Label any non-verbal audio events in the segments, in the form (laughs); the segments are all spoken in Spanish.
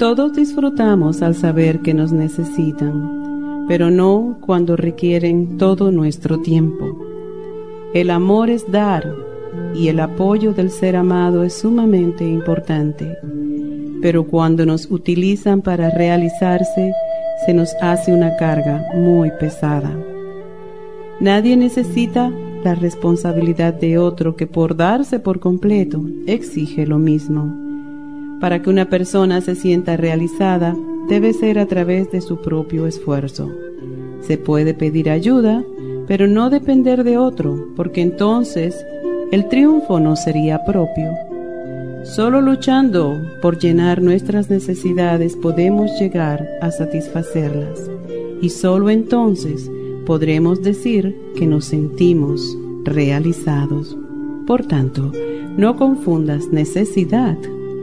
Todos disfrutamos al saber que nos necesitan, pero no cuando requieren todo nuestro tiempo. El amor es dar y el apoyo del ser amado es sumamente importante, pero cuando nos utilizan para realizarse, se nos hace una carga muy pesada. Nadie necesita la responsabilidad de otro que por darse por completo exige lo mismo. Para que una persona se sienta realizada, debe ser a través de su propio esfuerzo. Se puede pedir ayuda, pero no depender de otro, porque entonces el triunfo no sería propio. Solo luchando por llenar nuestras necesidades podemos llegar a satisfacerlas, y solo entonces podremos decir que nos sentimos realizados. Por tanto, no confundas necesidad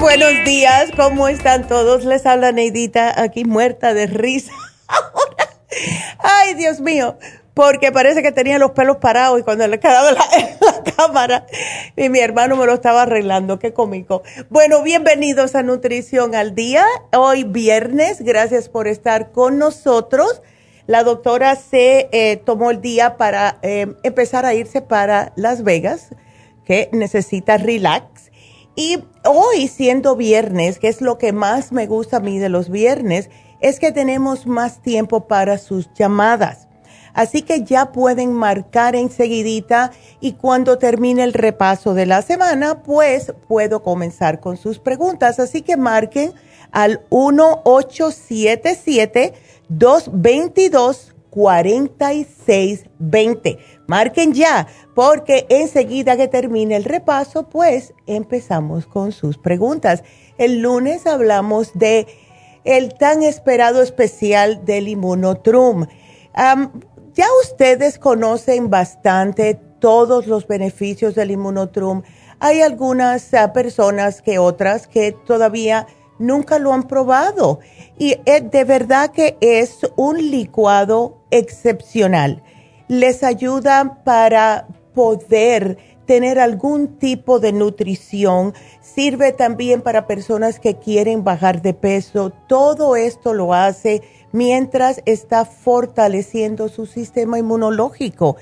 818-841-1422. ¿Cómo están todos? Les habla Neidita aquí muerta de risa. (laughs) Ay, Dios mío, porque parece que tenía los pelos parados y cuando le quedaba la, (laughs) la cámara y mi hermano me lo estaba arreglando, qué cómico. Bueno, bienvenidos a Nutrición al Día. Hoy viernes, gracias por estar con nosotros. La doctora se eh, tomó el día para eh, empezar a irse para Las Vegas que necesita relax. Y hoy, siendo viernes, que es lo que más me gusta a mí de los viernes, es que tenemos más tiempo para sus llamadas. Así que ya pueden marcar enseguidita y cuando termine el repaso de la semana, pues puedo comenzar con sus preguntas. Así que marquen al 1877-222-4620. Marquen ya, porque enseguida que termine el repaso, pues empezamos con sus preguntas. El lunes hablamos de el tan esperado especial del Inmunotrum. ya ustedes conocen bastante todos los beneficios del Inmunotrum. Hay algunas ah, personas que otras que todavía nunca lo han probado. Y eh, de verdad que es un licuado excepcional. Les ayuda para poder tener algún tipo de nutrición. Sirve también para personas que quieren bajar de peso. Todo esto lo hace mientras está fortaleciendo su sistema inmunológico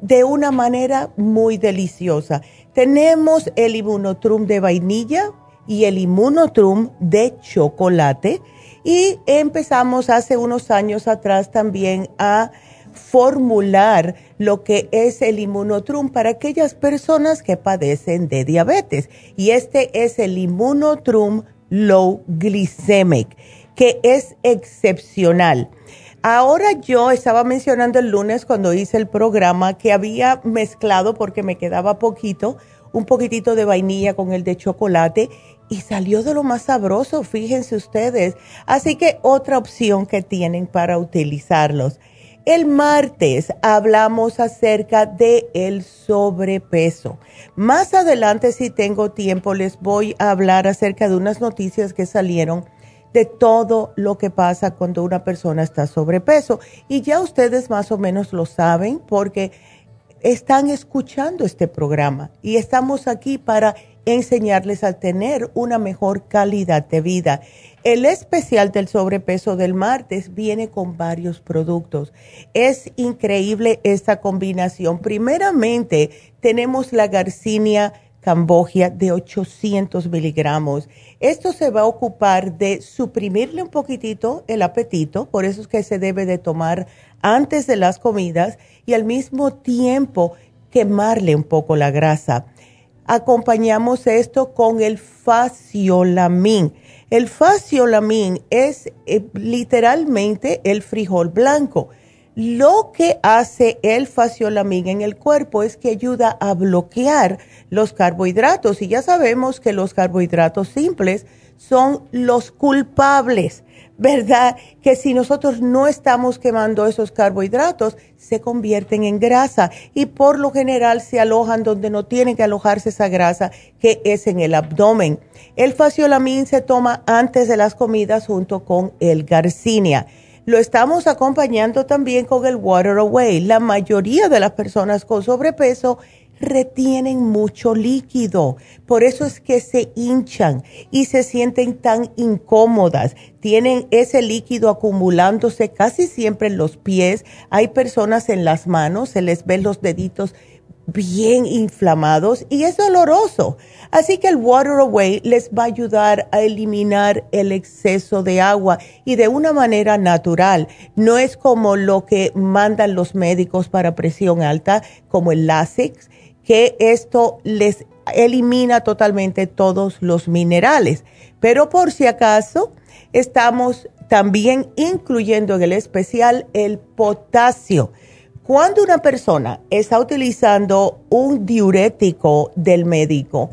de una manera muy deliciosa. Tenemos el inmunotrum de vainilla y el inmunotrum de chocolate y empezamos hace unos años atrás también a formular lo que es el inmunotrum para aquellas personas que padecen de diabetes. Y este es el inmunotrum low glycemic, que es excepcional. Ahora yo estaba mencionando el lunes cuando hice el programa que había mezclado porque me quedaba poquito, un poquitito de vainilla con el de chocolate y salió de lo más sabroso, fíjense ustedes. Así que otra opción que tienen para utilizarlos. El martes hablamos acerca de el sobrepeso. Más adelante, si tengo tiempo, les voy a hablar acerca de unas noticias que salieron de todo lo que pasa cuando una persona está sobrepeso. Y ya ustedes más o menos lo saben porque están escuchando este programa y estamos aquí para enseñarles a tener una mejor calidad de vida. El especial del sobrepeso del martes viene con varios productos. Es increíble esta combinación. Primeramente, tenemos la Garcinia Cambogia de 800 miligramos. Esto se va a ocupar de suprimirle un poquitito el apetito, por eso es que se debe de tomar antes de las comidas y al mismo tiempo quemarle un poco la grasa. Acompañamos esto con el faciolamin el faciolamin es eh, literalmente el frijol blanco. Lo que hace el faciolamin en el cuerpo es que ayuda a bloquear los carbohidratos y ya sabemos que los carbohidratos simples son los culpables ¿verdad? Que si nosotros no estamos quemando esos carbohidratos, se convierten en grasa y por lo general se alojan donde no tiene que alojarse esa grasa, que es en el abdomen. El faciolamin se toma antes de las comidas junto con el garcinia. Lo estamos acompañando también con el Water Away. La mayoría de las personas con sobrepeso retienen mucho líquido. Por eso es que se hinchan y se sienten tan incómodas. Tienen ese líquido acumulándose casi siempre en los pies. Hay personas en las manos, se les ven los deditos bien inflamados y es doloroso. Así que el Water Away les va a ayudar a eliminar el exceso de agua y de una manera natural. No es como lo que mandan los médicos para presión alta, como el Lasix que esto les elimina totalmente todos los minerales. Pero por si acaso, estamos también incluyendo en el especial el potasio. Cuando una persona está utilizando un diurético del médico,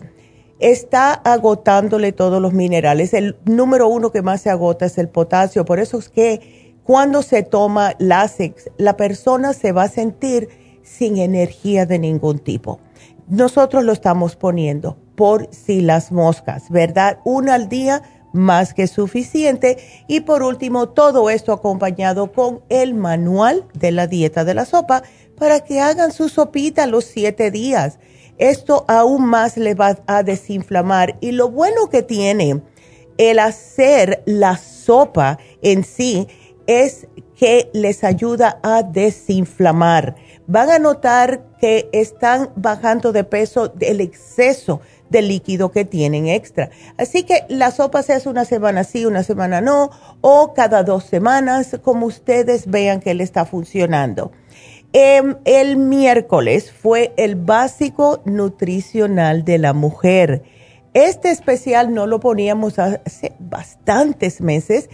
está agotándole todos los minerales. El número uno que más se agota es el potasio. Por eso es que cuando se toma lásex, la persona se va a sentir sin energía de ningún tipo. Nosotros lo estamos poniendo por si las moscas, ¿verdad? Una al día más que suficiente. Y por último, todo esto acompañado con el manual de la dieta de la sopa para que hagan su sopita los siete días. Esto aún más le va a desinflamar. Y lo bueno que tiene el hacer la sopa en sí es que les ayuda a desinflamar. Van a notar que están bajando de peso del exceso de líquido que tienen extra. Así que la sopa se hace una semana sí, una semana no, o cada dos semanas, como ustedes vean que le está funcionando. Em, el miércoles fue el básico nutricional de la mujer. Este especial no lo poníamos hace bastantes meses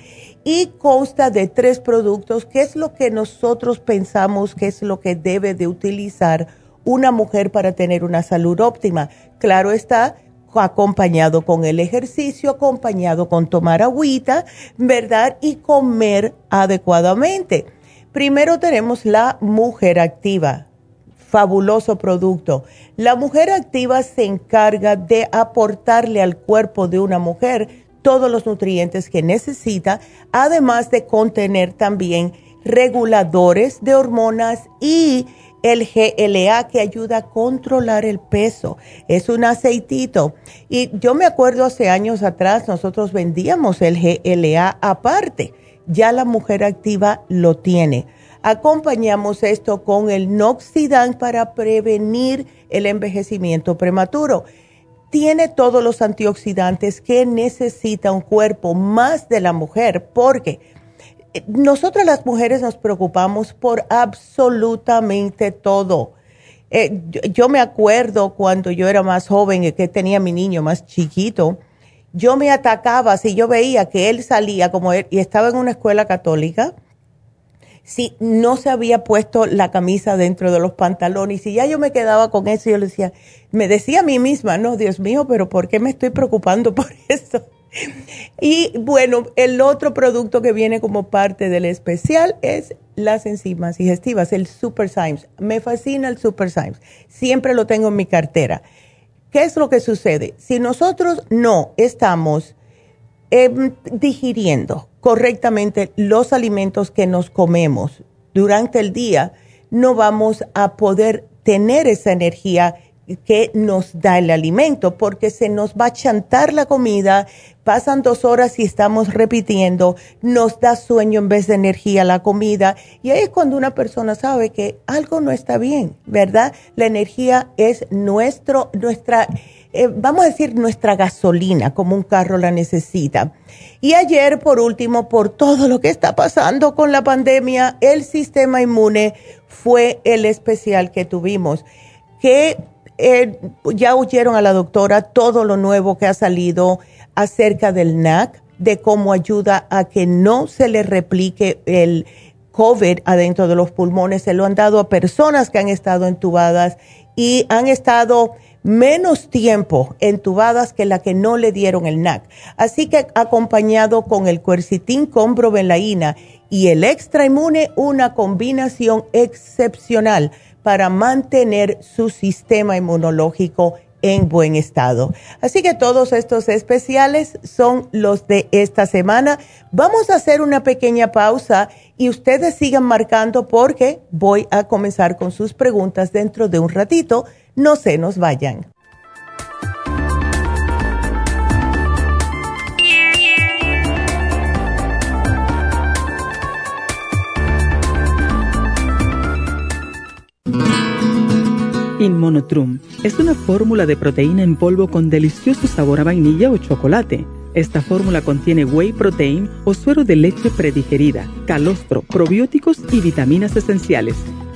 y consta de tres productos, que es lo que nosotros pensamos que es lo que debe de utilizar una mujer para tener una salud óptima. Claro está, acompañado con el ejercicio, acompañado con tomar agüita, ¿verdad? Y comer adecuadamente. Primero tenemos la mujer activa. Fabuloso producto. La mujer activa se encarga de aportarle al cuerpo de una mujer todos los nutrientes que necesita, además de contener también reguladores de hormonas y el GLA que ayuda a controlar el peso. Es un aceitito. Y yo me acuerdo hace años atrás nosotros vendíamos el GLA aparte ya la mujer activa lo tiene. Acompañamos esto con el Noxidan para prevenir el envejecimiento prematuro. Tiene todos los antioxidantes que necesita un cuerpo más de la mujer porque eh, nosotras las mujeres nos preocupamos por absolutamente todo. Eh, yo, me acuerdo cuando yo era más joven y que tenía mi niño más chiquito, yo me atacaba si yo veía que él salía como él y estaba en una escuela católica, si no se había puesto la camisa dentro de los pantalones, y si ya yo me quedaba con eso, yo le decía, me decía a mí misma, no, Dios mío, pero ¿por qué me estoy preocupando por (laughs) eso? Y bueno, el otro producto que viene como parte del especial es las enzimas digestivas, el Super Symes. Me fascina el Super Symes. Siempre lo tengo en mi cartera. ¿Qué es lo que sucede? Si nosotros no estamos em, digiriendo correctamente los alimentos que nos comemos durante el día, no vamos a poder tener esa energía que nos da el alimento, porque se nos va a chantar la comida, pasan dos horas y estamos repitiendo, nos da sueño en vez de energía la comida, y ahí es cuando una persona sabe que algo no está bien, ¿verdad? La energía es nuestro, nuestra, eh, vamos a decir, nuestra gasolina, como un carro la necesita. Y ayer, por último, por todo lo que está pasando con la pandemia, el sistema inmune fue el especial que tuvimos, que eh, ya oyeron a la doctora todo lo nuevo que ha salido acerca del NAC, de cómo ayuda a que no se le replique el COVID adentro de los pulmones. Se lo han dado a personas que han estado entubadas y han estado menos tiempo entubadas que la que no le dieron el NAC. Así que acompañado con el cuercitín con bromelaína y el extra inmune, una combinación excepcional para mantener su sistema inmunológico en buen estado. Así que todos estos especiales son los de esta semana. Vamos a hacer una pequeña pausa y ustedes sigan marcando porque voy a comenzar con sus preguntas dentro de un ratito. No se nos vayan. Inmonotrum es una fórmula de proteína en polvo con delicioso sabor a vainilla o chocolate. Esta fórmula contiene whey protein o suero de leche predigerida, calostro, probióticos y vitaminas esenciales.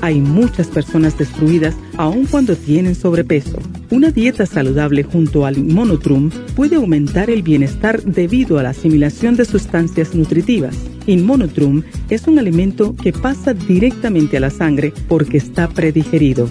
Hay muchas personas destruidas aun cuando tienen sobrepeso. Una dieta saludable junto al Inmonotrum puede aumentar el bienestar debido a la asimilación de sustancias nutritivas. Inmonotrum es un alimento que pasa directamente a la sangre porque está predigerido.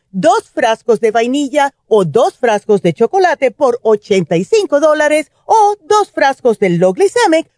dos frascos de vainilla o dos frascos de chocolate por 85 dólares o dos frascos del low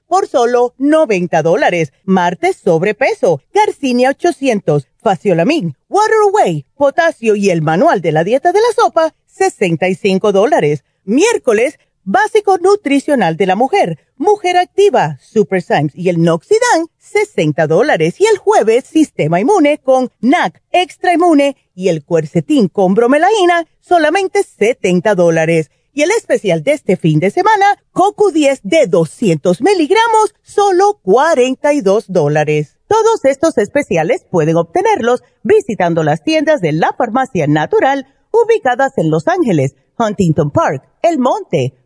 por solo 90 dólares. Martes sobrepeso, Garcinia 800, Faciolamin, Water Away, potasio y el manual de la dieta de la sopa, 65 dólares. Miércoles Básico nutricional de la mujer, Mujer Activa, Super Symes y el Noxidan, 60 dólares. Y el jueves, Sistema Inmune con NAC, Extra Inmune y el Cuercetín con bromelaína, solamente 70 dólares. Y el especial de este fin de semana, Coco 10 de 200 miligramos, solo 42 dólares. Todos estos especiales pueden obtenerlos visitando las tiendas de la Farmacia Natural ubicadas en Los Ángeles, Huntington Park, El Monte,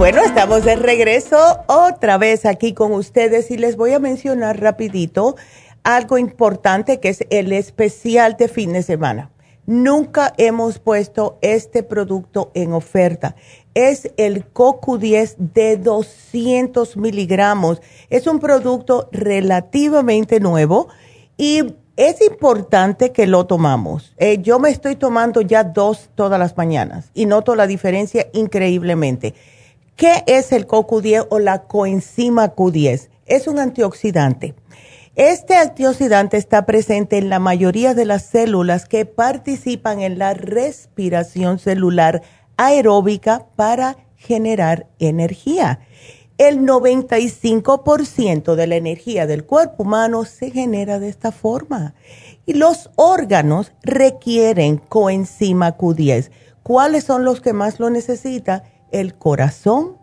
Bueno, estamos de regreso otra vez aquí con ustedes y les voy a mencionar rapidito algo importante que es el especial de fin de semana. Nunca hemos puesto este producto en oferta. Es el CoQ10 de 200 miligramos. Es un producto relativamente nuevo y es importante que lo tomamos. Eh, yo me estoy tomando ya dos todas las mañanas y noto la diferencia increíblemente. ¿Qué es el CoQ10 o la coenzima Q10? Es un antioxidante. Este antioxidante está presente en la mayoría de las células que participan en la respiración celular aeróbica para generar energía. El 95% de la energía del cuerpo humano se genera de esta forma. Y los órganos requieren coenzima Q10. ¿Cuáles son los que más lo necesitan? El corazón,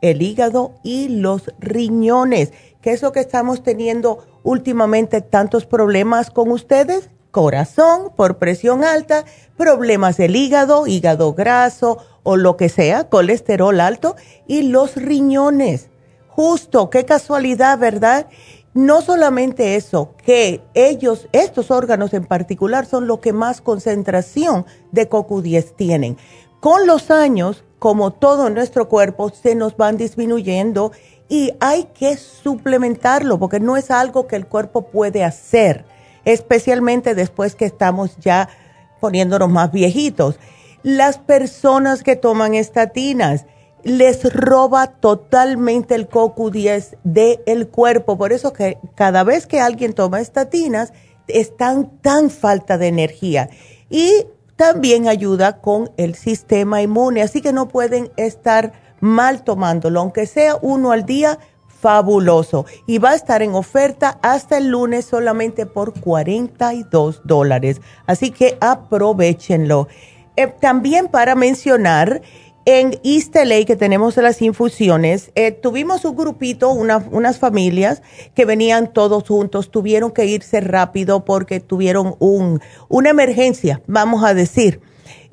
el hígado y los riñones, que es lo que estamos teniendo últimamente tantos problemas con ustedes. Corazón por presión alta, problemas del hígado, hígado graso o lo que sea, colesterol alto y los riñones. Justo, qué casualidad, ¿verdad? No solamente eso, que ellos, estos órganos en particular, son los que más concentración de CoQ10 tienen. Con los años, como todo nuestro cuerpo, se nos van disminuyendo y hay que suplementarlo porque no es algo que el cuerpo puede hacer, especialmente después que estamos ya poniéndonos más viejitos. Las personas que toman estatinas les roba totalmente el CoQ10 del cuerpo, por eso que cada vez que alguien toma estatinas están tan falta de energía. Y también ayuda con el sistema inmune, así que no pueden estar mal tomándolo, aunque sea uno al día, fabuloso. Y va a estar en oferta hasta el lunes solamente por 42 dólares, así que aprovechenlo. Eh, también para mencionar, en East LA, que tenemos las infusiones, eh, tuvimos un grupito, unas familias que venían todos juntos, tuvieron que irse rápido porque tuvieron un, una emergencia, vamos a decir,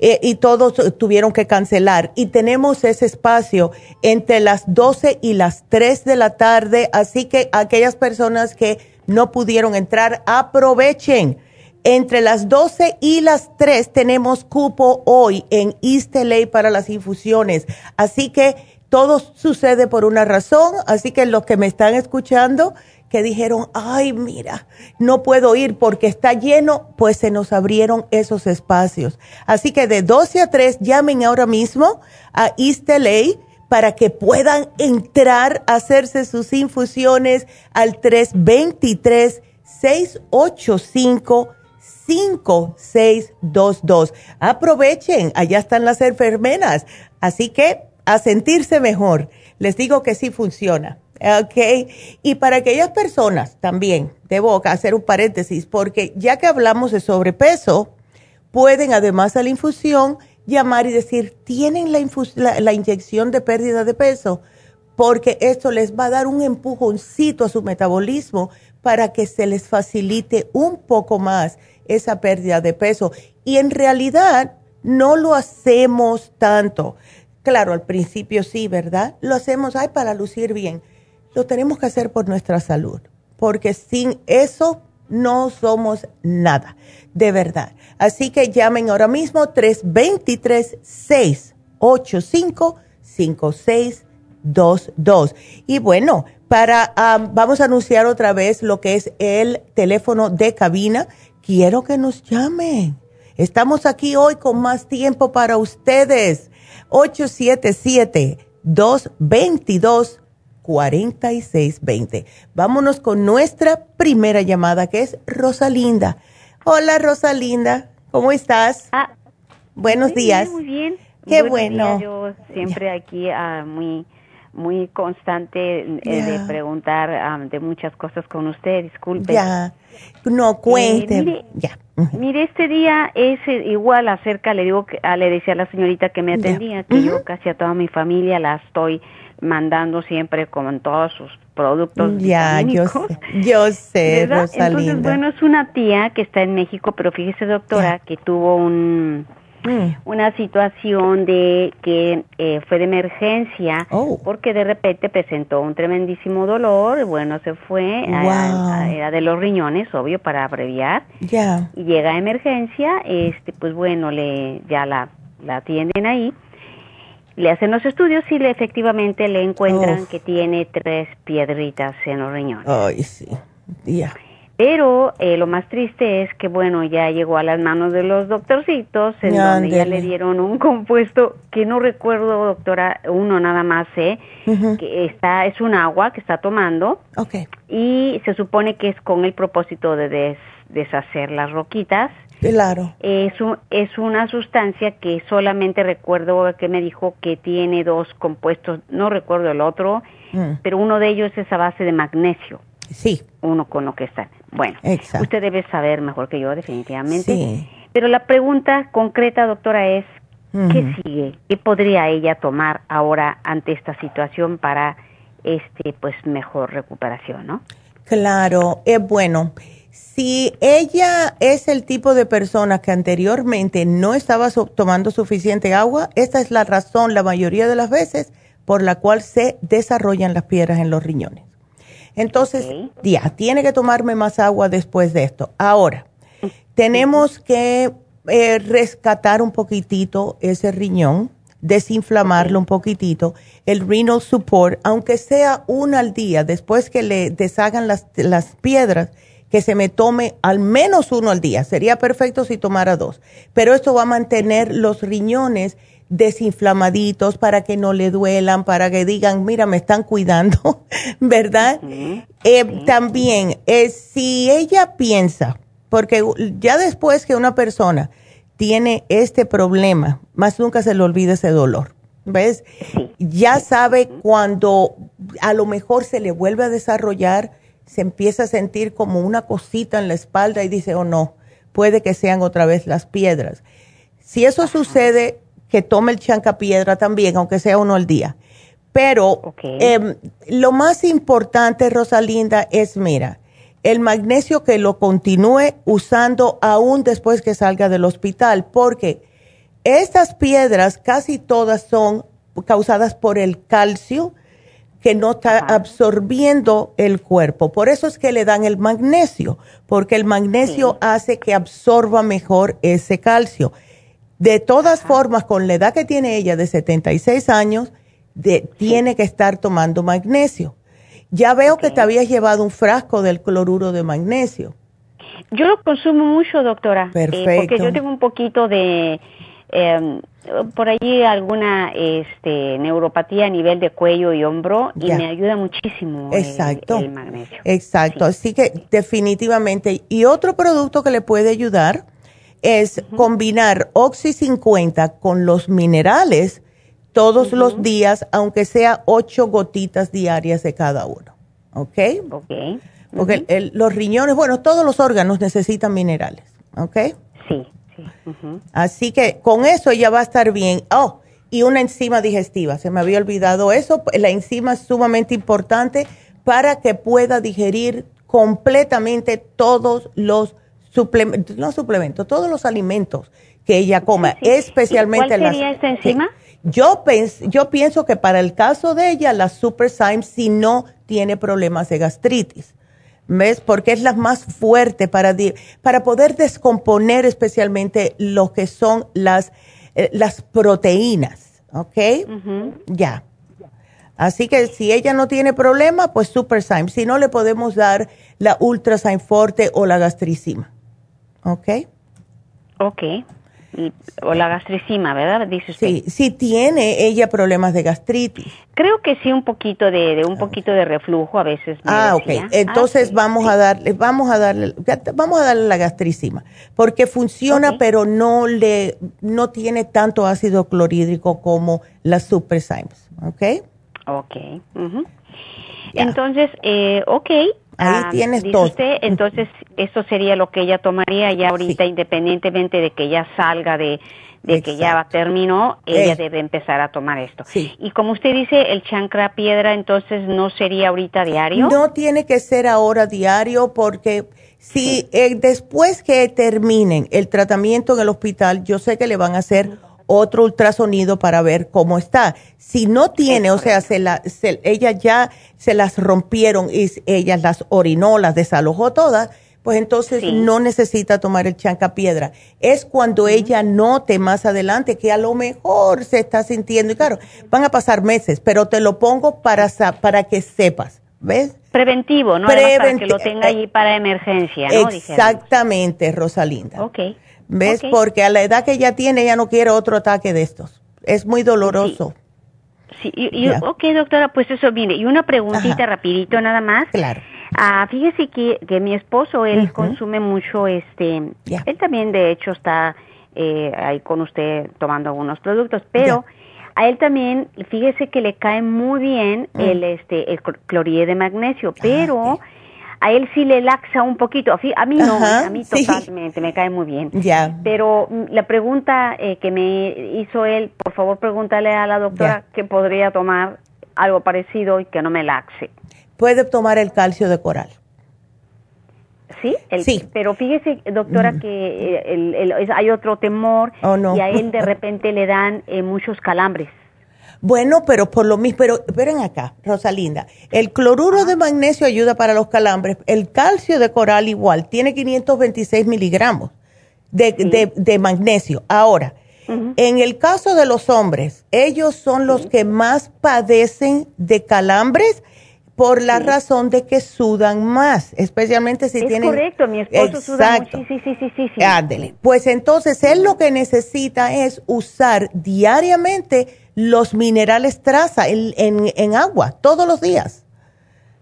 eh, y todos tuvieron que cancelar. Y tenemos ese espacio entre las 12 y las 3 de la tarde, así que aquellas personas que no pudieron entrar, aprovechen. Entre las 12 y las 3 tenemos cupo hoy en LA para las infusiones. Así que todo sucede por una razón. Así que los que me están escuchando, que dijeron, ay, mira, no puedo ir porque está lleno, pues se nos abrieron esos espacios. Así que de 12 a 3 llamen ahora mismo a East LA para que puedan entrar a hacerse sus infusiones al 323 685 5622. Aprovechen, allá están las enfermeras. Así que a sentirse mejor. Les digo que sí funciona. ¿Ok? Y para aquellas personas también, debo hacer un paréntesis, porque ya que hablamos de sobrepeso, pueden además a la infusión llamar y decir, tienen la, la, inyección de pérdida de peso, porque esto les va a dar un empujoncito a su metabolismo para que se les facilite un poco más esa pérdida de peso. Y en realidad no lo hacemos tanto. Claro, al principio sí, ¿verdad? Lo hacemos, ay, para lucir bien. Lo tenemos que hacer por nuestra salud, porque sin eso no somos nada, de verdad. Así que llamen ahora mismo 323-685-5622. Y bueno, para, vamos a anunciar otra vez lo que es el teléfono de cabina quiero que nos llamen. Estamos aquí hoy con más tiempo para ustedes. 877-222-4620. Vámonos con nuestra primera llamada que es Rosalinda. Hola Rosalinda, ¿cómo estás? Ah, Buenos días. muy bien. Qué bueno. Yo siempre aquí uh, muy muy constante eh, de preguntar ah, de muchas cosas con usted, disculpe. Ya, no cuente. Eh, mire, ya. mire, este día es eh, igual acerca, le digo, que, ah, le decía a la señorita que me atendía, que yo casi a toda mi familia la estoy mandando siempre con todos sus productos Ya, yo sé, yo sé, Entonces, bueno, es una tía que está en México, pero fíjese, doctora, que tuvo un Mm. una situación de que eh, fue de emergencia oh. porque de repente presentó un tremendísimo dolor, bueno, se fue, era de los riñones, obvio, para abreviar, ya y llega a emergencia, este, pues bueno, le ya la, la atienden ahí, le hacen los estudios y le, efectivamente le encuentran que tiene tres piedritas en los riñones. Ay, sí, ya. Pero eh, lo más triste es que, bueno, ya llegó a las manos de los doctorcitos, en donde ya le dieron un compuesto que no recuerdo, doctora, uno nada más sé, que está, es un agua que está tomando. Okay. Y se supone que es con el propósito de deshacer las roquitas. Claro. Es, es una sustancia que solamente recuerdo que me dijo que tiene dos compuestos, no recuerdo el otro, mm. pero uno de ellos es a base de magnesio. Sí. Uno con lo que está. Bueno, Exacto. usted debe saber mejor que yo, definitivamente. Sí. Pero la pregunta concreta, doctora, es, ¿qué sigue? ¿Qué podría ella tomar ahora ante esta situación para este, pues, mejor recuperación, no? Claro, es bueno. Si ella es el tipo de persona que anteriormente no estaba tomando suficiente agua, esta es la razón, la mayoría de las veces, por la cual se desarrollan las piedras en los riñones. Entonces, ya, tiene que tomarme más agua después de esto. Ahora, tenemos que eh, rescatar un poquitito ese riñón, desinflamarlo un poquitito, el renal support, aunque sea una al día, después que le deshagan las, las piedras, que se me tome al menos uno al día. Sería perfecto si tomara dos, pero esto va a mantener los riñones desinflamaditos para que no le duelan, para que digan, mira, me están cuidando, (laughs) ¿verdad? Eh, también, eh, si ella piensa, porque ya después que una persona tiene este problema, más nunca se le olvida ese dolor, ¿ves? Ya sabe cuando a lo mejor se le vuelve a desarrollar, se empieza a sentir como una cosita en la espalda y dice, oh no, puede que sean otra vez las piedras. Si eso sucede, que tome el chancapiedra también, aunque sea uno al día. Pero em, lo más importante, Rosalinda, es, mira, el magnesio que lo continúe usando aún después que salga del hospital, porque estas piedras casi todas son causadas por el calcio, que no está absorbiendo el cuerpo. Por eso es que le dan el magnesio, porque el magnesio hace que absorba mejor ese calcio. De todas formas, con la edad que tiene ella de 76 años, tiene que estar tomando magnesio. Ya veo que te habías llevado un frasco del cloruro de magnesio. Yo lo consumo mucho, doctora. Perfecto. Eh, porque yo tengo un poquito de, em, por allí alguna este, neuropatía a nivel de cuello y hombro y me ayuda muchísimo exacto, el, magnesio. Exacto, así que definitivamente. Y otro producto que le puede ayudar es combinar Oxy 50 con los minerales todos los días, aunque sea ocho gotitas diarias de cada uno. ¿Ok? Ok. Porque los riñones, bueno, todos los órganos necesitan minerales. ¿Ok? Sí, sí. Así que con eso ya va a estar bien. Oh, y una enzima digestiva. Se me había olvidado eso. La enzima es sumamente importante para que pueda digerir completamente todos los suplementos, no suplementos, todos los alimentos que ella coma, especialmente ¿Cuál sería esa enzima? Yo, yo pienso que para el caso de ella, la Superzyme, si no tiene problemas de gastritis, ¿ves? Porque es la más fuerte para, para poder descomponer especialmente lo que son las, eh, las proteínas, ¿ok? Ya. Así que si ella no tiene problema, pues Superzyme. Si no, le podemos dar la Ultrazyme Forte o la gastricima. ¿Ok? Ok o la gastricima, ¿verdad? Dice usted. Sí, sí tiene ella problemas de gastritis. Creo que sí un poquito de, un poquito de reflujo a veces. ah, ok. Entonces vamos a darle, vamos a darle, vamos a darle la gastricima, porque funciona, pero no le, no tiene tanto ácido clorhídrico como las Suprezymes, ¿ok? Ok. Entonces, eh, ok, Ahí ah, tienes todo. Usted, entonces, eso sería lo que ella tomaría ya ahorita, independientemente de que ya salga de, de que ya terminó, ella debe empezar a tomar esto. Y como usted dice, el chancra piedra, entonces, ¿no sería ahorita diario? No tiene que ser ahora diario porque si eh, después que terminen el tratamiento en el hospital, yo sé que le van a hacer otro ultrasonido para ver cómo está. Si no tiene, o sea, se la, ella ya se las rompieron y ella las orinó, las desalojó todas, pues entonces no necesita tomar el chancapiedra. Es cuando ella note más adelante que a lo mejor se está sintiendo, y claro, van a pasar meses, pero te lo pongo para, para que sepas, ¿ves? Preventivo, ¿no? para que lo tenga allí para emergencia, ¿no? Exactamente, Rosalinda. Ok. ¿Ves? Porque a la edad que ella tiene, ella no quiere otro ataque de estos. Es muy doloroso. Sí, y, ok, doctora, pues eso viene. Y una preguntita rapidito nada más. Claro. Ah, fíjese que, que mi esposo, él consume mucho, este, él también de hecho está eh, ahí con usted tomando algunos productos, pero a él también, fíjese que le cae muy bien mm. el, este, el cloride de magnesio, ah, pero a él sí le laxa un poquito, a mí no, a mí (laughs) totalmente, me cae muy bien. Ya. Pero mm, la pregunta eh, que me hizo él, por favor pregúntale a la doctora que podría tomar algo parecido y que no me laxe. Puede tomar el calcio de coral. ¿Sí? sí. Pero fíjese, doctora, que eh, hay otro temor oh, y a él de (laughs) repente le dan eh, muchos calambres. Bueno, pero por lo mismo, pero esperen acá, Rosalinda, el cloruro de magnesio ayuda para los calambres, el calcio de coral igual, tiene 526 miligramos de, magnesio. Ahora, en el caso de los hombres, ellos son los que más padecen de calambres por la razón de que sudan más, especialmente si es tienen... correcto, mi esposo suda mucho. Sí, sí, sí, sí, sí. Ándele. Pues entonces él lo que necesita es usar diariamente los minerales traza en, en, agua todos los días.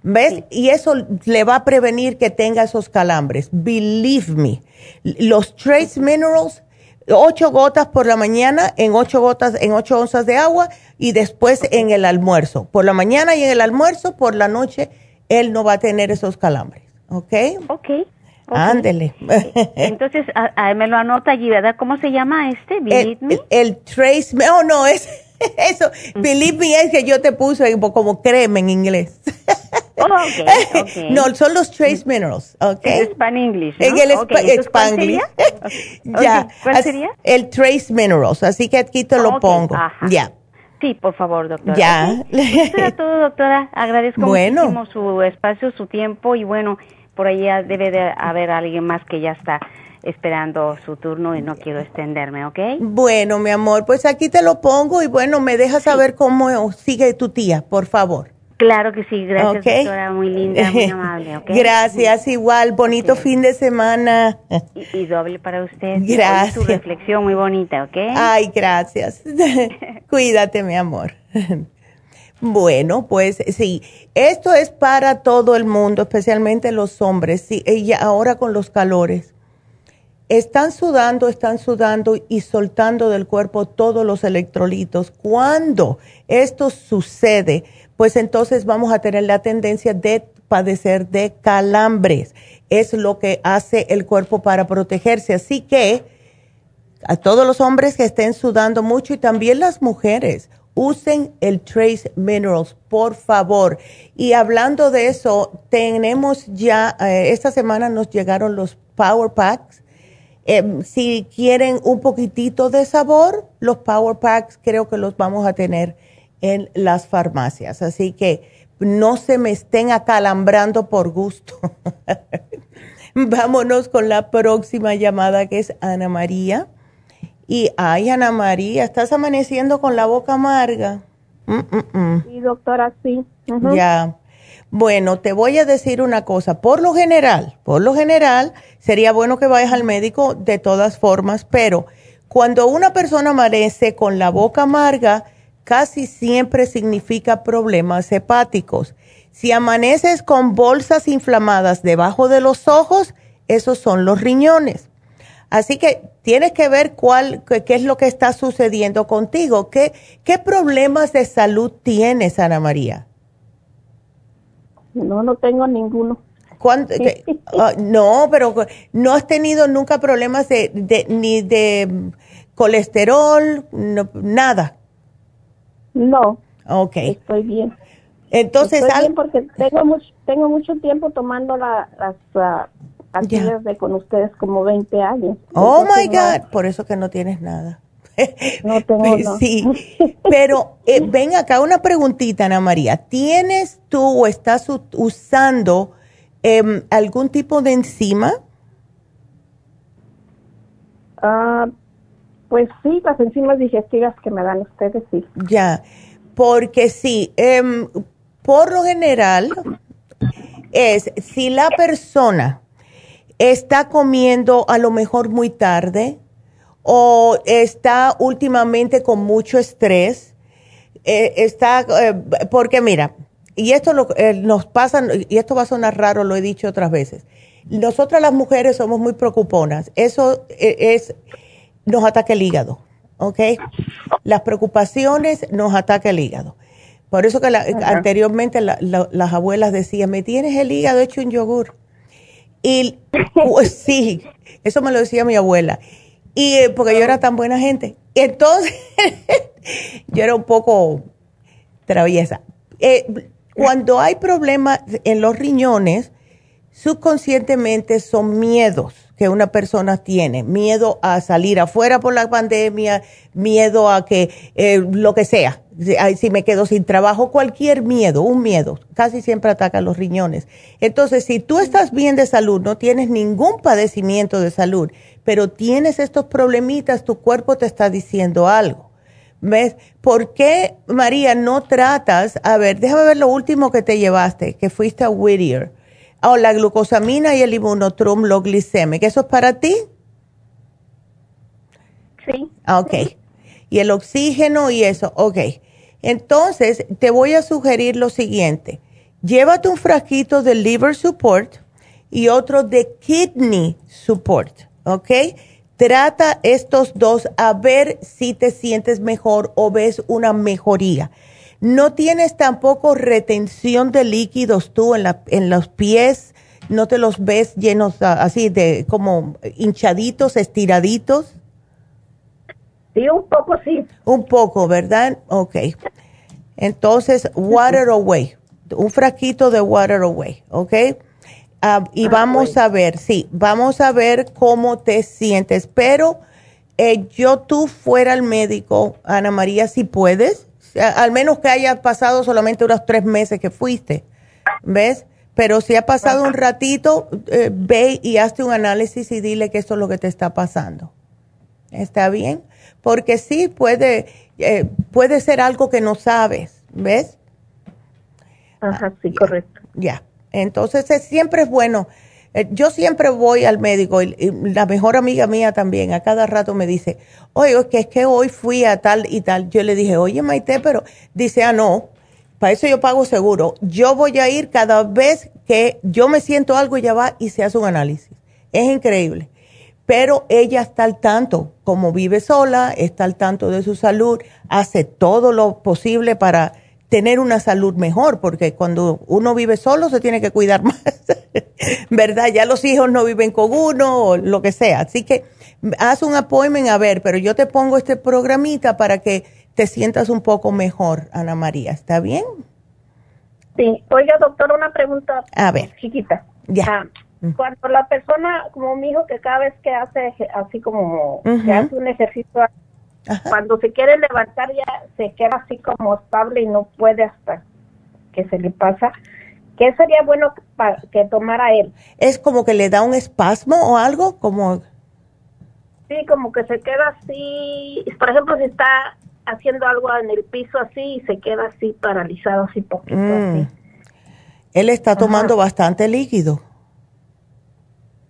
¿Ves? Y eso le va a prevenir que tenga esos calambres. Believe me. Los trace minerals ocho gotas por la mañana en ocho gotas, en ocho onzas de agua y después en el almuerzo. Por la mañana y en el almuerzo, por la noche, él no va a tener esos calambres. ¿Ok? Ok. Ándele. Entonces, me lo anota allí, ¿verdad? ¿Cómo se llama este? Believe el, me. El, trace, oh no, es (laughs) eso. Believe me es que yo te puse como crema en inglés. (laughs) Oh, okay, okay. (laughs) No, son los trace minerals, okay. En Span English, En el Spanglish. ya. ¿Cuál sería? El trace minerals, así que aquí te lo pongo. Ya. Sí, por favor, doctora. Ya. Eso era todo, doctora. Agradezco muchísimo su espacio, su tiempo y bueno, por ahí debe de haber alguien más que ya está esperando su turno y no quiero extenderme, ¿ok? Bueno, mi amor, pues aquí te lo pongo y bueno, me dejas saber cómo sigue tu tía, por favor. Claro que sí, gracias doctora, muy linda, muy (laughs) amable. ¿okay? Gracias, igual, bonito fin de semana. Y, doble para usted. Gracias. Su reflexión muy bonita, ¿ok? Ay, gracias. (laughs) (laughs) Cuídate, mi amor. Bueno, pues sí, esto es para todo el mundo, especialmente los hombres, sí, y ahora con los calores. Están sudando, están sudando y soltando del cuerpo todos los electrolitos. Cuando esto sucede, pues entonces vamos a tener la tendencia de padecer de calambres. Es lo que hace el cuerpo para protegerse. Así que a todos los hombres que estén sudando mucho y también las mujeres, usen el Trace Minerals, por favor. Y hablando de eso, tenemos ya, eh, esta semana nos llegaron los Power Packs. Eh, si quieren un poquitito de sabor, los Power Packs creo que los vamos a tener en las farmacias. Así que no se me estén acalambrando por gusto. (laughs) Vámonos con la próxima llamada que es Ana María. Y ay, Ana María, estás amaneciendo con la boca amarga. Mm, mm, mm. Sí, doctora, sí. Ya. Bueno, te voy a decir una cosa. Por lo general, por lo general, sería bueno que vayas al médico de todas formas, pero cuando una persona amanece con la boca amarga, casi siempre significa problemas hepáticos. Si amaneces con bolsas inflamadas debajo de los ojos, esos son los riñones. Así que tienes que ver cuál, qué, es lo que está sucediendo contigo. ¿Qué, ¿Qué problemas de salud tienes, Ana María? No, no tengo ninguno. Ah, no, pero no has tenido nunca problemas de, de ni de colesterol, nada. No. Ok. Estoy bien. Entonces, Estoy bien porque tengo mucho, tengo mucho tiempo tomando la, las uh, de con ustedes como 20 años. Oh my God, por eso que no tienes nada. No tengo nada. Sí, pero eh, (laughs) ven acá una preguntita, Ana María. ¿Tienes tú o estás usando em, algún tipo de enzima? Ah, pues sí, las enzimas digestivas que me dan ustedes, sí. Ya, porque sí, em, por lo general es si la persona está comiendo a lo mejor muy tarde o está últimamente con mucho estrés, eh, está, eh, porque mira, y esto lo, eh, nos pasa, y esto va a sonar raro, lo he dicho otras veces, nosotras las mujeres somos muy preocuponas, eso es, nos ataca el hígado, ¿ok? Las preocupaciones nos ataca el hígado. Por eso que anteriormente las abuelas decían, me tienes el hígado hecho un yogur. Y (laughs) pues, sí, eso me lo decía mi abuela. Y eh, porque yo era tan buena gente. Entonces, (laughs) yo era un poco traviesa. Eh, cuando hay problemas en los riñones, subconscientemente son miedos que una persona tiene. Miedo a salir afuera por la pandemia, miedo a que eh, lo que sea, si me quedo sin trabajo, cualquier miedo, un miedo, casi siempre ataca los riñones. Entonces, si tú estás bien de salud, no tienes ningún padecimiento de salud, pero tienes estos problemitas, tu cuerpo te está diciendo algo. ¿Ves? ¿Por qué, María, no tratas? A ver, déjame ver lo último que te llevaste, que fuiste a Whittier. Oh, la glucosamina y el inmunotrum, lo gliceme, ¿Eso es para ti? Sí. Ah, ok. Y el oxígeno y eso, ok. Entonces, te voy a sugerir lo siguiente. Llévate un frasquito de liver support y otro de kidney support, ¿ok? Trata estos dos a ver si te sientes mejor o ves una mejoría. No tienes tampoco retención de líquidos tú en, la, en los pies, no te los ves llenos ah, así de como hinchaditos, estiraditos. Sí, un poco sí. Un poco, ¿verdad? Ok. Entonces, water away, un frasquito de water away, ¿ok? Ah, y ah, vamos a ver, sí, vamos a ver cómo te sientes, pero eh, yo tú fuera al médico, Ana María, si puedes, al menos que haya pasado solamente unos tres meses que fuiste, ¿ves? Pero si ha pasado un ratito, eh, ve y hazte un análisis y dile que esto es lo que te está pasando. ¿Está bien? Porque sí puede, eh, puede ser algo que no sabes, ¿ves? Ajá, sí, correcto. Ya. Entonces siempre es bueno. Eh, yo siempre voy al médico y, la mejor amiga mía también a cada rato me dice, oye, que es que hoy fui a tal y tal. Yo le dije, oye, Maite, pero dice, ah, no, para eso yo pago seguro. Yo voy a ir cada vez que yo me siento algo, ella va y se hace un análisis. Es increíble. Pero ella está al tanto, como vive sola, está al tanto de su salud, hace todo lo posible para tener una salud mejor, porque cuando uno vive solo se tiene que cuidar (laughs) más, ¿verdad? Ya los hijos no viven con uno o lo que sea. Así que haz un appointment a ver, pero yo te pongo este programita para que te sientas un poco mejor, Ana María. ¿Está bien? Sí. Oiga, doctor, una pregunta a ver. chiquita. Ya. Ah, cuando la persona, como mi hijo, que cada vez que hace así como que hace un ejercicio, cuando se quiere levantar ya se queda así como estable y no puede hasta que se le pasa. ¿Qué sería bueno que tomara él? ¿Es como que le da un espasmo o algo? como Sí, como que se queda así, por ejemplo, si está haciendo algo en el piso así y se queda así paralizado así poquito mm. así. Él está tomando bastante líquido.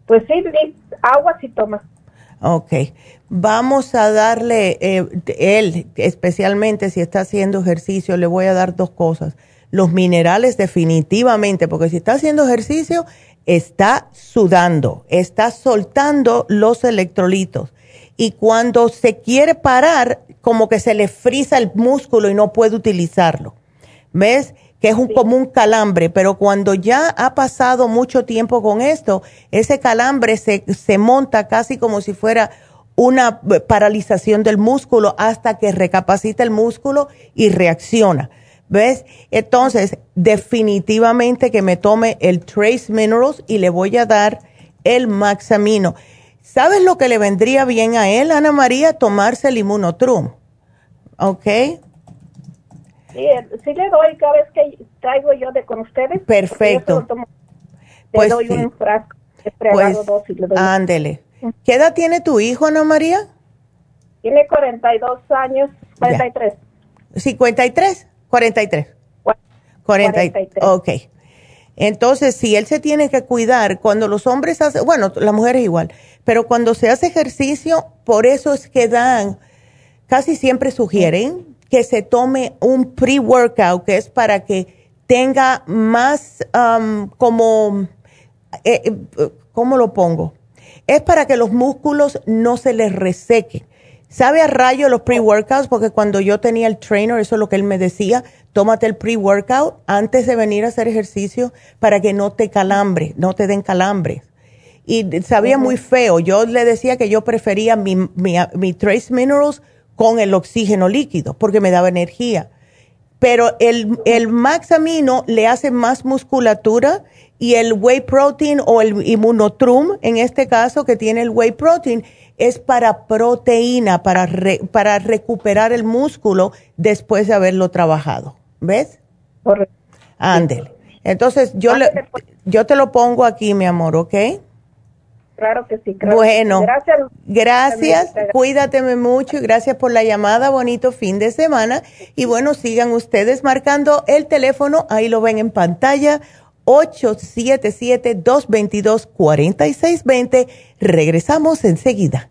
Pues sí, agua sí toma. Ok, vamos a darle, eh, él especialmente si está haciendo ejercicio, le voy a dar dos cosas. Los minerales definitivamente, porque si está haciendo ejercicio, está sudando, está soltando los electrolitos. Y cuando se quiere parar, como que se le frisa el músculo y no puede utilizarlo. ¿Ves? Que es un, como un calambre, pero cuando ya ha pasado mucho tiempo con esto, ese calambre se, se monta casi como si fuera una paralización del músculo hasta que recapacita el músculo y reacciona. ¿Ves? Entonces, definitivamente que me tome el Trace Minerals y le voy a dar el Maxamino. ¿Sabes lo que le vendría bien a él, Ana María? Tomarse el Immunotrum. ¿Ok? Sí, sí le doy cada vez que traigo yo de con ustedes. Perfecto. pues doy un frasco. Pues, ándele. ¿Qué edad tiene tu hijo, Ana María? Tiene 42 años, 43. ¿53? 43. 43. Ok. Entonces, si él se tiene que cuidar, cuando los hombres hacen, bueno, la mujer es igual, pero cuando se hace ejercicio, por eso es que dan, casi siempre sugieren que se tome un pre-workout, que es para que tenga más um, como, eh, eh, ¿cómo lo pongo? Es para que los músculos no se les resequen. ¿Sabe a rayo los pre-workouts? Porque cuando yo tenía el trainer, eso es lo que él me decía, tómate el pre-workout antes de venir a hacer ejercicio para que no te calambre, no te den calambres. Y sabía muy feo. Yo le decía que yo prefería mi, mi, Trace Minerals con el oxígeno líquido porque me daba energía. Pero el, el Max Amino le hace más musculatura y el Whey Protein o el Immunotrum, en este caso que tiene el Whey Protein, es para proteína, para, para recuperar el músculo después de haberlo trabajado. ¿Ves? Correcto. Ándele. Entonces, yo, pues. yo te lo pongo aquí, mi amor, ¿ok? Claro que sí. bueno, gracias. Gracias, cuídateme mucho y gracias por la llamada. Bonito fin de semana. Y bueno, sigan ustedes marcando el teléfono, ahí lo ven en pantalla, 877-222-4620. Regresamos enseguida.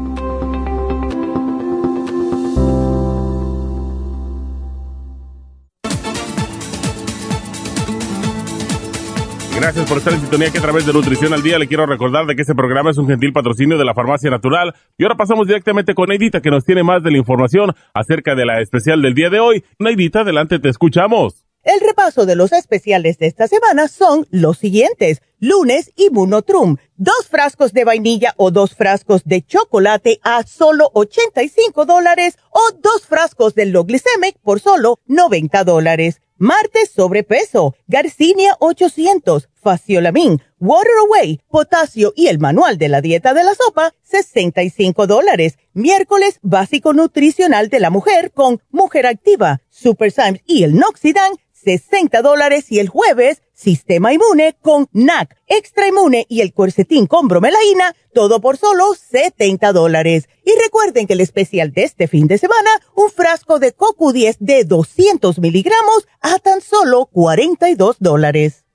Gracias por estar en sintonía que a través de Nutrición al Día le quiero recordar de que este programa es un gentil patrocinio de la Farmacia Natural. Y ahora pasamos directamente con Neidita que nos tiene más de la información acerca de la especial del día de hoy. Neidita, adelante, te escuchamos. El repaso de los especiales de esta semana son los siguientes. Lunes, Immunotrum, dos frascos de vainilla o dos frascos de chocolate a solo 85 dólares o dos frascos de Loglicemic por solo 90 dólares. Martes, sobrepeso, Garcinia 800, Faciolamin, Water Away, potasio y el manual de la dieta de la sopa, 65 dólares. Miércoles, básico nutricional de la mujer con Mujer Activa, Super Symes y el Noxidan, 60 dólares. Y el jueves, Sistema Inmune con NAC, Extra Inmune y el Cuercetín con bromelaína, todo por solo 70 dólares. Y recuerden que el especial de este fin de semana, un frasco de CoQ10 de 200 miligramos a tan solo 42 dólares.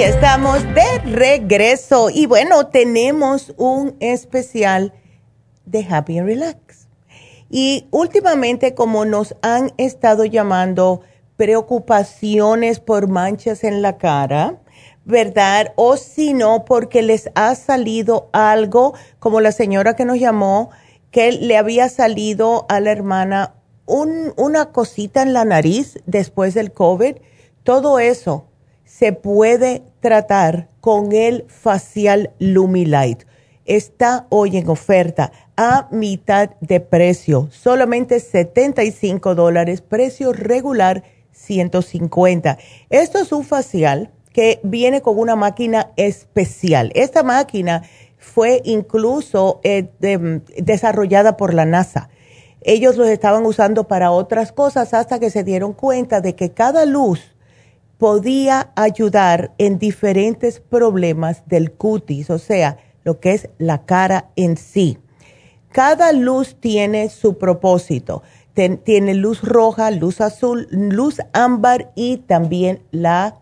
Estamos de regreso y bueno, tenemos un especial de Happy and Relax. Y últimamente, como nos han estado llamando preocupaciones por manchas en la cara, ¿verdad? O si no, porque les ha salido algo, como la señora que nos llamó, que le había salido a la hermana una cosita en la nariz después del COVID. Todo eso se puede tratar con el facial Lumilight. Está hoy en oferta a mitad de precio, solamente 75 dólares, precio regular 150. Esto es un facial que viene con una máquina especial. Esta máquina fue incluso eh, desarrollada por la NASA. Ellos lo estaban usando para otras cosas hasta que se dieron cuenta de que cada luz podía ayudar en diferentes problemas del cutis, o sea, lo que es la cara en sí. Cada luz tiene su propósito. tiene luz roja, luz azul, luz ámbar y también la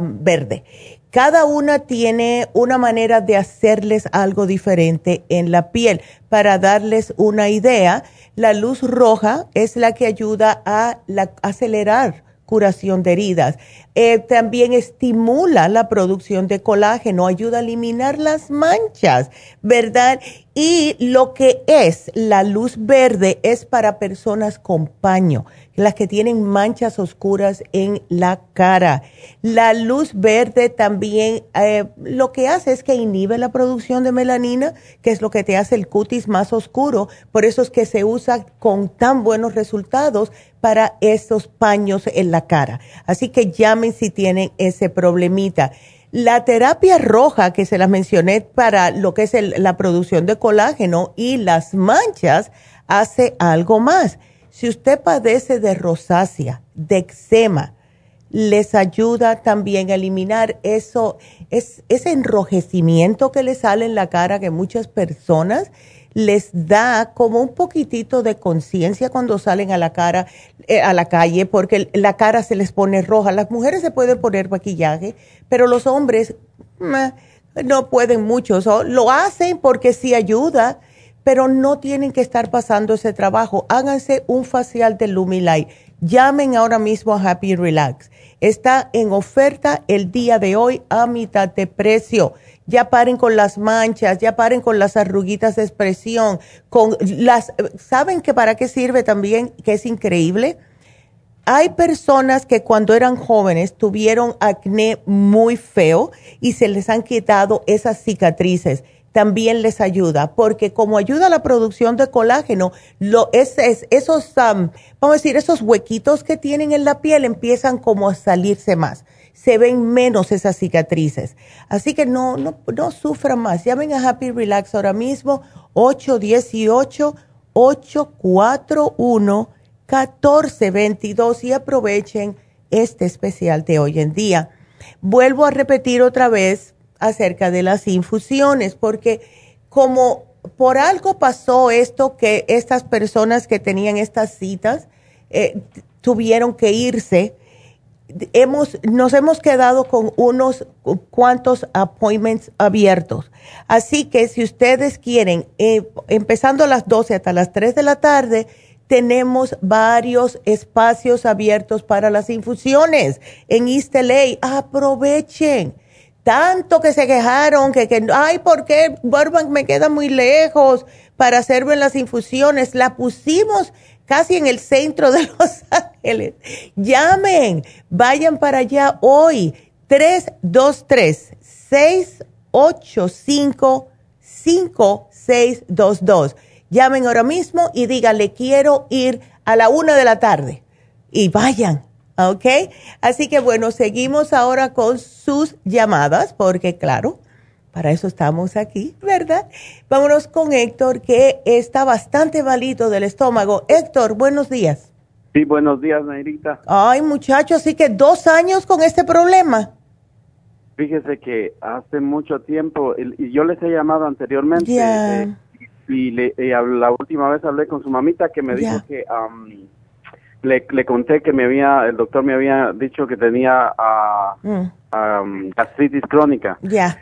verde. Cada una tiene una manera de hacerles algo diferente en la piel. Para darles una idea, la luz roja es la que ayuda a acelerar curación de heridas. Eh, también estimula la producción de colágeno, ayuda a eliminar las manchas, ¿verdad? Y lo que es la luz verde es para personas con paño, las que tienen manchas oscuras en la cara. La luz verde también eh, lo que hace es que inhibe la producción de melanina, que es lo que te hace el cutis más oscuro. Por eso es que se usa con tan buenos resultados para estos paños en la cara. Así que si tienen ese problemita. La terapia roja que se la mencioné para lo que es la producción de colágeno y las manchas hace algo más. Si usted padece de rosácea, de eczema, les ayuda también a eliminar eso, es, ese enrojecimiento que le sale en la cara que muchas personas les da como un poquitito de conciencia cuando salen a la cara, eh, a la calle, porque la cara se les pone roja. Las mujeres se pueden poner maquillaje, pero los hombres no pueden mucho. lo hacen porque sí ayuda, pero no tienen que estar pasando ese trabajo. Háganse un facial de Lumilight. Llamen ahora mismo a Happy Relax. Está en oferta el día de hoy a mitad de precio. Ya paren con las manchas, ya paren con las arruguitas de expresión, con las ¿saben que para qué sirve también? Que es increíble. Hay personas que cuando eran jóvenes tuvieron acné muy feo y se les han quitado esas cicatrices también les ayuda, porque como ayuda a la producción de colágeno, lo, es, esos, vamos a decir, esos huequitos que tienen en la piel empiezan como a salirse más. Se ven menos esas cicatrices. Así que no, no, no sufran más. Llamen a Happy Relax ahora mismo, 818-841-1422 y aprovechen este especial de hoy en día. Vuelvo a repetir otra vez acerca de las infusiones, porque como por algo pasó esto que estas personas que tenían estas citas eh, tuvieron que irse, hemos, nos hemos quedado con unos cuantos appointments abiertos. Así que si ustedes quieren, eh, empezando a las 12 hasta las 3 de la tarde, tenemos varios espacios abiertos para las infusiones en East LA. Aprovechen tanto que se quejaron, que, que ay, ¿por qué Burbank me queda muy lejos para hacerme las infusiones? La pusimos casi en el centro de (laughs) Los Ángeles. Llamen, vayan para allá hoy. 323-685-5622. Llamen ahora mismo y díganle, quiero ir a la una de la tarde. Y vayan ¿Ok? Así que bueno, seguimos ahora con sus llamadas, porque claro, para eso estamos aquí, ¿verdad? Vámonos con Héctor, que está bastante malito del estómago. Héctor, buenos días. Sí, buenos días, Nairita. Ay, muchacho, así que dos años con este problema. Fíjese que hace mucho tiempo, y yo les he llamado anteriormente, eh, y, le, la última vez hablé con su mamita que me dijo que le, le conté que me había, el doctor me había dicho que tenía uh, gastritis crónica. Ya.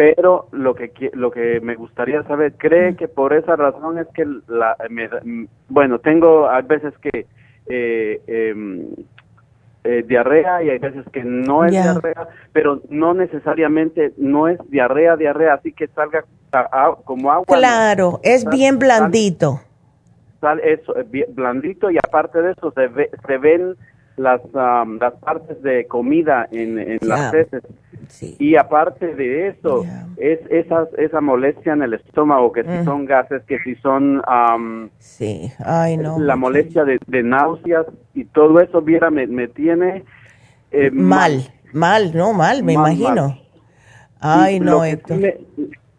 Pero lo que lo que me gustaría saber, ¿cree que por esa razón es que la, bueno, tengo a veces que eh, em, eh, diarrea y hay veces que no es diarrea, pero no necesariamente no es diarrea, diarrea, así que salga como agua. Claro, es bien blandito. eso eh, blandito y aparte de eso se, ve, se ven las, las partes de comida en, las heces. Y aparte de eso, es esa, esa molestia en el estómago, que si mm. son gases, que si son sí. Ay, no, la molestia de, náuseas y todo eso, viera, me, me tiene eh, mal, mal, no, mal, me imagino. Ay, no, lo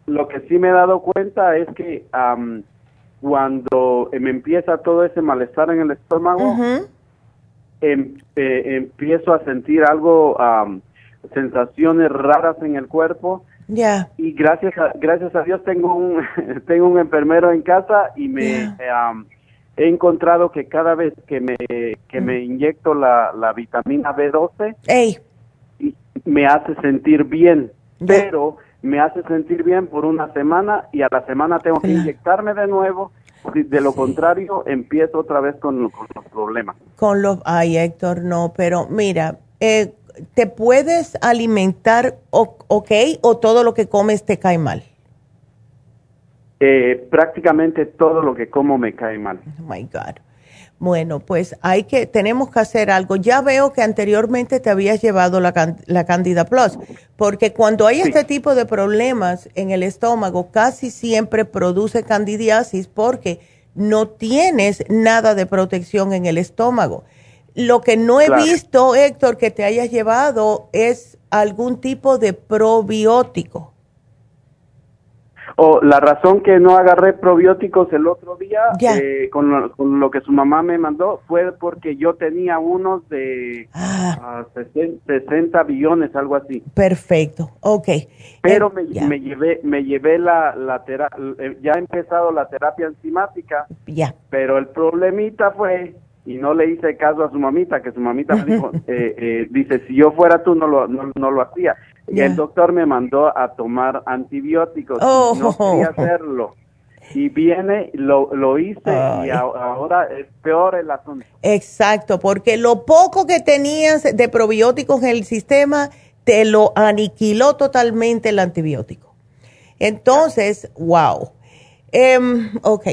lo que sí me he dado cuenta es que cuando me empieza todo ese malestar en el estómago, em, eh, empiezo a sentir algo, sensaciones raras en el cuerpo. Ya. Y gracias a, gracias a Dios tengo un, (laughs) tengo un enfermero en casa y me he encontrado que cada vez que me, que me inyecto la, la vitamina B12, me hace sentir bien. Pero me hace sentir bien por una semana y a la semana tengo que inyectarme de nuevo. De lo contrario, empiezo otra vez con, los problemas. Con los, ay Héctor, no, pero mira, eh, ¿te puedes alimentar ok o todo lo que comes te cae mal? Eh, prácticamente todo lo que como me cae mal. Oh my God. Bueno, pues hay que, tenemos que hacer algo. Ya veo que anteriormente te habías llevado la, la Candida Plus, porque cuando hay este tipo de problemas en el estómago, casi siempre produce candidiasis porque no tienes nada de protección en el estómago. Lo que no he visto, Héctor, que te hayas llevado es algún tipo de probiótico. O la razón que no agarré probióticos el otro día eh, con, lo, que su mamá me mandó fue porque yo tenía unos de 60, ah. billones, algo así. Perfecto, ok. Pero eh, me, me, llevé, me llevé la, la eh, ya he empezado la terapia enzimática. Ya. Pero el problemita fue y no le hice caso a su mamita, que su mamita me dijo, (laughs) dice, si yo fuera tú no lo, no lo hacía. Y el doctor me mandó a tomar antibióticos. No quería hacerlo. y viene, lo, lo hice y ahora es peor el asunto. Exacto, porque lo poco que tenías de probióticos en el sistema te lo aniquiló totalmente el antibiótico. Entonces, wow. Em, ok.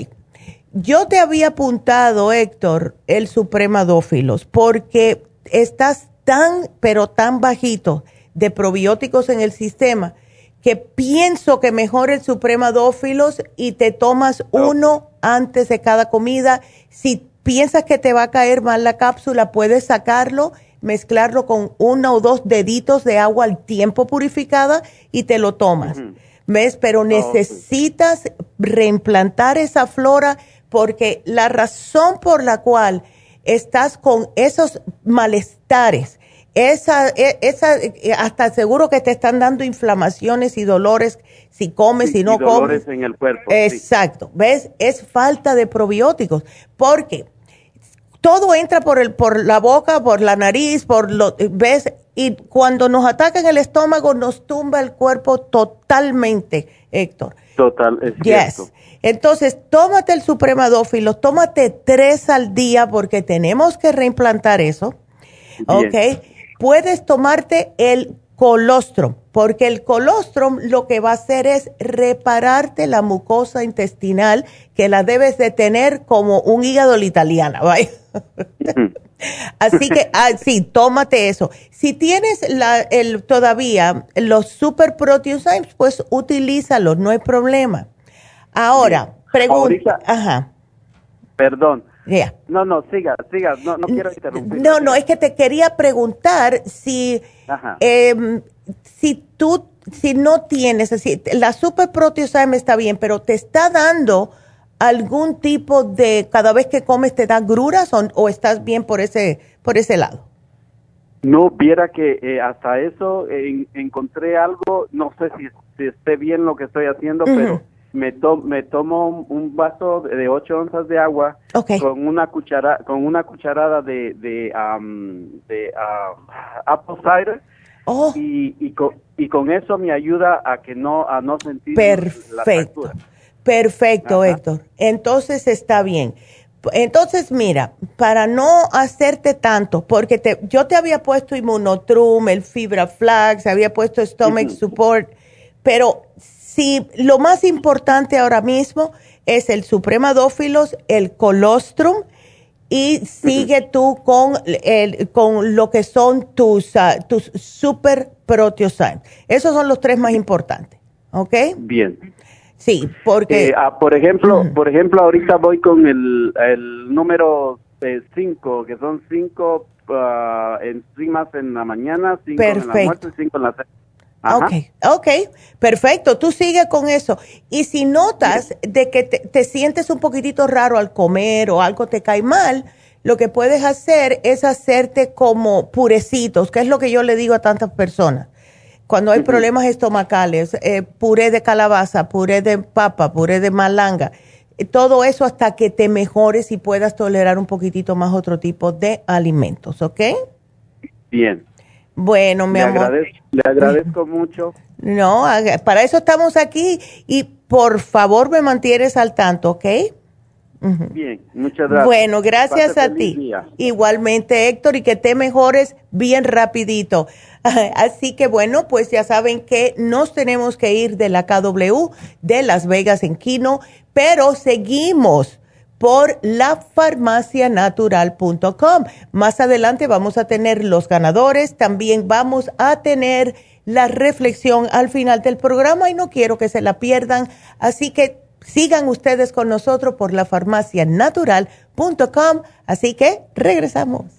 Yo te había apuntado, Héctor, el supremadófilos, porque estás tan, pero tan bajito de probióticos en el sistema que pienso que mejor el supremadófilos y te tomas uno antes de cada comida. Si piensas que te va a caer mal la cápsula, puedes sacarlo, mezclarlo con uno o dos deditos de agua al tiempo purificada y te lo tomas. ¿Ves? Pero necesitas reimplantar esa flora porque la razón por la cual estás con esos malestares esa, e, esa, eh, hasta seguro que te están dando inflamaciones y dolores si comes, y no comes. Dolores en el cuerpo. Exacto. ¿Ves? Es falta de probióticos. Porque todo entra por, el, por la boca, por la nariz, por lo, ¿ves? Y cuando nos ataca en el estómago, nos tumba el cuerpo totalmente, Héctor. Total, es yes. Entonces, tómate el supremadófilo, tómate tres al día porque tenemos que reimplantar eso. ¿Ok? puedes tomarte el colostrum, porque el colostrum lo que va a hacer es repararte la mucosa intestinal que la debes de tener como un hígado italiana, (laughs) ¿vale? Así que, (laughs) ah, sí, tómate eso. Si tienes la, el, todavía los super proteosymes, pues utilízalos, no hay problema. Ahora, pregunta. Ajá. Perdón, no, no, siga, siga, no, no quiero interrumpir. No, no, es que te quería preguntar si, eh, si tú, si no tienes, así, la super me está bien, pero te está dando algún tipo de, cada vez que comes te da gruras o, estás bien por ese, por ese lado? No, viera que eh, hasta eso encontré algo, no sé si, esté bien lo que estoy haciendo, pero me, me tomo un vaso de 8 onzas de agua con una cuchara con una cucharada de de, de apple cider. Oh. y, y, con, y con eso me ayuda a que no a no sentir perfecto. perfecto Héctor. Entonces está bien. Entonces, mira, para no hacerte tanto, porque te, yo te había puesto inmunotrum, el fibra flax, había puesto stomach support, pero Sí, lo más importante ahora mismo es el supremadófilos, el colostrum y sigue tú con, el, con lo que son tus, uh, tus super proteosymes. Esos son los tres más importantes, ¿ok? Bien. Sí, porque... Eh, ah, por ejemplo, por ejemplo, ahorita voy con el, el número 5, que son cinco uh, enzimas en la mañana, cinco en la noche, en la Ok, ok, perfecto. Tú sigue con eso. Y si notas de que te, sientes un poquitito raro al comer o algo te cae mal, lo que puedes hacer es hacerte como purecitos, que es lo que yo le digo a tantas personas. Cuando hay problemas estomacales, eh, puré de calabaza, puré de papa, puré de malanga, eh, todo eso hasta que te mejores y puedas tolerar un poquitito más otro tipo de alimentos, ¿ok? Bien. Bueno, mi amor. le agradezco mucho. No, para eso estamos aquí y por favor me mantienes al tanto, ¿ok? Bien, muchas gracias. Bueno, gracias a ti. Igualmente, Héctor, y que te mejores bien rapidito. (laughs) Así que bueno, pues ya saben que nos tenemos que ir de la KW de Las Vegas en Quino, pero seguimos por lafarmacianatural.com. Más adelante vamos a tener los ganadores, también vamos a tener la reflexión al final del programa y no quiero que se la pierdan, así que sigan ustedes con nosotros por lafarmacianatural.com, así que regresamos.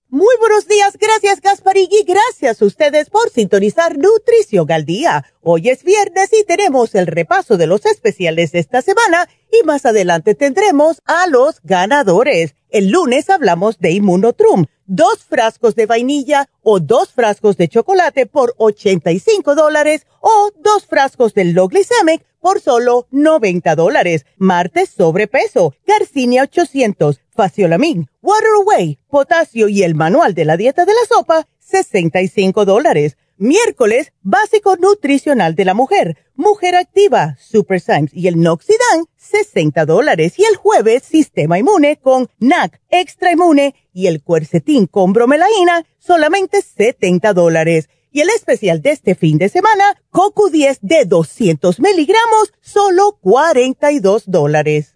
Muy buenos días, gracias Gasparigui, gracias a ustedes por sintonizar Nutrición al Día. Hoy es viernes y tenemos el repaso de los especiales de esta semana y más adelante tendremos a los ganadores. El lunes hablamos de Immunotrum dos frascos de vainilla o dos frascos de chocolate por 85 dólares o dos frascos del Low por solo 90 dólares. Martes sobrepeso, Garcinia 800, Faciolamin, Water Away, potasio y el manual de la dieta de la sopa, 65 dólares. Miércoles, básico nutricional de la mujer, mujer activa, Super Symes y el Noxidan, 60 dólares. Y el jueves, sistema inmune con NAC, extra inmune y el cuercetín con bromelaína, solamente 70 dólares. Y el especial de este fin de semana, Coco 10 de 200 miligramos, solo 42 dólares.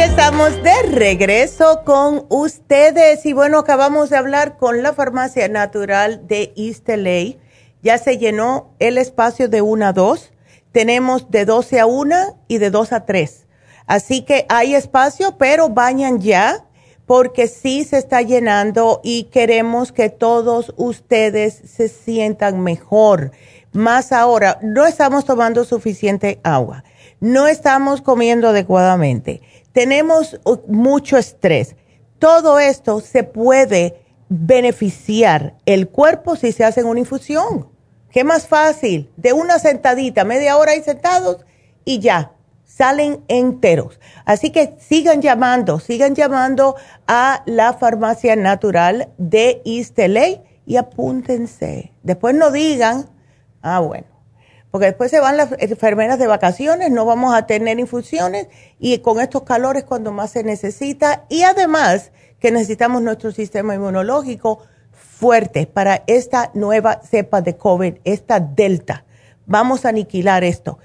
Estamos de regreso con ustedes y bueno, acabamos de hablar con la farmacia natural de East LA. Ya se llenó el espacio de 1 a 2. Tenemos de 12 a 1 y de 2 a 3. Así que hay espacio, pero bañan ya porque sí se está llenando y queremos que todos ustedes se sientan mejor. Más ahora, no estamos tomando suficiente agua, no estamos comiendo adecuadamente tenemos mucho estrés. Todo esto se puede beneficiar el cuerpo si se hace una infusión. ¿Qué más fácil? De una sentadita, media hora ahí sentados y ya, salen enteros. Así que sigan llamando, sigan llamando a la farmacia natural de East y apúntense. Después no digan, ah, bueno porque después se van las enfermeras de vacaciones, no vamos a tener infusiones y con estos calores cuando más se necesita y además que necesitamos nuestro sistema inmunológico fuerte para esta nueva cepa de COVID, esta delta. Vamos a aniquilar esto.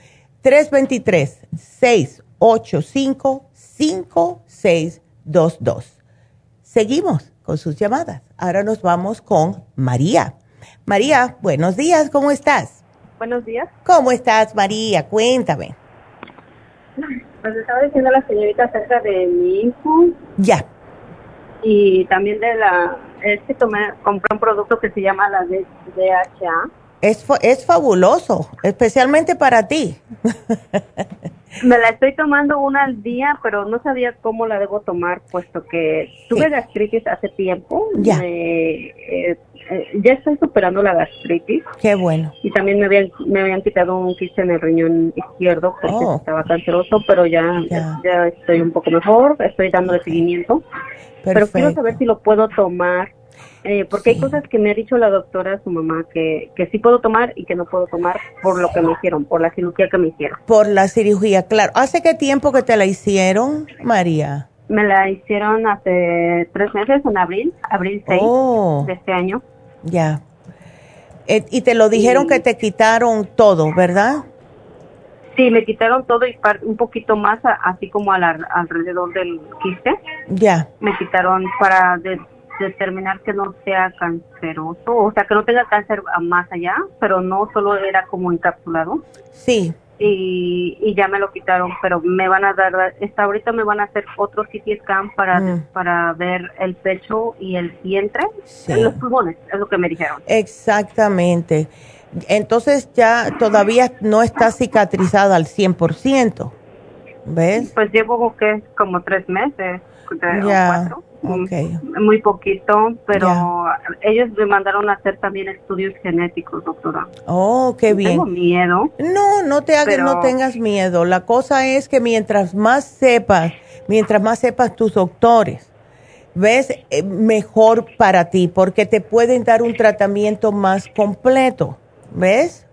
323-685-5622. Seguimos con sus llamadas. Ahora nos vamos con María. María, buenos días, ¿cómo estás? Buenos días. ¿Cómo estás, María? Cuéntame. Pues estaba diciendo la señorita acerca de mi hijo. Ya. Y también de la... Es que tomé, compré un producto que se llama la DHA. Es, es fabuloso, especialmente para ti. (laughs) Me la estoy tomando una al día, pero no sabía cómo la debo tomar, puesto que tuve gastritis hace tiempo. Ya. Eh, eh, ya estoy superando la gastritis. Qué bueno. Y también me habían, me habían quitado un quiste en el riñón izquierdo porque oh. estaba canceroso, pero ya, ya, estoy un poco mejor, estoy dando seguimiento. Pero quiero saber si lo puedo tomar eh, porque hay cosas que me ha dicho la doctora, su mamá, que, que sí puedo tomar y que no puedo tomar por lo que me hicieron, por la cirugía que me hicieron. Por la cirugía, claro. ¿Hace qué tiempo que te la hicieron, María? Me la hicieron hace tres meses, en abril, abril 6 de este año. Ya. Eh, y te lo dijeron que te quitaron todo, ¿verdad? Sí, me quitaron todo y un poquito más, así como alrededor del quiste. Ya. Me quitaron para determinar que no sea canceroso, o sea, que no tenga cáncer más allá, pero no solo era como encapsulado. Sí. Y, ya me lo quitaron, pero me van a dar, esta ahorita me van a hacer otro CT scan para, mm. para ver el pecho y el vientre, los pulmones, es lo que me dijeron. Exactamente. Entonces ya todavía no está cicatrizada al 100%, ¿ves? Pues llevo que como tres meses, cuatro. Okay. Muy poquito, pero ellos me mandaron a hacer también estudios genéticos, doctora. Oh, qué bien. Tengo miedo. No, no te hagas, no tengas miedo. La cosa es que mientras más sepas, mientras más sepas tus doctores, ves eh, mejor para ti, porque te pueden dar un tratamiento más completo, ¿ves?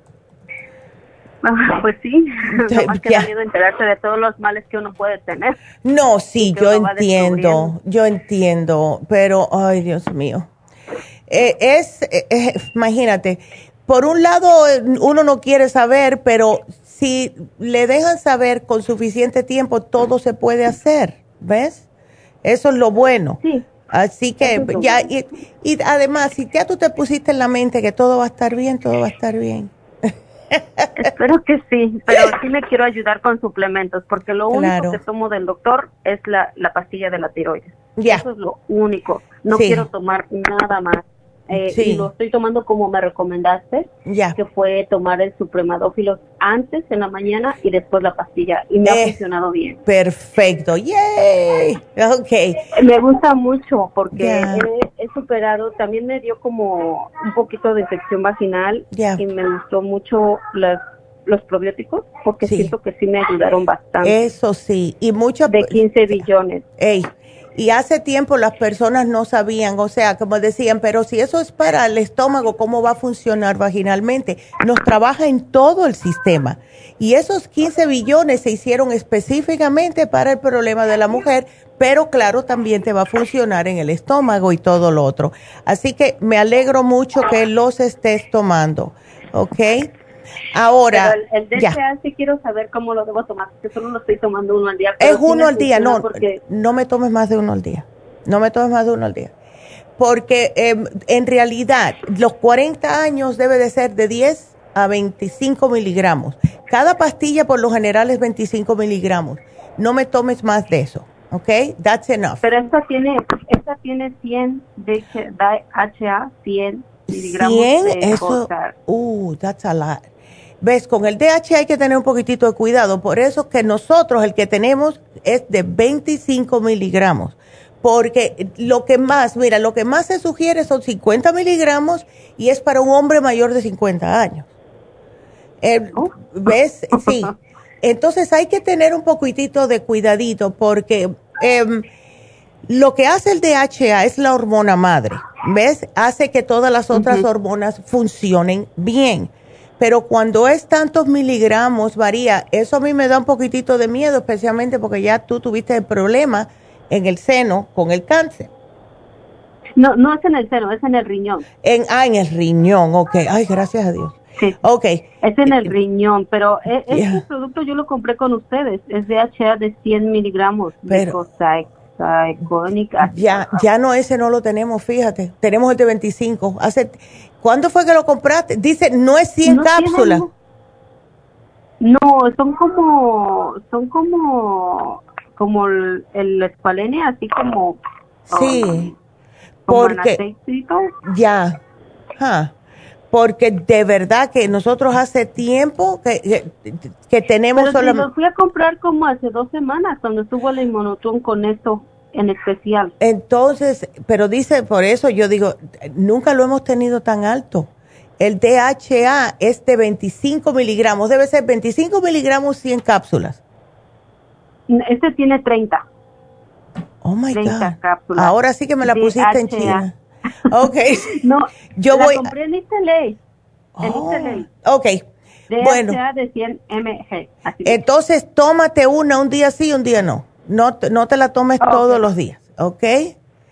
Pues sí, (laughs) más que da miedo enterarse de todos los males que uno puede tener. No, sí, yo entiendo, yo entiendo, pero, ay, Dios mío. Eh, es, eh, eh, imagínate, por un lado uno no quiere saber, pero si le dejan saber con suficiente tiempo, todo se puede hacer, ¿ves? Eso es lo bueno. Sí. Así que ya, y, y además, si ya tú te pusiste en la mente que todo va a estar bien, todo va a estar bien. Espero que sí, pero sí me quiero ayudar con suplementos, porque lo único que tomo del doctor es la, la pastilla de la tiroides. Eso es lo único. No quiero tomar nada más. Eh, y lo estoy tomando como me recomendaste, que fue tomar el supremadófilo antes en la mañana y después la pastilla. Y me ha eh, funcionado bien. Perfecto, yay. Ok. Me gusta mucho porque he, superado, también me dio como un poquito de infección vaginal y me gustó mucho las los probióticos porque siento que sí me ayudaron bastante. Eso sí, y mucho de 15 billones. Ey, y hace tiempo las personas no sabían, o sea, como decían, pero si eso es para el estómago, ¿cómo va a funcionar vaginalmente? Nos trabaja en todo el sistema. Y esos 15 billones se hicieron específicamente para el problema de la mujer, pero claro, también te va a funcionar en el estómago y todo lo otro. Así que me alegro mucho que los estés tomando, ¿ok? Ahora, el, DHA sí quiero saber cómo lo debo tomar, porque solo lo estoy tomando uno al día. Es uno al día, no, no me tomes más de uno al día. No me tomes más de uno al día. Porque em, en realidad los 40 años debe de ser de 10 a 25 miligramos. Cada pastilla por lo general es 25 miligramos. No me tomes más de eso, ¿ok? That's enough. Pero esta tiene, esta tiene 100 DHA, 100 miligramos 100, eso, uh, that's a lot. Ves, con el DH hay que tener un poquitito de cuidado. Por eso que nosotros el que tenemos es de 25 miligramos. Porque lo que más, mira, lo que más se sugiere son 50 miligramos y es para un hombre mayor de 50 años. Eh, oh. ¿Ves? (laughs) Sí. Entonces hay que tener un poquitito de cuidadito porque em, lo que hace el DHA es la hormona madre. ¿Ves? Hace que todas las otras hormonas funcionen bien pero cuando es tantos miligramos, varía. Eso a mí me da un poquitito de miedo, especialmente porque ya tú tuviste el problema en el seno con el cáncer. No, no es en el seno, es en el riñón. En, ah, en el riñón, ok. Ay, gracias a Dios. Sí. Ok. Es en el riñón, pero e, este producto yo lo compré con ustedes. Es DHA de 100 miligramos. Ya, ya no, ese no lo tenemos, fíjate. Tenemos el de 25. Hace, ¿Cuándo fue que lo compraste? Dice, no es 100 cápsulas. No, son como, son como, como el, el escualene, así como. Sí, um, porque. Ya. porque de verdad que nosotros hace tiempo que, que, tenemos Pero lo fui a comprar como hace dos semanas cuando estuvo la inmunotón con esto en especial. Entonces, pero dice, por eso yo digo, nunca lo hemos tenido tan alto. El DHA es de 25 miligramos, debe ser 25 miligramos 100 cápsulas. Este tiene 30. Oh my God. Cápsulas. Ahora sí que me la pusiste en China. (laughs) Ok. no, (laughs) yo la voy. compré en Ley. En oh, Ok. DHA bueno. de 100 mg. Entonces, tómate una un día sí, un día no No, no te la tomes todos los días, ¿ok?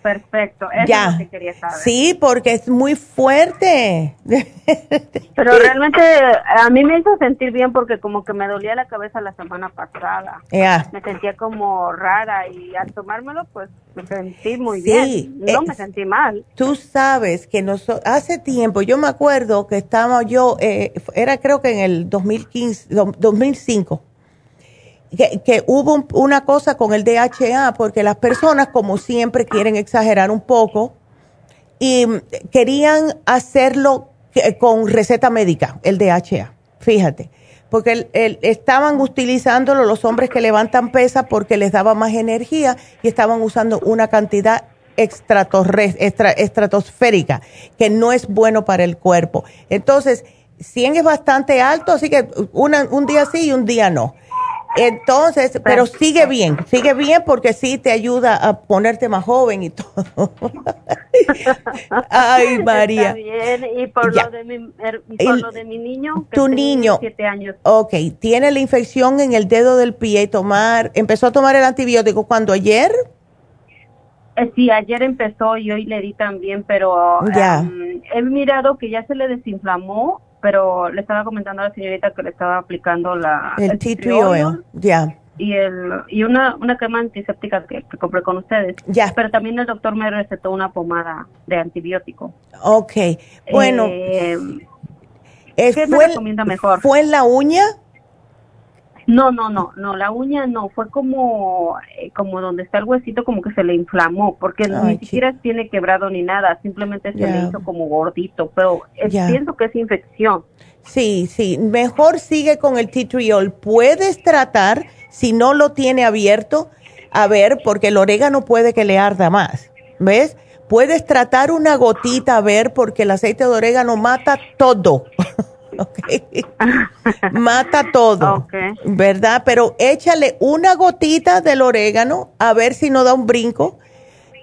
Perfecto, eso ya. es lo que quería saber. Sí, porque es muy fuerte. (laughs) Pero realmente a mí me hizo sentir bien porque como que me dolía la cabeza la semana pasada. Me sentía como rara y al tomármelo pues me sentí muy bien. No me sentí mal. Tú sabes que nos, hace tiempo, yo me acuerdo que estaba yo, eh, era creo que en el 2015, 2005 que, hubo una cosa con el DHA, porque las personas, como siempre, quieren exagerar un poco y querían hacerlo con receta médica, el DHA, fíjate, porque estaban utilizándolo los hombres que levantan pesa porque les daba más energía y estaban usando una cantidad estratosférica, que no es bueno para el cuerpo. Entonces, 100 es bastante alto, así que un día sí y un día no. Entonces, pero sigue bien, sigue bien porque sí te ayuda a ponerte más joven y todo. (laughs) Ay, María. Está bien, y por, lo de, mi, por lo de mi niño, que tu niño, siete años. Ok, tiene la infección en el dedo del pie y tomar, empezó a tomar el antibiótico cuando ayer. Eh, sí, ayer empezó y hoy le di también, pero ya. he mirado que ya se le desinflamó pero le estaba comentando a la señorita que le estaba aplicando la el, tea tree oil, ya. Y el y una una crema antiséptica que, compré con ustedes. Ya. Pero también el doctor me recetó una pomada de antibiótico. Ok. Bueno. Eh, ¿Qué me recomienda mejor? ¿Fue en la uña? No, no, no, no, la uña no, fue como, eh, como donde está el huesito, como que se le inflamó, porque ni siquiera tiene quebrado ni nada, simplemente se le hizo como gordito, pero pienso que es infección. Sí, sí, mejor sigue con el titriol. Puedes tratar, si no lo tiene abierto, a ver, porque el orégano puede que le arda más, ¿ves? Puedes tratar una gotita a ver, porque el aceite de orégano mata todo. (laughs) Mata todo, ¿verdad? Pero échale una gotita del orégano a ver si no da un brinco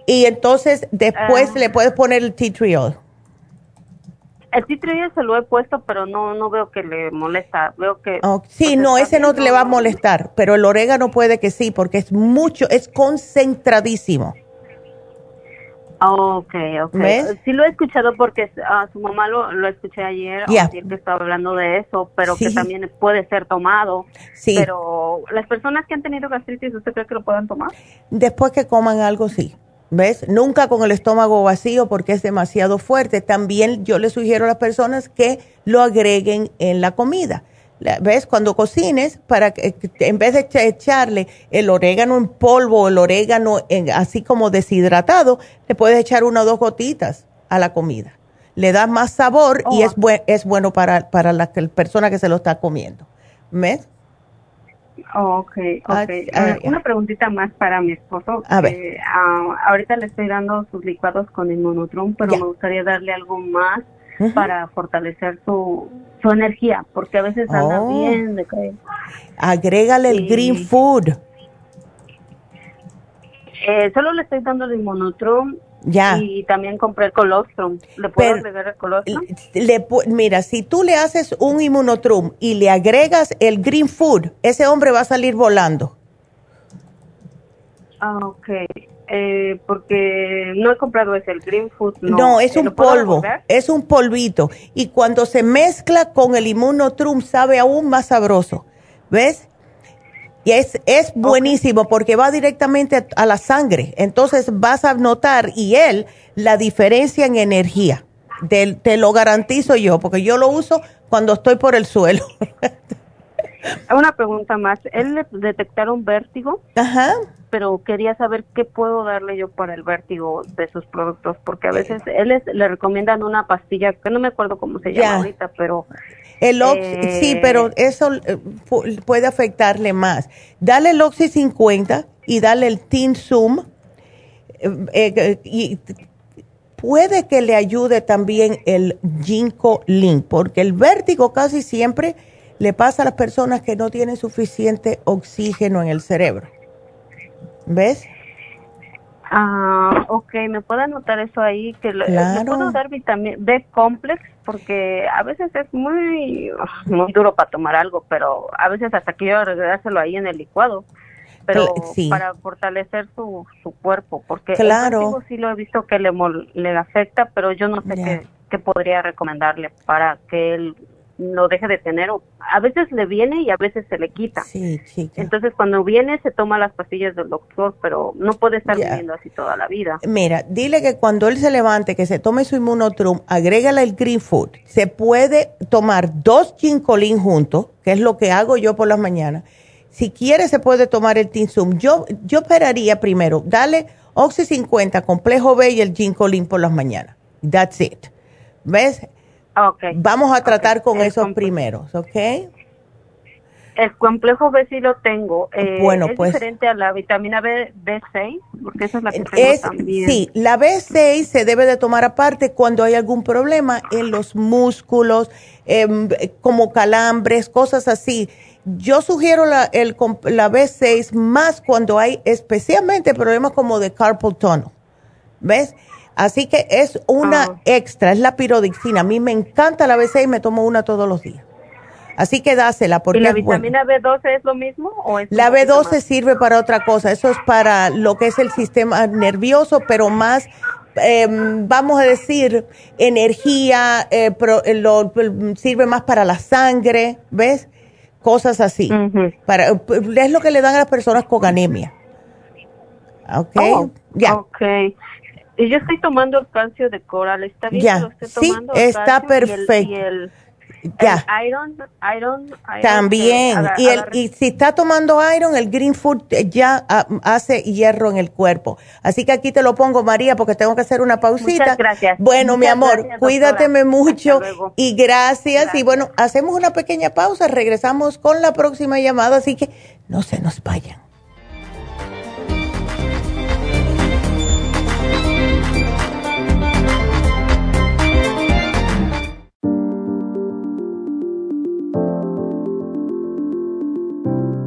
y entonces después ah. le puedes poner el tea tree El tea tree se lo he puesto, pero no no veo que le molesta. Veo que sí, no, ese no le va a molestar, pero el orégano puede que sí, porque es mucho, es concentradísimo. Ok, ok. Sí lo he escuchado porque a su mamá lo, lo escuché ayer, yeah. que estaba hablando de eso, pero que también puede ser tomado. Sí. Pero las personas que han tenido gastritis, ¿usted cree que lo puedan tomar? Después que coman algo, sí. ¿Ves? Nunca con el estómago vacío porque es demasiado fuerte. También yo le sugiero a las personas que lo agreguen en la comida ¿Ves? Cuando cocines, para que en vez de echarle el orégano en polvo o el orégano en, así como deshidratado, le puedes echar una o dos gotitas a la comida. Le da más sabor y oh. es, es bueno para, para la, persona que se lo está comiendo. ¿Ves? ok, ok. Eh, una preguntita más para mi esposo. A ver. Ah, ahorita le estoy dando sus licuados con el monotron, pero me gustaría darle algo más para fortalecer su, su energía, porque a veces anda oh. bien de Agrégale el green food. Eh, solo le estoy dando el monotron ya. Y también compré el colostrum. ¿Le puedo agregar el colostrum? Le, mira, si tú le haces un inmunotrum y le agregas el green food, ese hombre va a salir volando. Ah, ok. Eh, porque no he comprado ese, el Green Food. No, es un polvo, es un polvito. Y cuando se mezcla con el Immunotrum sabe aún más sabroso. ¿Ves? Y es, es buenísimo porque va directamente a la sangre. Entonces vas a notar, y él, la diferencia en energía. te lo garantizo yo, porque yo lo uso cuando estoy por el suelo. (laughs) Una pregunta más. Él le detectaron vértigo. Ajá. Pero quería saber qué puedo darle yo para el vértigo de sus productos, porque a veces él le recomiendan una pastilla que no me acuerdo cómo se llama ahorita, pero el eh, sí, pero eso eh, puede afectarle más. Dale el Oxy 50 y dale el Teen Zoom eh, y puede que le ayude también el Ginkgo Link, porque el vértigo casi siempre le pasa a las personas que no tienen suficiente oxígeno en el cerebro. ¿Ves? Ah, ok, me puedo anotar eso ahí, que claro. me puedo dar vitamina B complex, porque a veces es muy, muy duro para tomar algo, pero a veces hasta quiero regresárselo ahí en el licuado. pero para fortalecer su, su cuerpo, porque claro. sí lo he visto que le, le afecta, pero yo no sé qué, qué podría recomendarle para que él lo deje de tener. A veces le viene y a veces se le quita. Sí, sí. Entonces cuando viene se toma las pastillas del doctor, pero no puede estar viviendo así toda la vida. Mira, dile que cuando él se levante, que se tome su inmunotrum, agrégale el green food. Se puede tomar dos ginkolin juntos, que es lo que hago yo por las mañanas. Si quiere se puede tomar el tinsum. Yo, yo esperaría primero, dale Oxy 50, complejo B y el ginkolin por las mañanas. That's it. ¿Ves? Okay. Vamos a tratar con esos primeros, ¿ok? El complejo B sí lo tengo. Eh, bueno, es pues. diferente a la vitamina B, B6, porque esa es la que tengo también. Sí, la B6 se debe de tomar aparte cuando hay algún problema en los músculos, em, como calambres, cosas así. Yo sugiero la, el, la B6 más cuando hay especialmente problemas como de carpal tunnel. ¿Ves? Así que es una ah. extra, es la pirodixina. A mí me encanta la B6 y me tomo una todos los días. Así que dásela porque ¿Y la vitamina B12 es lo mismo? O la B12 sirve para otra cosa. Eso es para lo que es el sistema nervioso, pero más, em, vamos a decir, energía, eh, sirve más para la sangre, ¿ves? Cosas así. para, es lo que le dan a las personas con anemia. ¿Ok? Oh, ya. Ok. Y yo estoy tomando el calcio de coral, ¿está bien? Ya, sí, está perfecto. ya. iron, iron, También. y, el, y si está tomando iron, el green food ya ah, hace hierro en el cuerpo. Así que aquí te lo pongo, María, porque tengo que hacer una pausita. Muchas gracias. Bueno, mi amor, cuídateme mucho y gracias. Y bueno, hacemos una pequeña pausa, regresamos con la próxima llamada, así que no se nos vayan.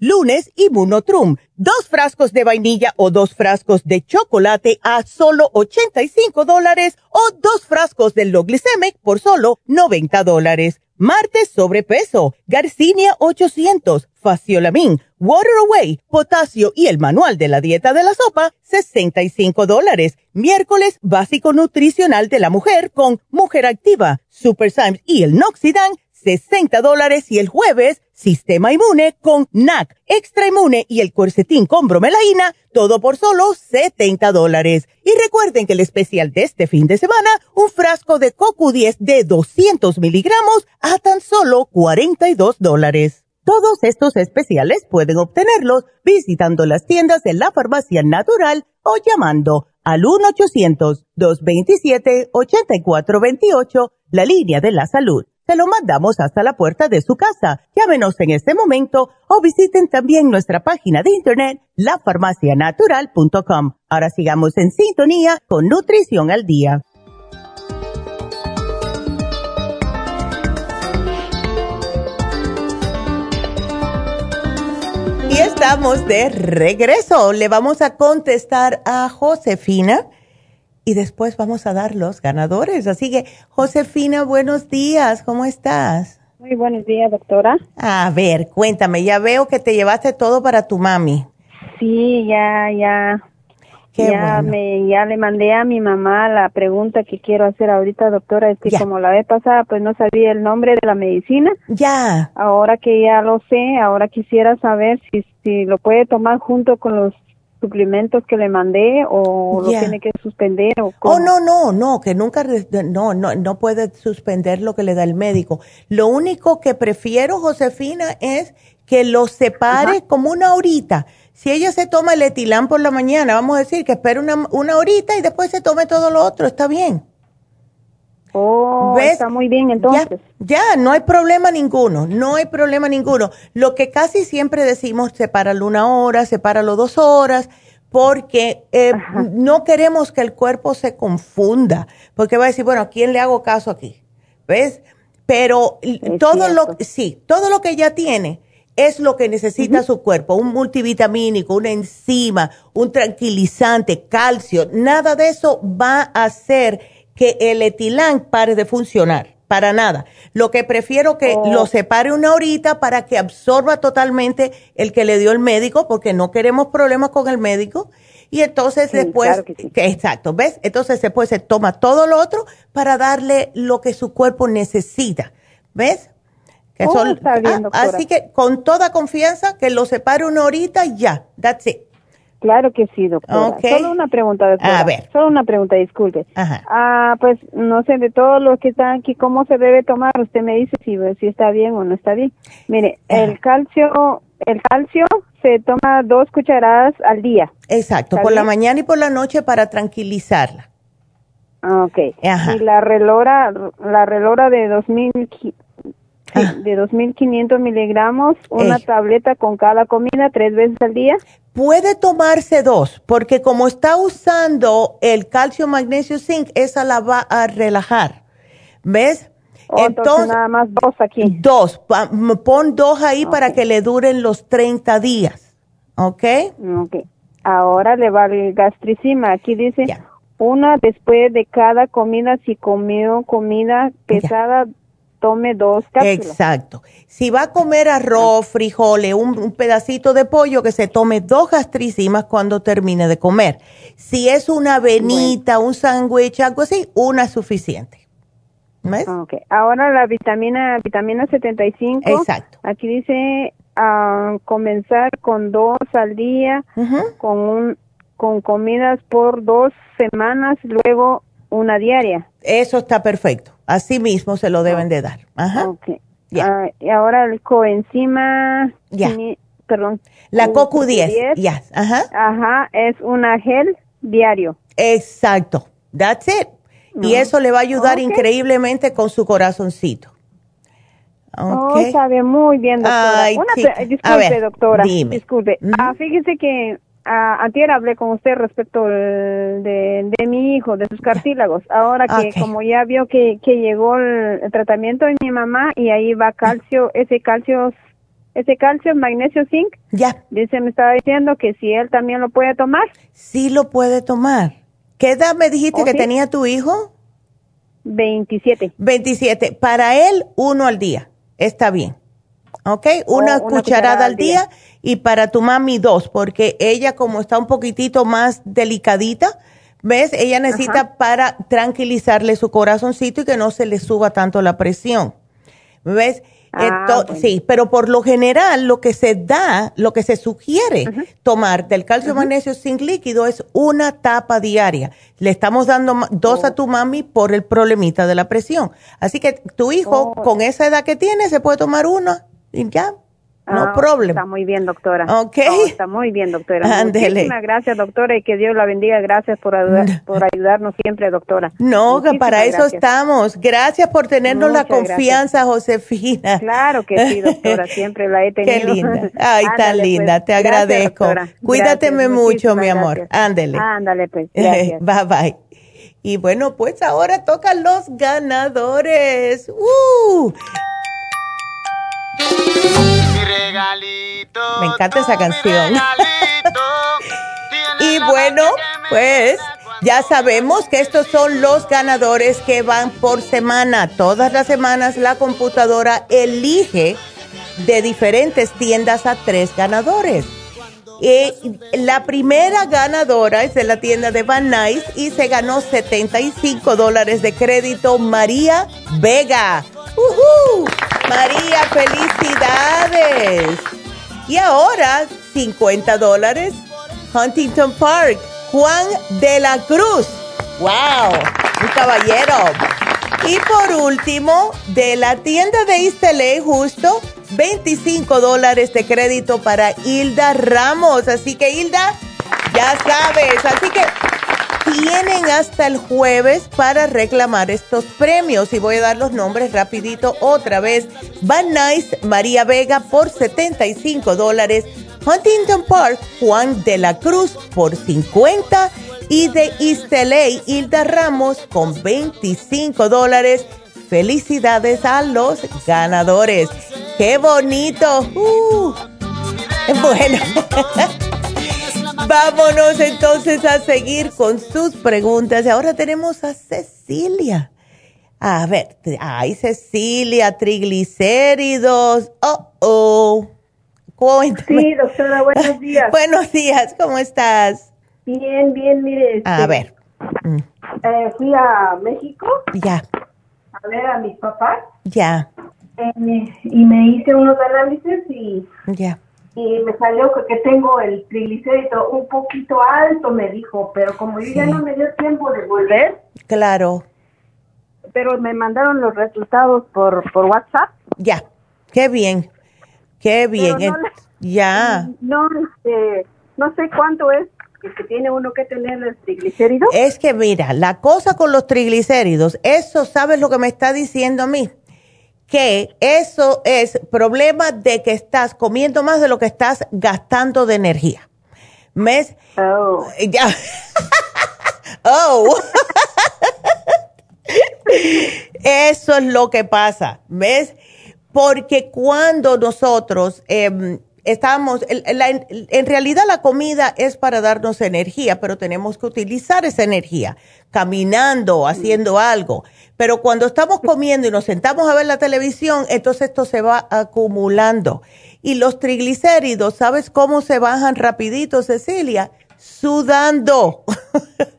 Lunes, Immunotrum, dos frascos de vainilla o dos frascos de chocolate a solo 85 dólares o dos frascos de Loglicemic por solo 90 dólares. Martes, sobrepeso, Garcinia 800, Faciolamin, Water Away, potasio y el manual de la dieta de la sopa, 65 dólares. Miércoles, básico nutricional de la mujer con Mujer Activa, Super Symes y el Noxidan, 60 dólares y el jueves, Sistema Inmune con NAC, Extra Inmune y el Cuercetín con bromelaína, todo por solo 70 dólares. Y recuerden que el especial de este fin de semana, un frasco de CoQ10 de 200 miligramos a tan solo 42 dólares. Todos estos especiales pueden obtenerlos visitando las tiendas de la farmacia natural o llamando al 1-800-227-8428, la línea de la salud se lo mandamos hasta la puerta de su casa. Llámenos en este momento o visiten también nuestra página de internet lafarmacianatural.com. Ahora sigamos en sintonía con Nutrición al Día. Y estamos de regreso. Le vamos a contestar a Josefina y después vamos a dar los ganadores. Así que, Josefina, buenos días, ¿cómo estás? Muy buenos días, doctora. A ver, cuéntame, ya veo que te llevaste todo para tu mami. Sí, ya, ya. ya, me, ya le mandé a mi mamá la pregunta que quiero hacer ahorita, doctora. Es que como la vez pasada, pues no sabía el nombre de la medicina. Ya. Ahora que ya lo sé, ahora quisiera saber si, si lo puede tomar junto con los suplementos que le mandé o lo tiene que suspender o Oh, no, no, no, que nunca, no, no, no puede suspender lo que le da el médico. Lo único que prefiero, Josefina, es que lo separe como una horita. Si ella se toma el etilán por la mañana, vamos a decir que espere una, una horita y después se tome todo lo otro, está bien. Oh, está muy bien entonces. Ya, no hay problema ninguno, no hay problema ninguno. Lo que casi siempre decimos, sepáralo una hora, sepáralo dos horas, porque eh, no queremos que el cuerpo se confunda, porque va a decir, bueno, ¿a quién le hago caso aquí? ¿Ves? Pero todo lo, sí, todo lo que ella tiene es lo que necesita su cuerpo, un multivitamínico, una enzima, un tranquilizante, calcio, nada de eso va a hacer que el etilán pare de funcionar, para nada. Lo que prefiero que oh. lo separe una horita para que absorba totalmente el que le dio el médico, porque no queremos problemas con el médico. Y entonces después, exacto, ¿ves? Entonces después se toma todo lo otro para darle lo que su cuerpo necesita, ¿ves? Oh, está bien, ah, así que con toda confianza que lo separe una horita y ya, that's it. Claro que sí, doctora. Solo una pregunta, doctora. A ver. Solo una pregunta, disculpe. Ajá. Ah, pues no sé, de todos los que están aquí, ¿cómo se debe tomar? Usted me dice si, si está bien o no está bien. Mire, el calcio, el calcio se toma dos cucharadas al día. Exacto, por la mañana y por la noche para tranquilizarla. Ah, ok. Ajá. Y la relora, la relora de 2000 Ah. de 2.500 miligramos, una tableta con cada comida tres veces al día. Puede tomarse dos, porque como está usando el calcio, magnesio, zinc, esa la va a relajar. ¿Ves? Oh, entonces, nada más dos aquí. Dos. Pon dos ahí para que le duren los 30 días. ¿Ok? Ok. Ahora le va el gastricima. Aquí dice una después de cada comida si comió comida pesada tome dos cápsulas. Exacto. Si va a comer arroz, frijoles, un, pedacito de pollo, que se tome dos gastricimas cuando termine de comer. Si es una avenita, un sándwich, algo así, una es suficiente. ¿Ves? Okay. Ahora la vitamina, vitamina 75. Exacto. Aquí dice uh, comenzar con dos al día, con un, con comidas por dos semanas, luego una diaria. Eso está perfecto. Así mismo se lo deben de dar. Ajá. Okay. Ah, y ahora el coenzima. Ya. Perdón. La CoQ10. Ya. Ajá. Ajá. Es una gel diario. Exacto. That's it. Y eso le va a ayudar increíblemente con su corazoncito. Okay. Oh, sabe muy bien, doctora. Ay, Una disculpe, doctora. Dime. Disculpe. Ah, fíjese que a, ayer hablé con usted respecto de, de, mi hijo, de sus cartílagos. Ahora que como ya vio que, que llegó el, tratamiento de mi mamá y ahí va calcio, ese calcio, ese calcio, magnesio, zinc. Ya. Dice, me estaba diciendo que si él también lo puede tomar. Sí lo puede tomar. ¿Qué edad me dijiste que tenía tu hijo? 27. 27. Para él, uno al día. Está bien. ¿Ok? Una, cucharada, al día, y para tu mami dos, porque ella como está un poquitito más delicadita, ¿ves? Ella necesita para tranquilizarle su corazoncito y que no se le suba tanto la presión, ¿ves? Ah, sí, pero por lo general lo que se da, lo que se sugiere tomar del calcio magnesio sin líquido es una tapa diaria. Le estamos dando dos a oh. tu mami por el problemita de la presión. Así que tu hijo, oh. con esa edad que tiene, se puede tomar una y ya. no ah, problema. Está muy bien, doctora. Ok. está muy bien, doctora. (laughs) Muchísimas gracias, doctora, y que Dios la bendiga. Gracias por, por ayudarnos siempre, doctora. No, que para eso estamos. Gracias por tenernos la confianza, Josefina. Claro que sí, doctora, siempre la he (laughs) tenido. Qué linda. (laughs) Ay, tan pues. linda, te agradezco. Cuídateme mucho, mi amor. Ándele. Ándale, pues. Gracias. bye, bye. Y bueno, pues ahora tocan los ganadores. ¡Uh! Me encanta esa canción. (laughs) y bueno, pues ya sabemos que estos son los ganadores que van por semana. Todas las semanas la computadora elige de diferentes tiendas a tres ganadores. Y la primera ganadora es de la tienda de Van Nuys y se ganó 75 dólares de crédito María Vega. María, felicidades. Y ahora 50 dólares Huntington Park. Juan de la Cruz. ¡Wow! Un caballero. Y por último, de la tienda de Isteley, justo 25 dólares de crédito para Hilda Ramos. Así que Hilda, ya sabes. Así que tienen hasta el jueves para reclamar estos premios. Y voy a dar los nombres rapidito otra vez. Van Nice, María Vega por 75 dólares. Huntington Park, Juan de la Cruz por 50 y de East Hilda Ramos con 25 dólares. Felicidades a los ganadores. ¡Qué bonito! Uh. (laughs) Bueno. (laughs) Vámonos entonces a seguir con sus preguntas. Y ahora tenemos a Cecilia. A ver, ay Cecilia, triglicéridos. Oh, oh. Cuéntame. Sí, doctora, buenos (laughs) días. buenos días, ¿cómo estás? Bien, bien, mire. a este, ver. Eh, fui a México. Ya. A ver a mis papás. Ya. Eh, y me hice unos análisis y. Ya y me salió que tengo el triglicérido un poquito alto, me dijo, pero como yo ya no me dio tiempo de volver. Claro. Pero me mandaron los resultados por, por WhatsApp. Ya, qué bien, qué bien. ya. No, este, no sé cuánto es que tiene uno que tener el triglicéridos. Es que mira, la cosa con los triglicéridos, eso sabes lo que me está diciendo a mí que eso es problema de que estás comiendo más de lo que estás gastando de energía. ¿Ves? Oh. Ya. (laughs) oh. eso es lo que pasa. ¿Ves? Porque cuando nosotros eh, estamos, en realidad la comida es para darnos energía, pero tenemos que utilizar esa energía caminando, haciendo algo. Pero cuando estamos comiendo y nos sentamos a ver la televisión, entonces esto se va acumulando. Y los triglicéridos, ¿sabes cómo se bajan rapidito, Cecilia? Sudando. (laughs)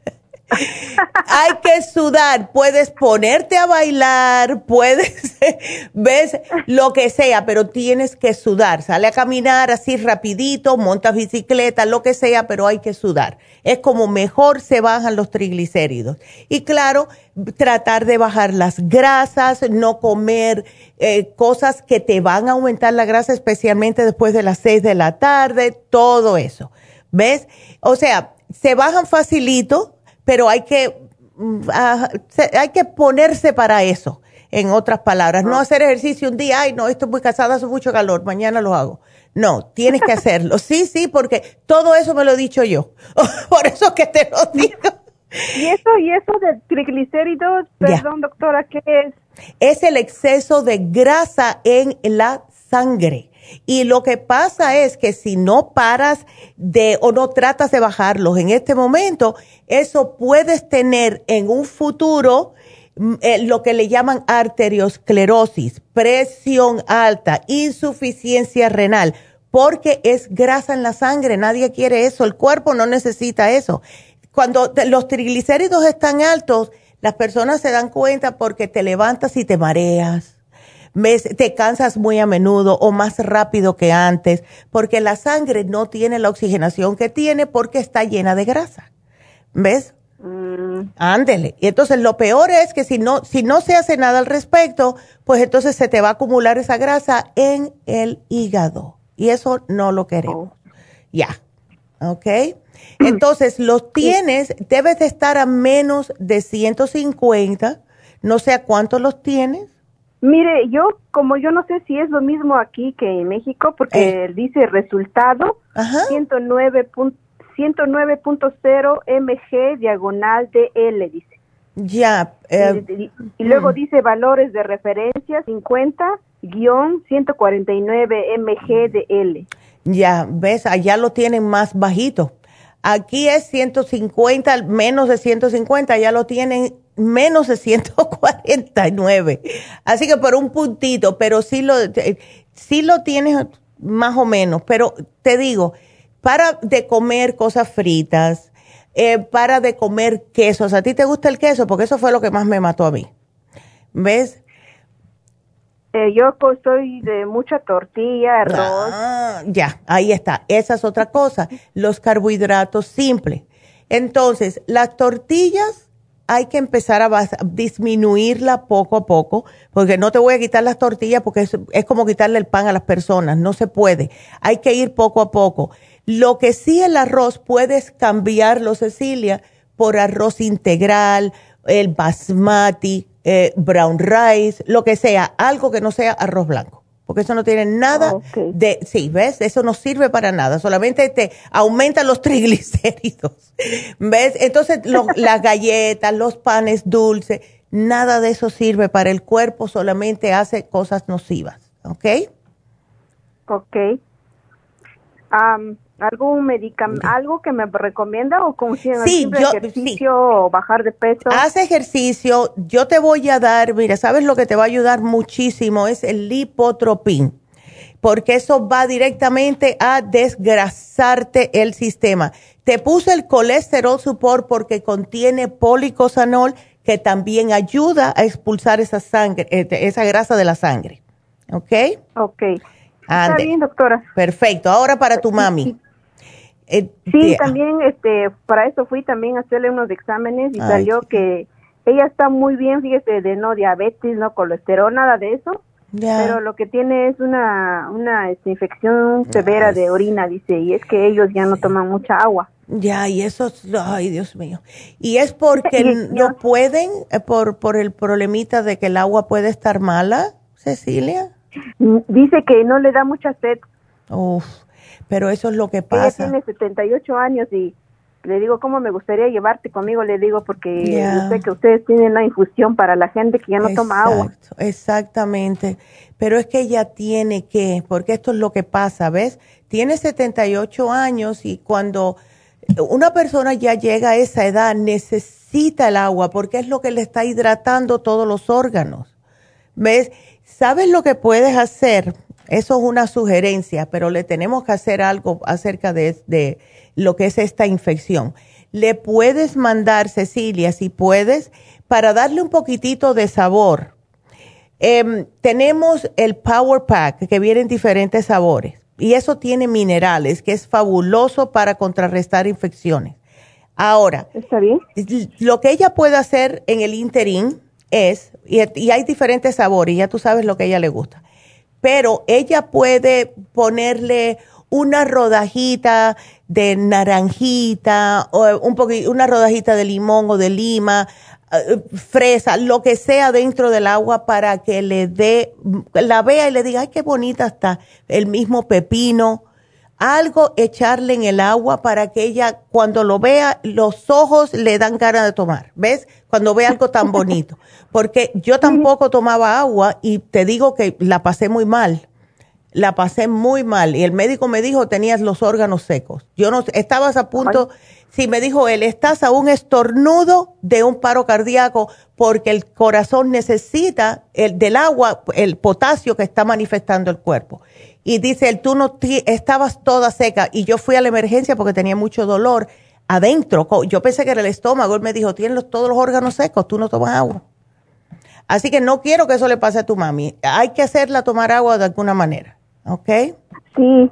Hay que sudar, puedes ponerte a bailar, puedes, (laughs) ves, lo que sea, pero tienes que sudar. Sale a caminar así rapidito, montas bicicleta, lo que sea, pero hay que sudar. Es como mejor se bajan los triglicéridos. Y claro, tratar de bajar las grasas, no comer eh, cosas que te van a aumentar la grasa, especialmente después de las seis de la tarde, todo eso. ¿Ves? O sea, se bajan facilito pero hay que, mm, ah, hay que ponerse para eso, en otras palabras. No hacer ejercicio un día, ay, no, estoy muy casada, hace mucho calor, mañana lo hago. No, tienes que (laughs) hacerlo. Sí, sí, porque todo eso me lo he dicho yo. (laughs) Por eso que te lo (laughs) digo. ¿Y eso, y eso de triglicéridos, perdón, doctora, qué es? Es el exceso de grasa en la sangre. Y lo que pasa es que si no paras de o no tratas de bajarlos en este momento, eso puedes tener en un futuro mm, eh, lo que le llaman arteriosclerosis, presión alta, insuficiencia renal, porque es grasa en la sangre, nadie quiere eso, el cuerpo no necesita eso. Cuando los triglicéridos están altos, las personas se dan cuenta porque te levantas y te mareas te cansas muy a menudo o más rápido que antes, porque la sangre no tiene la oxigenación que tiene porque está llena de grasa. ¿Ves? Mm. Ándele. Y entonces lo peor es que si no, si no se hace nada al respecto, pues entonces se te va a acumular esa grasa en el hígado. y eso no lo queremos. Oh. Ya, ¿ok? Entonces, los (clears throat) tienes, debes de estar a menos de 150, no sé a cuántos los tienes. Mire, yo, como yo no sé si es lo mismo aquí que en México, porque eh. dice resultado 109.0 mg diagonal de L, dice. Ya. Eh, y, luego mm. dice valores de referencia 50 149 mg de L. Ya, ves, allá lo tienen más bajito. Aquí es 150, menos de 150, ya lo tienen menos de 149. Así que por un puntito, pero sí lo, sí lo tienes más o menos. Pero te digo, para de comer cosas fritas, eh, para de comer quesos. ¿A ti te gusta el queso? Porque eso fue lo que más me mató a mí. ¿Ves? Eh, yo soy de mucha tortilla, arroz. Ah, ya, ahí está. Esa es otra cosa. Los carbohidratos simples. Entonces, las tortillas hay que empezar a, disminuirla poco a poco, porque no te voy a quitar las tortillas porque es, es, como quitarle el pan a las personas, no se puede. Hay que ir poco a poco. Lo que sí el arroz puedes cambiarlo, Cecilia, por arroz integral, el basmati, eh, brown rice, lo que sea, algo que no sea arroz blanco. Porque eso no tiene nada de, sí, ¿ves? Eso no sirve para nada, solamente te aumenta los (laughs) triglicéridos. ¿Ves? Entonces, (laughs) las galletas, los panes dulces, nada de eso sirve para el cuerpo, solamente hace cosas nocivas. ¿Ok? Ok algún medicamento, algo que me recomienda o como si sí, yo, ejercicio o bajar de peso. Haz ejercicio, yo te voy a dar, mira, sabes lo que te va a ayudar muchísimo es el lipotropín, porque eso va directamente a desgrasarte el sistema. Te puse el colesterol support porque contiene policosanol que también ayuda a expulsar esa sangre, eh, esa grasa de la sangre. ¿Ok? Ok. Está bien, doctora. Perfecto. Ahora para tu mami. Eh, sí, también este, para eso fui también a hacerle unos exámenes y salió que ella está muy bien, fíjese, de no diabetes, no colesterol, nada de eso. Pero lo que tiene es una, una este, infección severa de orina, dice, y es que ellos ya no toman mucha agua. Ya, y eso, ay Dios mío. ¿Y es porque (laughs) no pueden, eh, por, por el problemita de que el agua puede estar mala, Cecilia? Dice que no le da mucha sed. Uf pero eso es lo que pasa. Ella tiene 78 años y le digo, ¿cómo me gustaría llevarte conmigo? Le digo, porque sé que ustedes tienen la infusión para la gente que ya no toma agua. Exactamente. Pero es que ella tiene que, porque esto es lo que pasa, ¿ves? Tiene 78 años y cuando una persona ya llega a esa edad necesita el agua porque es lo que le está hidratando todos los órganos. ¿Ves? ¿Sabes lo que puedes hacer? Eso es una sugerencia, pero le tenemos que hacer algo acerca de, lo que es esta infección. Le puedes mandar, Cecilia, si puedes, para darle un poquitito de sabor. Em, tenemos el Power Pack, que viene en diferentes sabores, y eso tiene minerales, que es fabuloso para contrarrestar infecciones. Ahora, ¿Está bien? lo que ella puede hacer en el interín es, y, y hay diferentes sabores, ya tú sabes lo que a ella le gusta pero ella puede ponerle una rodajita de naranjita o un una rodajita de limón o de lima, eh, fresa, lo que sea dentro del agua para que le dé, la vea y le diga, ay, qué bonita está, el mismo pepino, algo echarle en el agua para que ella cuando lo vea los ojos le dan ganas de tomar, ¿ves? Cuando ve algo tan bonito. (laughs) Porque yo tampoco tomaba agua y te digo que la pasé muy mal. La pasé muy mal y el médico me dijo tenías los órganos secos. Yo no estabas a punto, si me dijo él, estás a un estornudo de un paro cardíaco porque el corazón necesita el del agua, el potasio que está manifestando el cuerpo y dice él, tú no estabas toda seca y yo fui a la emergencia porque tenía mucho dolor adentro. Yo pensé que era el estómago. Él me dijo, tienes todos los órganos secos, tú no tomas agua. Así que no quiero que eso le pase a tu mami. Hay que hacerla tomar agua de alguna manera. ¿Ok? Sí.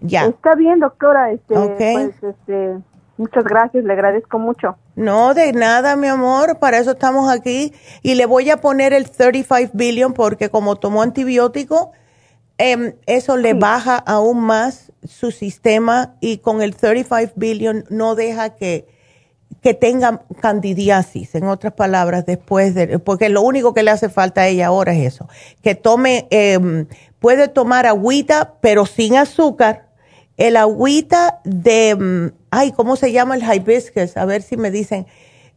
Ya. Está bien, doctora. Este, pues, este, muchas gracias, le agradezco mucho. No, de nada, mi amor. Para eso estamos aquí. Y le voy a poner el 35 billion porque como tomó antibiótico em, eso le baja aún más su sistema y con el 35 billion no deja que, que tenga candidiasis, en otras palabras, después de, porque lo único que le hace falta a ella ahora es eso, que tome, em, puede tomar agüita, pero sin azúcar, el agüita de, em, ay, ¿cómo se llama el hibiscus? A ver si me dicen,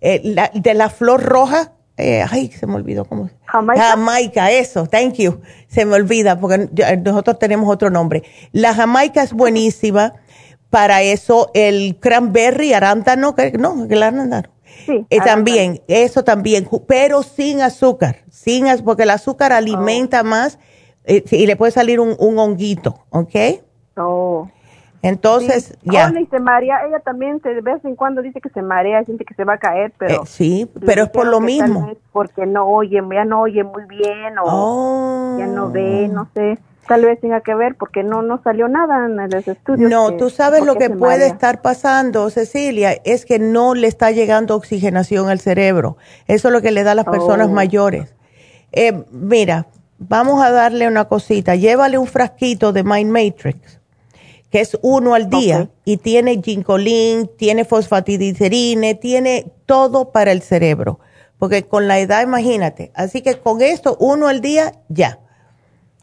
eh, de la flor roja, eh, ay, se me olvidó cómo. Jamaica. Jamaica, eso, thank you. Se me olvida porque nosotros tenemos otro nombre. La Jamaica es buenísima para eso. El cranberry, arándano, no, el arándano. Sí, eh, también, eso también, pero sin azúcar, sin porque el azúcar alimenta más eh, y le puede salir un, un honguito, ¿ok? Oh. Entonces, ya. y se marea, ella también de vez en cuando dice que se marea, siente que se va a caer, pero... Eh, sí, pero es por lo mismo. porque no oye, ya no oye muy bien o ya no ve, no sé. Tal vez tenga que ver porque no no salió nada en los estudios. No, tú sabes lo que puede estar pasando, Cecilia, es que no le está llegando oxigenación al cerebro. Eso es lo que le da a las personas oh. mayores. Eh, mira, vamos a darle una cosita. Llévale un frasquito de Mind Matrix que es uno al día y tiene ginkolin, tiene fosfatidilcerine, tiene todo para el cerebro. Porque con la edad, imagínate. Así que con esto, uno al día, ya.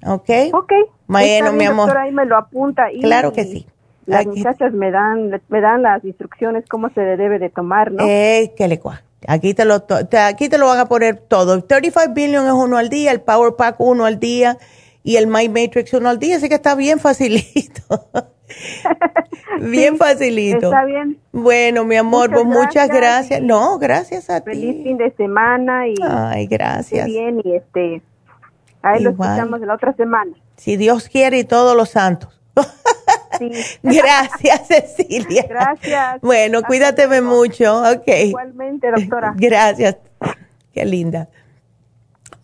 ¿Ok? Ok. Bueno, mi amor. ahí me lo apunta. Y claro que sí. Las muchachas me dan, me dan las instrucciones cómo se debe de tomar, ¿no? Eh, que le cua. Aquí te, lo, aquí te lo van a poner todo. 35 billion es uno al día, el Power Pack uno al día y el My Matrix uno al día, así que está bien facilito. (laughs) bien facilito. Está bien. Bueno, mi amor, muchas, pues muchas gracias. No, gracias a ti. Feliz fin de semana y. Ay, gracias. Bien, y este. Ahí lo escuchamos la otra semana. Si Dios quiere y todos los santos. Sí. (laughs) Gracias, (laughs) Cecilia. Gracias. Bueno, cuídateme mucho. Ok. Igualmente, doctora. Gracias. Qué linda.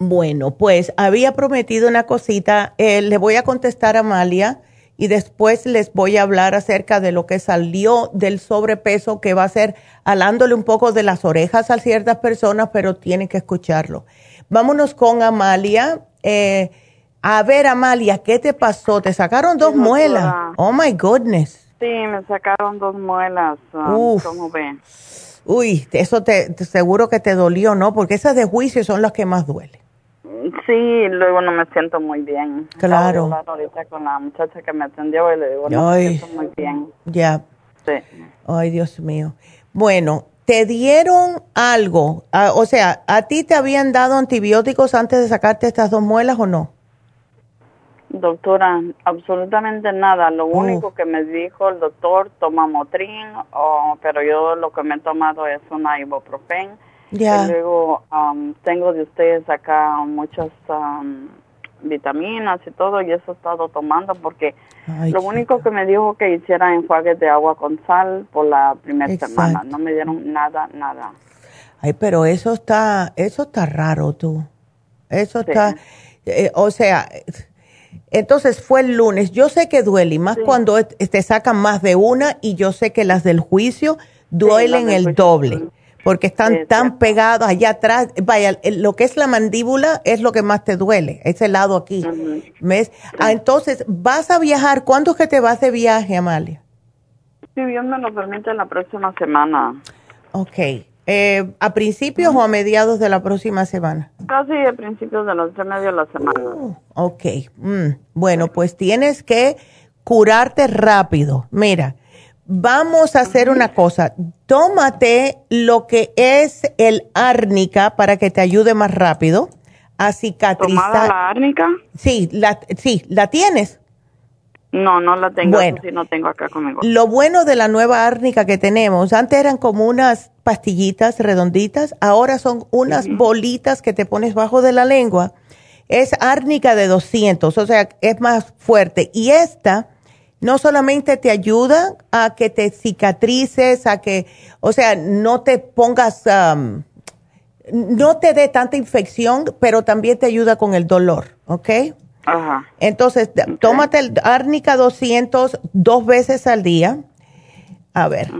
Bueno, pues había prometido una cosita. Eh, le voy a contestar a Amalia y después les voy a hablar acerca de lo que salió del sobrepeso que va a ser alándole un poco de las orejas a ciertas personas, pero tienen que escucharlo. Vámonos con Amalia. Eh, a ver, Amalia, ¿qué te pasó? ¿Te sacaron dos muelas? Oh, my goodness. Sí, me sacaron dos muelas. Um, ¿Cómo ven? Uy, eso te, seguro que te dolió, ¿no? Porque esas de juicio son las que más duelen. Sí, luego no me siento muy bien. Claro. ahorita con la muchacha que me atendió y le digo, no me siento muy bien. Ya. Sí. Ay, Dios mío. Bueno, ¿te dieron algo? Ah, o sea, ¿a ti te habían dado antibióticos antes de sacarte estas dos muelas o no? Doctora, absolutamente nada. Lo único que me dijo el doctor, toma Motrin, oh, pero yo lo que me he tomado es una ibuprofen ya. luego tengo de ustedes acá muchas vitaminas y todo y eso he estado tomando porque lo único que me dijo que hiciera enjuagues de agua con sal por la primera semana. No me dieron nada, nada. Ay, pero eso está, eso está raro tú. Eso está, eh, o sea, entonces fue el lunes. Yo sé que duele, y más cuando te sacan más de una, y yo sé que las del juicio duelen el doble porque están tan pegados allá atrás. Vaya, lo que es la mandíbula es lo que más te duele, ese lado aquí. ¿Ves? Ah, entonces, vas a viajar. ¿Cuándo es que te vas de viaje, Amalia? Sí, Dios me lo permite la próxima semana. Ok. Eh, ¿A principios o a mediados de la próxima semana? Casi a principios de la medio de la semana. Oh, ok. Mm, bueno, pues tienes que curarte rápido. Mira, vamos a hacer una cosa. Tómate lo que es el árnica para que te ayude más rápido a cicatrizar. la árnica? Sí, la, sí, ¿la tienes? No, no la tengo, bueno, no tengo acá conmigo. Lo bueno de la nueva árnica que tenemos, antes eran como unas pastillitas redonditas, ahora son unas bolitas que te pones bajo de la lengua. Es árnica de 200, o sea, es más fuerte. Y esta no solamente te ayuda a que te cicatrices, a que, o sea, no te pongas, um, no te dé tanta infección, pero también te ayuda con el dolor, ¿ok? Ajá. Entonces, tómate el árnica 200 dos veces al día. A ver,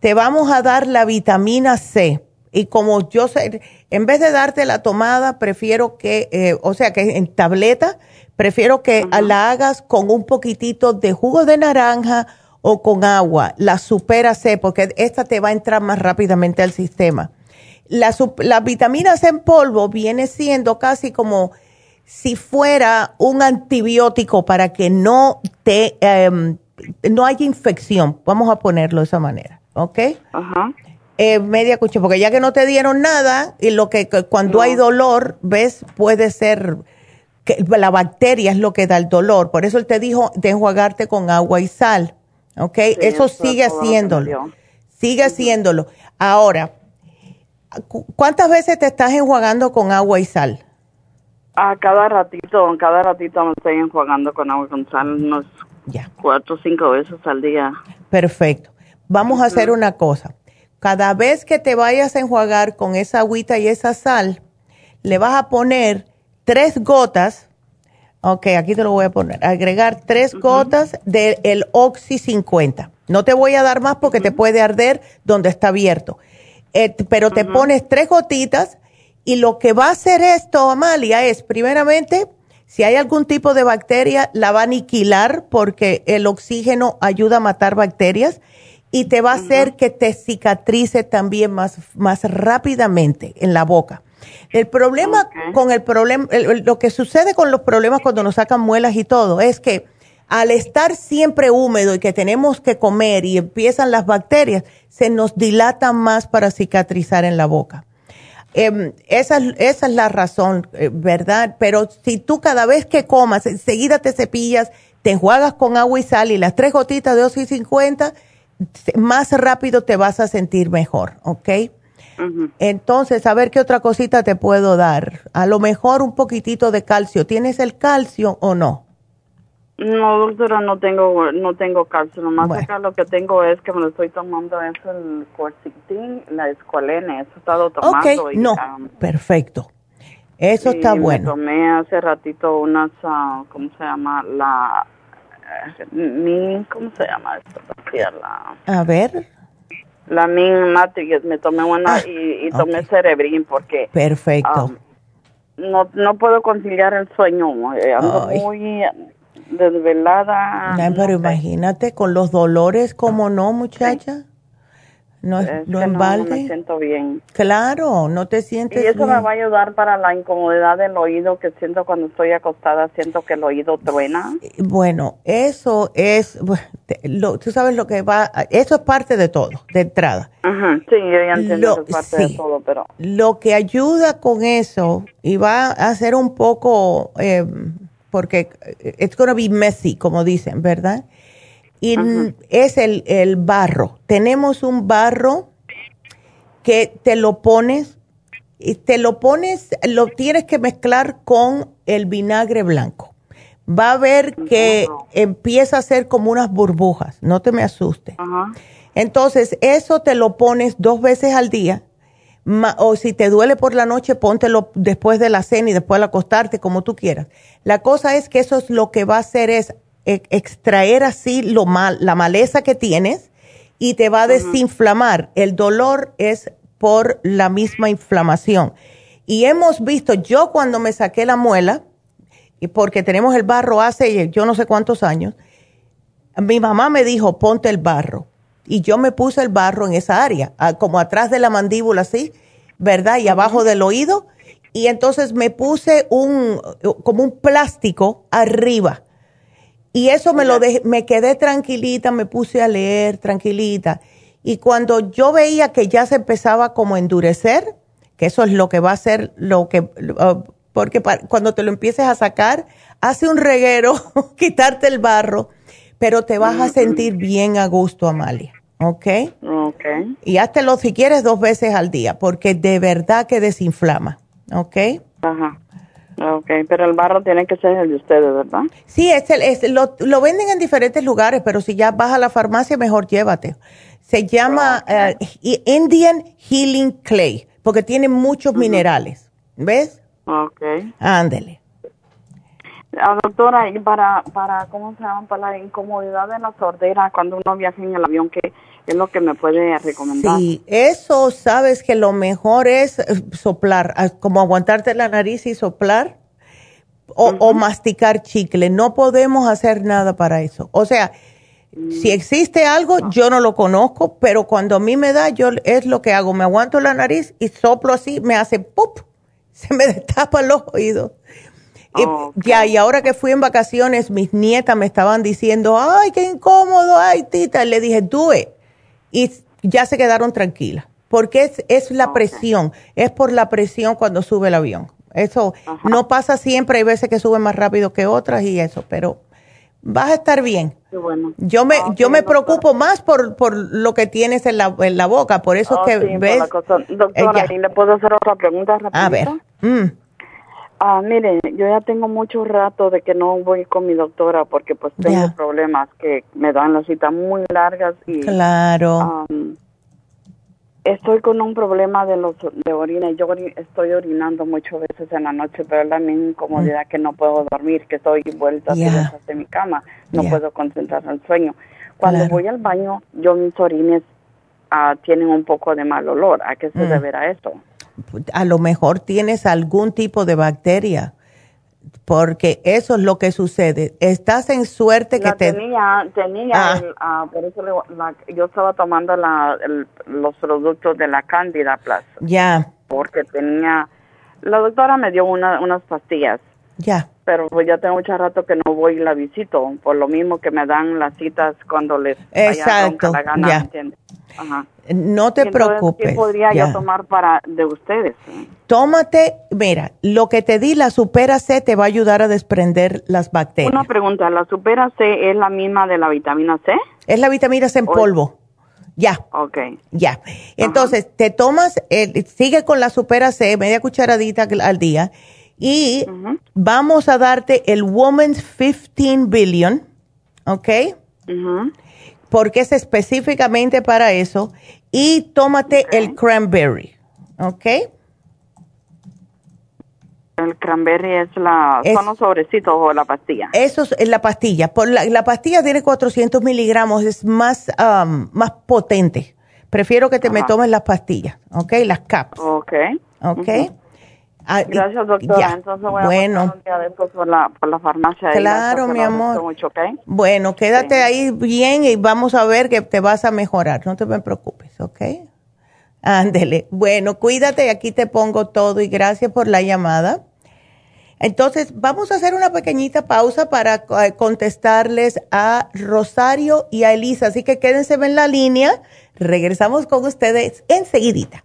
te vamos a dar la vitamina C. Y como yo sé, en vez de darte la tomada, prefiero que, eh, o sea, que en tableta, prefiero que la hagas con un poquitito de jugo de naranja o con agua, la supera C, porque esta te va a entrar más rápidamente al sistema. La, las vitaminas en polvo viene siendo casi como si fuera un antibiótico para que no te em, no haya infección, vamos a ponerlo de esa manera, ¿ok? Ajá. Eh, media cuchara, porque ya que no te dieron nada y lo que, cuando hay dolor, ves, puede ser que la bacteria es lo que da el dolor. Por eso él te dijo de enjuagarte con agua y sal, ¿ok? eso, sigue haciéndolo, sigue haciéndolo. Ahora, ¿cuántas veces te estás enjuagando con agua y sal? A cada ratito, cada ratito me estoy enjuagando con agua y con sal, unos ya. cuatro o cinco veces al día. Perfecto. Vamos a hacer una cosa. Cada vez que te vayas a enjuagar con esa agüita y esa sal, le vas a poner tres gotas, ok, aquí te lo voy a poner, agregar tres gotas del Oxy 50. No te voy a dar más porque te puede arder donde está abierto. Eh, pero te pones tres gotitas y lo que va a hacer esto, Amalia, es primeramente si hay algún tipo de bacteria, la va a aniquilar porque el oxígeno ayuda a matar bacterias y te va a hacer que te cicatrice también más, más rápidamente en la boca. El problema con el problema, lo que sucede con los problemas cuando nos sacan muelas y todo es que al estar siempre húmedo y que tenemos que comer y empiezan las bacterias, se nos dilatan más para cicatrizar en la boca. Em, esa, esa, es la razón, eh, ¿verdad? Pero si tú cada vez que comas, enseguida te cepillas, te enjuagas con agua y sal y las tres gotitas de y 50, más rápido te vas a sentir mejor, ¿ok? Entonces, a ver qué otra cosita te puedo dar. A lo mejor un poquitito de calcio. ¿Tienes el calcio o no? No, doctora, no tengo, no tengo calcio. Nomás acá lo que tengo es que me lo estoy tomando es el Quercetin, la escualene. Eso he estado tomando. Ok, no, perfecto. Eso está bueno. Me tomé hace ratito unas, uh, ¿cómo se llama? La, eh, ¿cómo se llama esto? A ver. La Min Matrix, me tomé una ah, y, tomé Cerebrin porque... Perfecto. Um, no, no puedo conciliar el sueño. Eh, ando muy desvelada. pero imagínate con los dolores, ¿cómo no, muchacha? No, es no, no, me siento bien. Claro, no te sientes Y eso me va a ayudar para la incomodidad del oído que siento cuando estoy acostada, siento que el oído truena. Bueno, eso es, lo, tú sabes lo que va, eso es parte de todo, de entrada. Ajá, sí, yo ya entiendo que es parte de todo, pero... Lo que ayuda con eso, y va a ser un poco... Eh, porque it's going to be messy, como dicen, ¿verdad? Y es el, el, barro. Tenemos un barro que te lo pones, y te lo pones, lo tienes que mezclar con el vinagre blanco. Va a ver que empieza a ser como unas burbujas, no te me asustes. Entonces, eso te lo pones dos veces al día o si te duele por la noche, póntelo después de la cena y después de acostarte, como tú quieras. La cosa es que eso es lo que va a hacer es extraer así lo mal, la maleza que tienes y te va a desinflamar. El dolor es por la misma inflamación. Y hemos visto, yo cuando me saqué la muela, y porque tenemos el barro hace yo no sé cuántos años, mi mamá me dijo, ponte el barro y yo me puse el barro en esa área, como atrás de la mandíbula, así, ¿verdad? Y abajo del oído. Y entonces me puse un, como un plástico arriba. Y eso me lo dejé, me quedé tranquilita, me puse a leer tranquilita. Y cuando yo veía que ya se empezaba como a endurecer, que eso es lo que va a ser lo que, porque cuando te lo empieces a sacar, hace un reguero, (laughs) quitarte el barro, pero te vas a sentir bien a gusto, Amalia. ¿ok? Ok. Y háztelo si quieres dos veces al día, porque de verdad que desinflama, ¿ok? Ajá. Ok, pero el barro tiene que ser el de ustedes, ¿verdad? Sí, es el, es, lo, lo, venden en diferentes lugares, pero si ya vas a la farmacia, mejor llévate. Se llama eh, Indian Healing Clay, porque tiene muchos minerales, ¿ves? Ok. Ándele. Ah, doctora, y para, para, ¿cómo se llama? Para la incomodidad de la sordera cuando uno viaja en el avión, ¿qué es lo que me puede recomendar? Sí, eso sabes que lo mejor es eh, soplar, como aguantarte la nariz y soplar, o, masticar chicle. No podemos hacer nada para eso. O sea, si mm. existe algo, yo no lo conozco, pero cuando a mí me da, yo es lo que hago. Me aguanto la nariz y soplo así, me hace ¡pup! (laughs) Se me destapan los oídos. Y, ya, y ahora que fui en vacaciones, mis nietas me estaban diciendo, ay, qué incómodo, ay, tita. le dije, do Y ya se quedaron tranquilas. Porque es, es la presión, es por la presión cuando sube el avión. Eso no pasa siempre, hay veces que sube más rápido que otras y eso, pero vas a estar bien. bueno. Yo me yo me preocupo más por, por lo que tienes en la, en la boca, por eso es ah, que ves. Doctora, ¿y le puedo hacer otra pregunta? A ver. Mm. Ah, mire, yo ya tengo mucho rato de que no voy con mi doctora porque pues tengo problemas que me dan las citas muy largas y claro. estoy con un problema de los de orina. Yo estoy orinando muchas veces en la noche, pero es la misma incomodidad que no puedo dormir, que estoy vuelta yeah. de mi cama, no puedo concentrar el sueño. Cuando voy al baño, yo mis orines uh, tienen un poco de mal olor. ¿A qué se mm. deberá eso? A lo mejor tienes algún tipo de bacteria, porque eso es lo que sucede. Estás en suerte que te... Tenía, tenía, ah. Ah, por eso yo estaba tomando los productos de la Candida Plus. Ya. Porque tenía, la doctora me dio unas pastillas. Ya. Pero pues ya tengo mucho rato que no voy y la visito, por lo mismo que me dan las citas cuando les Exacto. la gana. Ajá. No te preocupes. ¿Qué podría yo tomar para de ustedes? Tómate, mira, lo que te di, la Supera C, te va a ayudar a desprender las bacterias. Una pregunta, ¿la Supera C es la misma de la vitamina C? Es la vitamina C en polvo. Ya. Ok. Ya. Entonces, te tomas, sigue con la Supera C, media cucharadita al día, y vamos a darte el Woman's 15 Billion, ¿ok? Porque es específicamente para eso y tómate el cranberry, ¿ok? El cranberry es la, son los sobrecitos o la pastilla. Eso es la pastilla. Por la, pastilla tiene 400 miligramos, es más, um, más potente. Prefiero que te me tomes las pastillas, ¿ok? Las caps. Ok. ¿Ok? Ah, Gracias, doctora. Entonces voy a bueno. un día de por la, por la farmacia. Claro, mi amor. Mucho, Bueno, quédate ahí bien y vamos a ver que te vas a mejorar. No te me preocupes, ¿ok? Ándele. Bueno, cuídate y aquí te pongo todo y gracias por la llamada. Entonces, vamos a hacer una pequeñita pausa para eh, contestarles a Rosario y a Elisa. Así que quédense en la línea. Regresamos con ustedes enseguidita.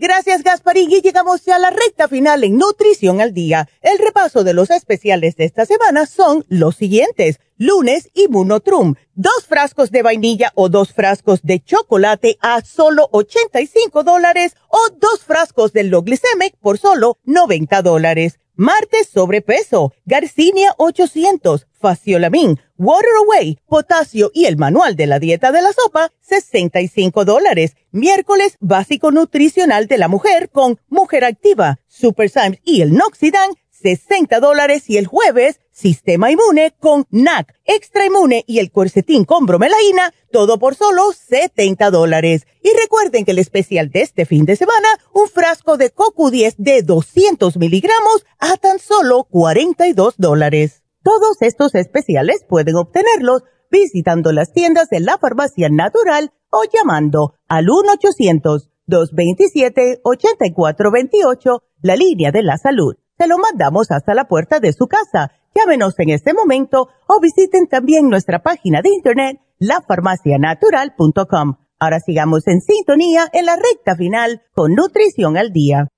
Gracias, Gasparín. Y llegamos ya a la recta final en Nutrición al Día. El repaso de los especiales de esta semana son los siguientes. Lunes, Immunotrum. Dos frascos de vainilla o dos frascos de chocolate a solo 85 dólares o dos frascos de Loglicemic por solo 90 dólares. Martes sobrepeso, Garcinia 800, Faciolamin, Water Away, potasio y el manual de la dieta de la sopa, 65 dólares. Miércoles básico nutricional de la mujer con Mujer Activa, Super Symes y el Noxidan, 60 dólares y el jueves Sistema Inmune con NAC, Extra Inmune y el Cuercetín con bromelaína, todo por solo 70 dólares. Y recuerden que el especial de este fin de semana, un frasco de CoQ10 de 200 miligramos a tan solo 42 dólares. Todos estos especiales pueden obtenerlos visitando las tiendas de la farmacia natural o llamando al 1-800-227-8428, la línea de la salud se lo mandamos hasta la puerta de su casa. Llámenos en este momento o visiten también nuestra página de internet lafarmacianatural.com. Ahora sigamos en sintonía en la recta final con Nutrición al Día.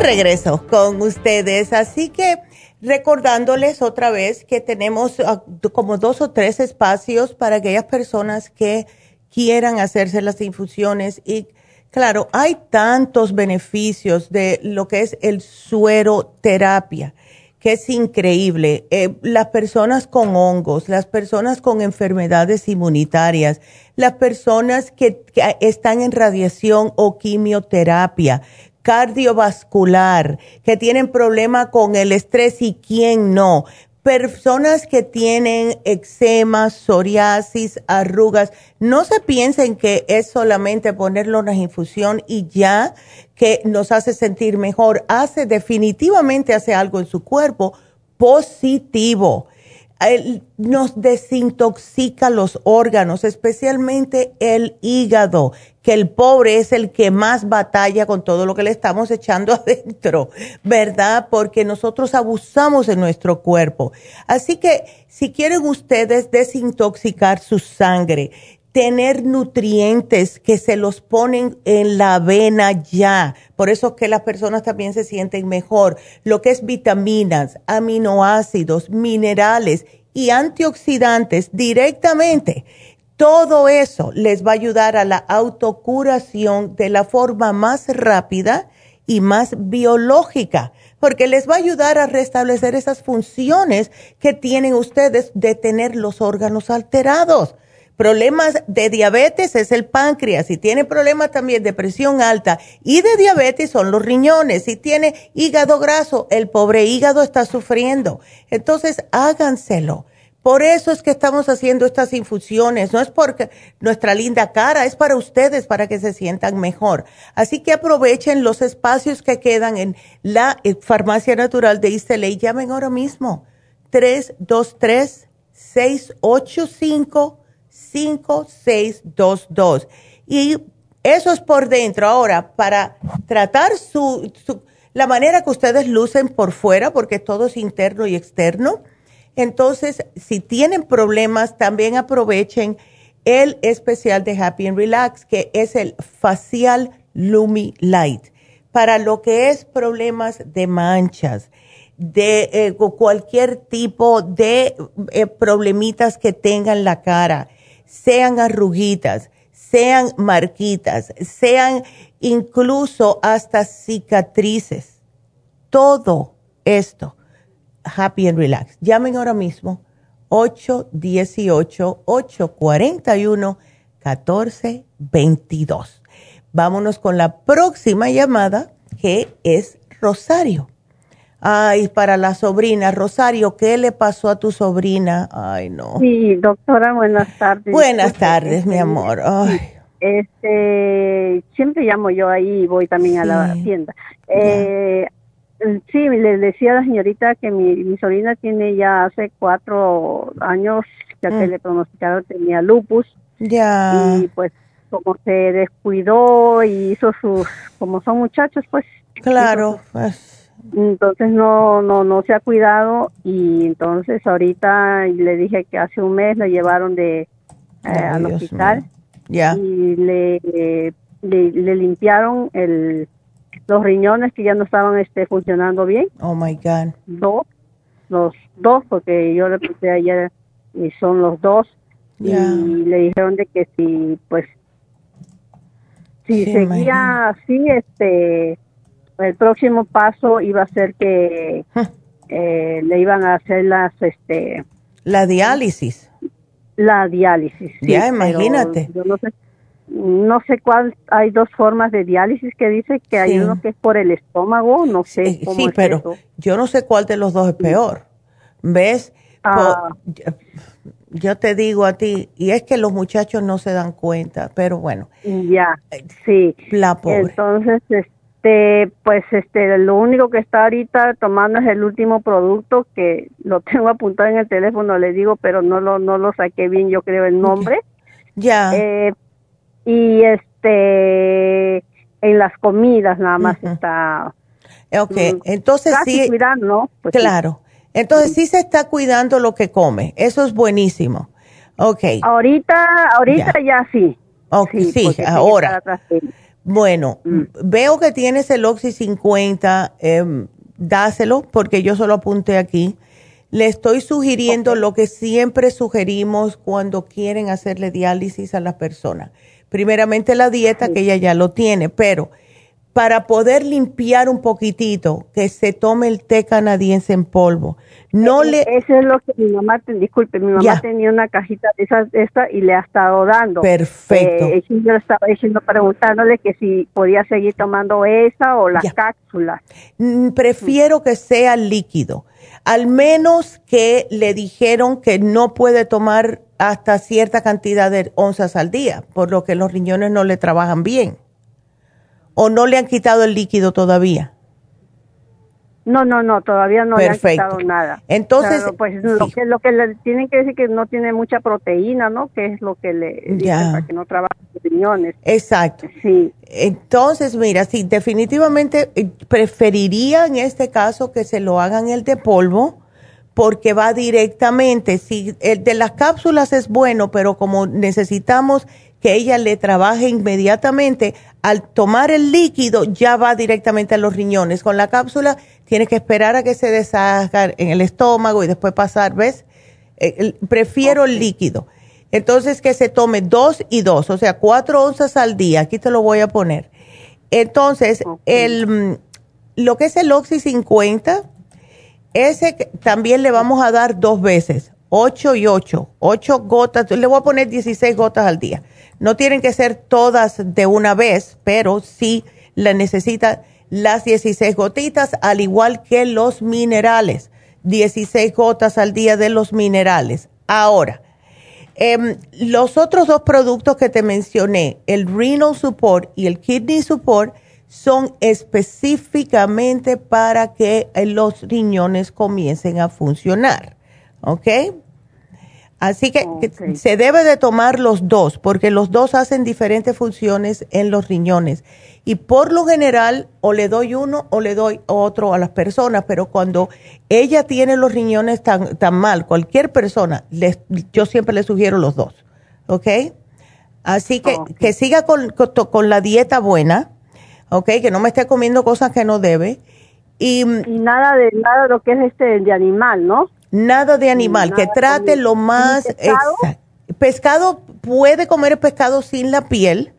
Regreso con ustedes. Así que recordándoles otra vez que tenemos ah, como dos o tres espacios para aquellas personas que quieran hacerse las infusiones y claro, hay tantos beneficios de lo que es el suero terapia que es increíble. Eh, las personas con hongos, las personas con enfermedades inmunitarias, las personas que están en radiación o quimioterapia, cardiovascular, que tienen problema con el estrés y quién no. Personas que tienen eczema, psoriasis, arrugas, no se piensen que es solamente ponerlo en una infusión y ya que nos hace sentir mejor. Hace definitivamente hace algo en su cuerpo positivo nos desintoxica los órganos, especialmente el hígado, que el pobre es el que más batalla con todo lo que le estamos echando (laughs) adentro, ¿verdad? Porque nosotros abusamos de nuestro cuerpo. Así que si quieren ustedes desintoxicar su sangre, tener nutrientes que se los ponen en la avena ya. Por eso que las personas también se sienten mejor. Lo que es vitaminas, aminoácidos, minerales y antioxidantes directamente. Todo eso les va a ayudar a la autocuración de la forma más rápida y más biológica, porque les va a ayudar a restablecer esas funciones que tienen ustedes de tener los órganos alterados. Problemas de diabetes es el páncreas. Si tiene problemas también de presión alta y de diabetes son los riñones. Si tiene hígado graso, el pobre hígado está sufriendo. Entonces, háganselo. Por eso es que estamos haciendo estas infusiones. No es porque nuestra linda cara, es para ustedes, para que se sientan mejor. Así que aprovechen los espacios que quedan en la eh, Farmacia Natural de Isla y llamen ahora mismo. 323 685 5622. Y eso es por dentro. Ahora, para tratar su, la manera que ustedes lucen por fuera, porque todo es interno y externo, entonces, si tienen problemas, también aprovechen el especial de Happy and Relax, que es el facial Lumi Light, para lo que es problemas de manchas, de eh, cualquier tipo de eh, problemitas que tengan la cara sean arruguitas, sean marquitas, sean incluso hasta cicatrices. Todo esto, happy and relax. Llamen ahora mismo 818-841-1422. Vámonos con la próxima llamada que es Rosario. Ay, para la sobrina. Rosario, ¿qué le pasó a tu sobrina? Ay, no. Sí, doctora, buenas tardes. Buenas tardes, mi amor. Ay. Este, siempre llamo yo ahí y voy también a la tienda. Eh, sí, le decía a la señorita que mi, mi sobrina tiene ya hace cuatro años, ya que mm. le pronosticaron tenía lupus. Ya. Y pues como se descuidó y hizo sus, como son muchachos, pues. Claro, pues entonces no no no se ha cuidado y entonces ahorita le dije que hace un mes lo llevaron de eh, al hospital ya y le, le, limpiaron el los riñones que ya no estaban este, funcionando bien. Oh my God. Dos, los dos, porque yo le puse ayer y son los dos. Y le dijeron de que si, pues, si seguía así, este, el próximo paso iba a ser que eh, le iban a hacer las, este, la diálisis. La diálisis. ya, imagínate. Yo no sé no sé cuál, hay dos formas de diálisis que dice que hay uno que es por el estómago, no sé. Cómo sí, pero yo no sé cuál de los dos es peor. ¿Ves? Ah. yo te digo a ti, y es que los muchachos no se dan cuenta, pero bueno. Ya, sí. La pobre. Entonces, este, pues este, lo único que está ahorita tomando es el último producto que lo (laughs) tengo apuntado en el teléfono, le digo, pero no lo, no lo saqué bien, yo creo, el nombre. Ya. Eh, y este en las comidas nada más está ok mm, entonces sí ¿no? Pues claro. Entonces sí se está cuidando lo que come eso es buenísimo. Ok. Ahorita ahorita ya, sí. Ok sí, ahora bueno mm. veo que tienes el Oxy 50 em, dáselo porque yo solo apunté aquí. Le estoy sugiriendo lo que siempre sugerimos cuando quieren hacerle diálisis a las personas. Primeramente la dieta, que ella ya lo tiene, pero para poder limpiar un poquitito, que se tome el té canadiense en polvo. No le... Eso es lo que mi mamá, disculpe, mi mamá tenía una cajita de esas esta y le ha estado dando. Perfecto. Eh, yo estaba diciendo, preguntándole que si podía seguir tomando esa o la cápsula. Mm, prefiero que sea líquido. Al menos que le dijeron que no puede tomar hasta cierta cantidad de onzas al día, por lo que los riñones no le trabajan bien. ¿O no le han quitado el líquido todavía? No, no, no, todavía no le han quitado nada. Entonces, pues lo, que, lo que le tienen que decir que no tiene mucha proteína, ¿no? Que es lo que le dicen para que no trabaje los riñones. Exacto. Sí. Entonces, mira, sí, definitivamente eh, preferiría en este caso que se lo hagan el de polvo porque va directamente, si el de las cápsulas es bueno, pero como necesitamos que ella le trabaje inmediatamente, al tomar el líquido ya va directamente a los riñones. Con la cápsula tiene que esperar a que se deshaga en el estómago y después pasar, ¿ves? Eh, prefiero el líquido. Entonces que se tome dos y dos, o sea, cuatro onzas al día. Aquí te lo voy a poner. Entonces, el, mm, lo que es el Oxy 50, ese también le vamos a dar dos veces, 8 y 8, 8 gotas, le voy a poner 16 gotas al día. No tienen que ser todas de una vez, pero sí la necesita las 16 gotitas, al igual que los minerales, 16 gotas al día de los minerales. Ahora, em, los otros dos productos que te mencioné, el Renal Support y el Kidney Support, son específicamente para que eh, los riñones comiencen a funcionar. ¿Ok? Así que se debe de tomar los dos, porque los dos hacen diferentes funciones en los riñones. Y por lo general, o le doy uno o le doy otro a las personas, pero cuando ella tiene los riñones tan, tan mal, cualquier persona, yo siempre le sugiero los dos. ¿Ok? Así que que siga con, con la dieta buena ¿ok? Que no me esté comiendo cosas que no debe. Y, nada de nada de lo que es este de animal, ¿no? Nada de animal, que trate lo más pescado? pescado puede comer pescado sin la piel,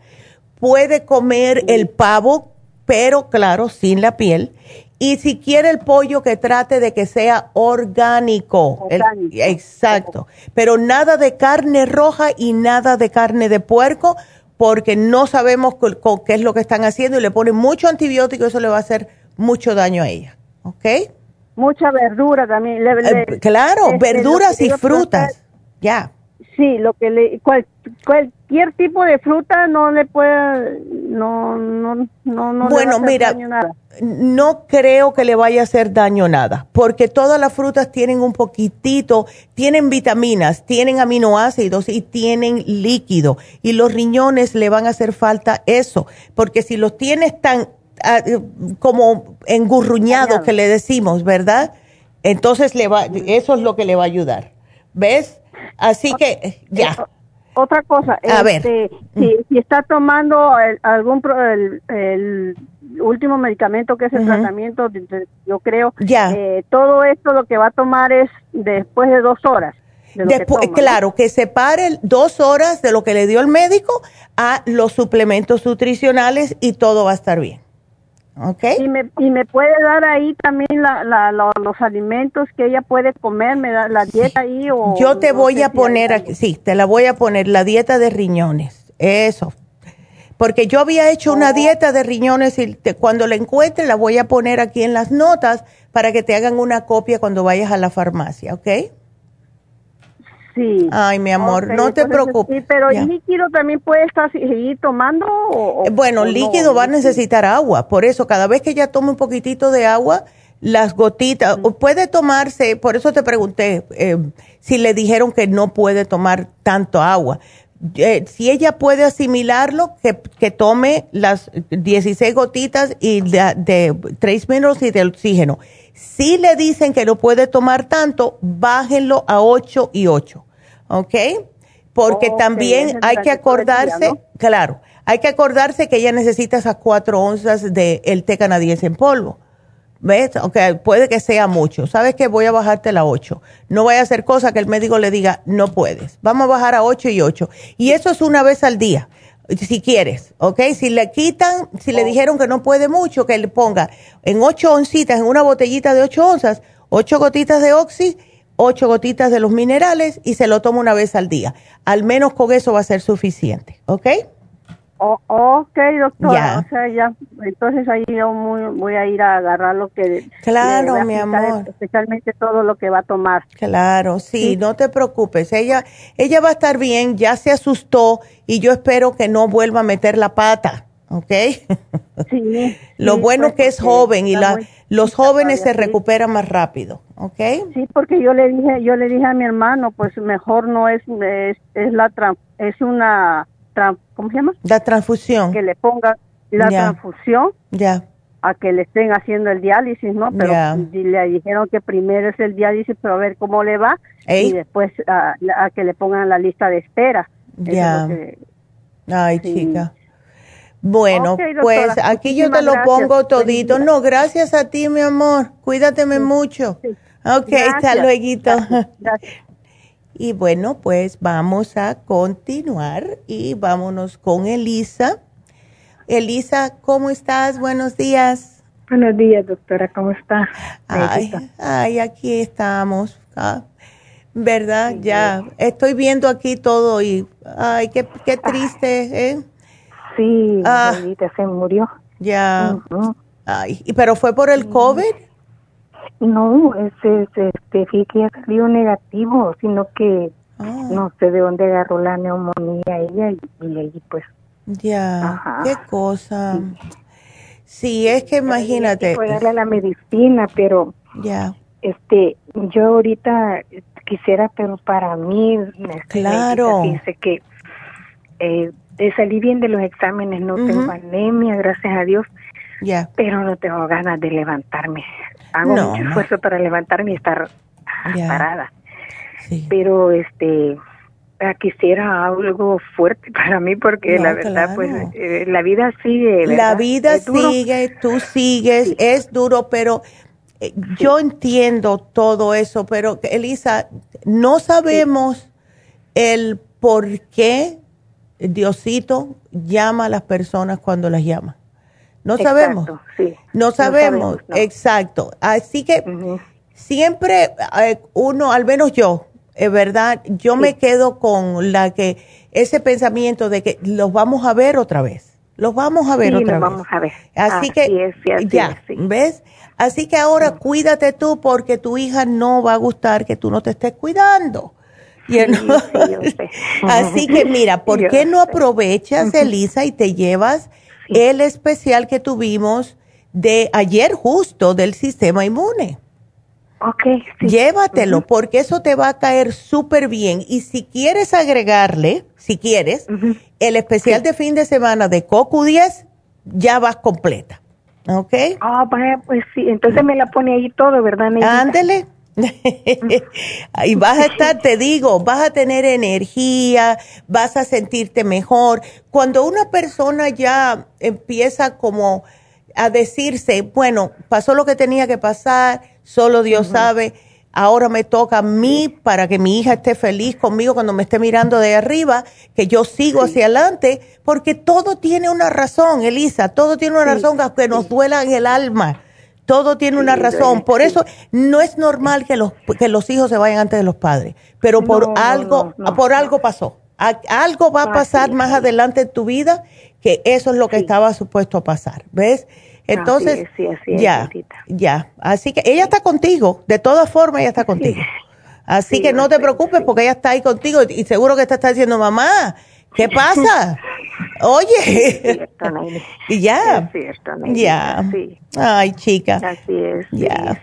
puede comer el pavo, pero claro, sin la piel. Y si quiere el pollo, que trate de que sea orgánico. exacto. Pero nada de carne roja y nada de carne de puerco, porque no sabemos qué es lo que están haciendo y le ponen mucho antibiótico eso le va a hacer mucho daño a ella. ¿Ok? Mucha verdura también. Eh, claro, este, verduras y frutas. Ya. Sí, lo que le, cualquier tipo de fruta no le puede, no, no, no, no bueno, le mira, nada. no creo que le vaya a hacer daño nada, porque todas las frutas tienen un poquitito, tienen vitaminas, tienen aminoácidos y tienen líquido, y los riñones le van a hacer falta eso, porque si los tienes tan como engurruñados que le decimos, ¿verdad? Entonces le va, eso es lo que le va a ayudar, ¿ves? Así que ya. Otra cosa, este, Si, está tomando algún el, último medicamento que es el tratamiento, yo creo, ya. Eh, todo esto lo que va a tomar es después de dos horas. Después, claro, que separe dos horas de lo que le dio el médico a los suplementos nutricionales y todo va a estar bien. Okay. Y me, y me puede dar ahí también la, los alimentos que ella puede comer, me da la dieta ahí o... Yo te voy a poner, aquí, sí, te la voy a poner, la dieta de riñones, eso. Porque yo había hecho una oh. dieta de riñones y cuando la encuentre la voy a poner aquí en las notas para que te hagan una copia cuando vayas a la farmacia, ¿ok? Sí. Ay, mi amor, no te preocupes. Sí, pero el líquido también puede estar seguir tomando. O, bueno, líquido va a necesitar agua, por eso cada vez que ella tome un poquitito de agua, las gotitas, puede tomarse, por eso te pregunté eh, si le dijeron que no puede tomar tanto agua. Eh, si ella puede asimilarlo, que, que, tome las 16 gotitas y de, de 3 minutos y de oxígeno. Si le dicen que no puede tomar tanto, bájenlo a 8 y 8. ¿Ok? Porque también hay que acordarse, claro, hay que acordarse que ella necesita esas cuatro onzas del el té canadiense en polvo. ¿Ves? Ok, puede que sea mucho. ¿Sabes que Voy a bajarte la 8. No vaya a hacer cosa que el médico le diga, no puedes. Vamos a bajar a 8 y 8. Y eso es una vez al día, si quieres, ¿ok? Si le quitan, si le dijeron que no puede mucho, que le ponga en 8 oncitas, en una botellita de 8 onzas, 8 gotitas de oxi ocho gotitas de los minerales y se lo toma una vez al día. Al menos con eso va a ser suficiente, ¿ok? Oh, ok, doctora. O sea, ya, entonces ahí yo voy a ir a agarrar lo que... Claro, mi amor. Especialmente todo lo que va a tomar. Claro, sí, no te preocupes. Ella, ella va a estar bien, ya se asustó y yo espero que no vuelva a meter la pata, ¿ok? Sí. (laughs) lo bueno pues, que es joven y la, los jóvenes se recuperan más rápido. ¿ok? Sí, porque yo le dije, yo le dije a mi hermano, pues mejor no es, es, es la es una, ¿cómo se llama? La transfusión. Que le ponga la transfusión. Ya. A que le estén haciendo el diálisis, ¿no? Pero le dijeron que primero es el diálisis, pero a ver cómo le va. Y después a, que le pongan la lista de espera. Ya. Ay, chica. Bueno, pues aquí yo te lo pongo todito. No, gracias a ti, mi amor. Cuídateme mucho. Ok, hasta luego. (laughs) Y bueno, pues vamos a continuar y vámonos con Elisa. Elisa, ¿cómo estás? Buenos días. Buenos días, doctora, ¿cómo está? Ay, ay aquí estamos. Ah, ¿Verdad? Ya, estoy viendo aquí todo y, ay, qué, qué triste, ¿eh? Sí, ah, se murió. Ya. Ay, ¿y pero fue por el COVID? No, este, este, fíjate que ha salido negativo, sino que ah. no sé de dónde agarró la neumonía ella y, y ahí pues. Ya, qué cosa. Sí. es que imagínate. Fue darle la medicina, pero. Ya. Este, yo ahorita quisiera, pero para mí, claro. dice que eh, salí bien de los exámenes, no tengo anemia, gracias a Dios. Ya. Pero no tengo ganas de levantarme. Hago mucho esfuerzo para levantarme y estar parada. Pero este ah, quisiera algo fuerte (laughs) para mí porque la verdad pues eh, la vida sigue la vida sigue tú sigues es duro pero eh, yo entiendo todo eso pero Elisa no sabemos el por qué Diosito llama a las personas cuando las llama no sabemos. No sabemos, exacto. Así que siempre eh, uno, al menos yo, es verdad, yo me quedo con la que ese pensamiento de que los vamos a ver otra vez. Los vamos a ver otra los vamos a ver. Así, que ya, ¿ves? Así que ahora cuídate tú porque tu hija no va a gustar que tú no te estés cuidando. (laughs) Así que mira, (laughs) ¿por qué no aprovechas, Elisa, y te llevas el especial que tuvimos de ayer justo del sistema inmune. Ok. Llévatelo porque eso te va a caer súper bien. Y si quieres agregarle, si quieres, el especial de fin de semana de CoQ10, ya vas completa. ¿Ok? Ah, pues sí. Entonces me la pone ahí todo, ¿verdad? Ándele. Y vas a estar, te digo, vas a tener energía, vas a sentirte mejor. Cuando una persona ya empieza como a decirse, bueno, pasó lo que tenía que pasar, solo Dios sabe, ahora me toca a mí para que mi hija esté feliz conmigo cuando me esté mirando de arriba, que yo sigo hacia adelante, porque todo tiene una razón, Elisa, todo tiene una razón que nos duela en el alma. Todo tiene una razón. Por eso no es normal que los, que los hijos se vayan antes de los padres. Pero por algo, por algo pasó. algo va a pasar más adelante en tu vida que eso es lo que estaba supuesto a pasar. ¿Ves? Entonces, ya, ya. Así que ella está contigo. De todas formas, ella está contigo. (laughs) Así que no te preocupes porque ella está ahí contigo y seguro que te está diciendo, mamá, ¿qué pasa? (laughs) Oye. (laughs) y ya. ya. Ay, chica. Así es. Ya.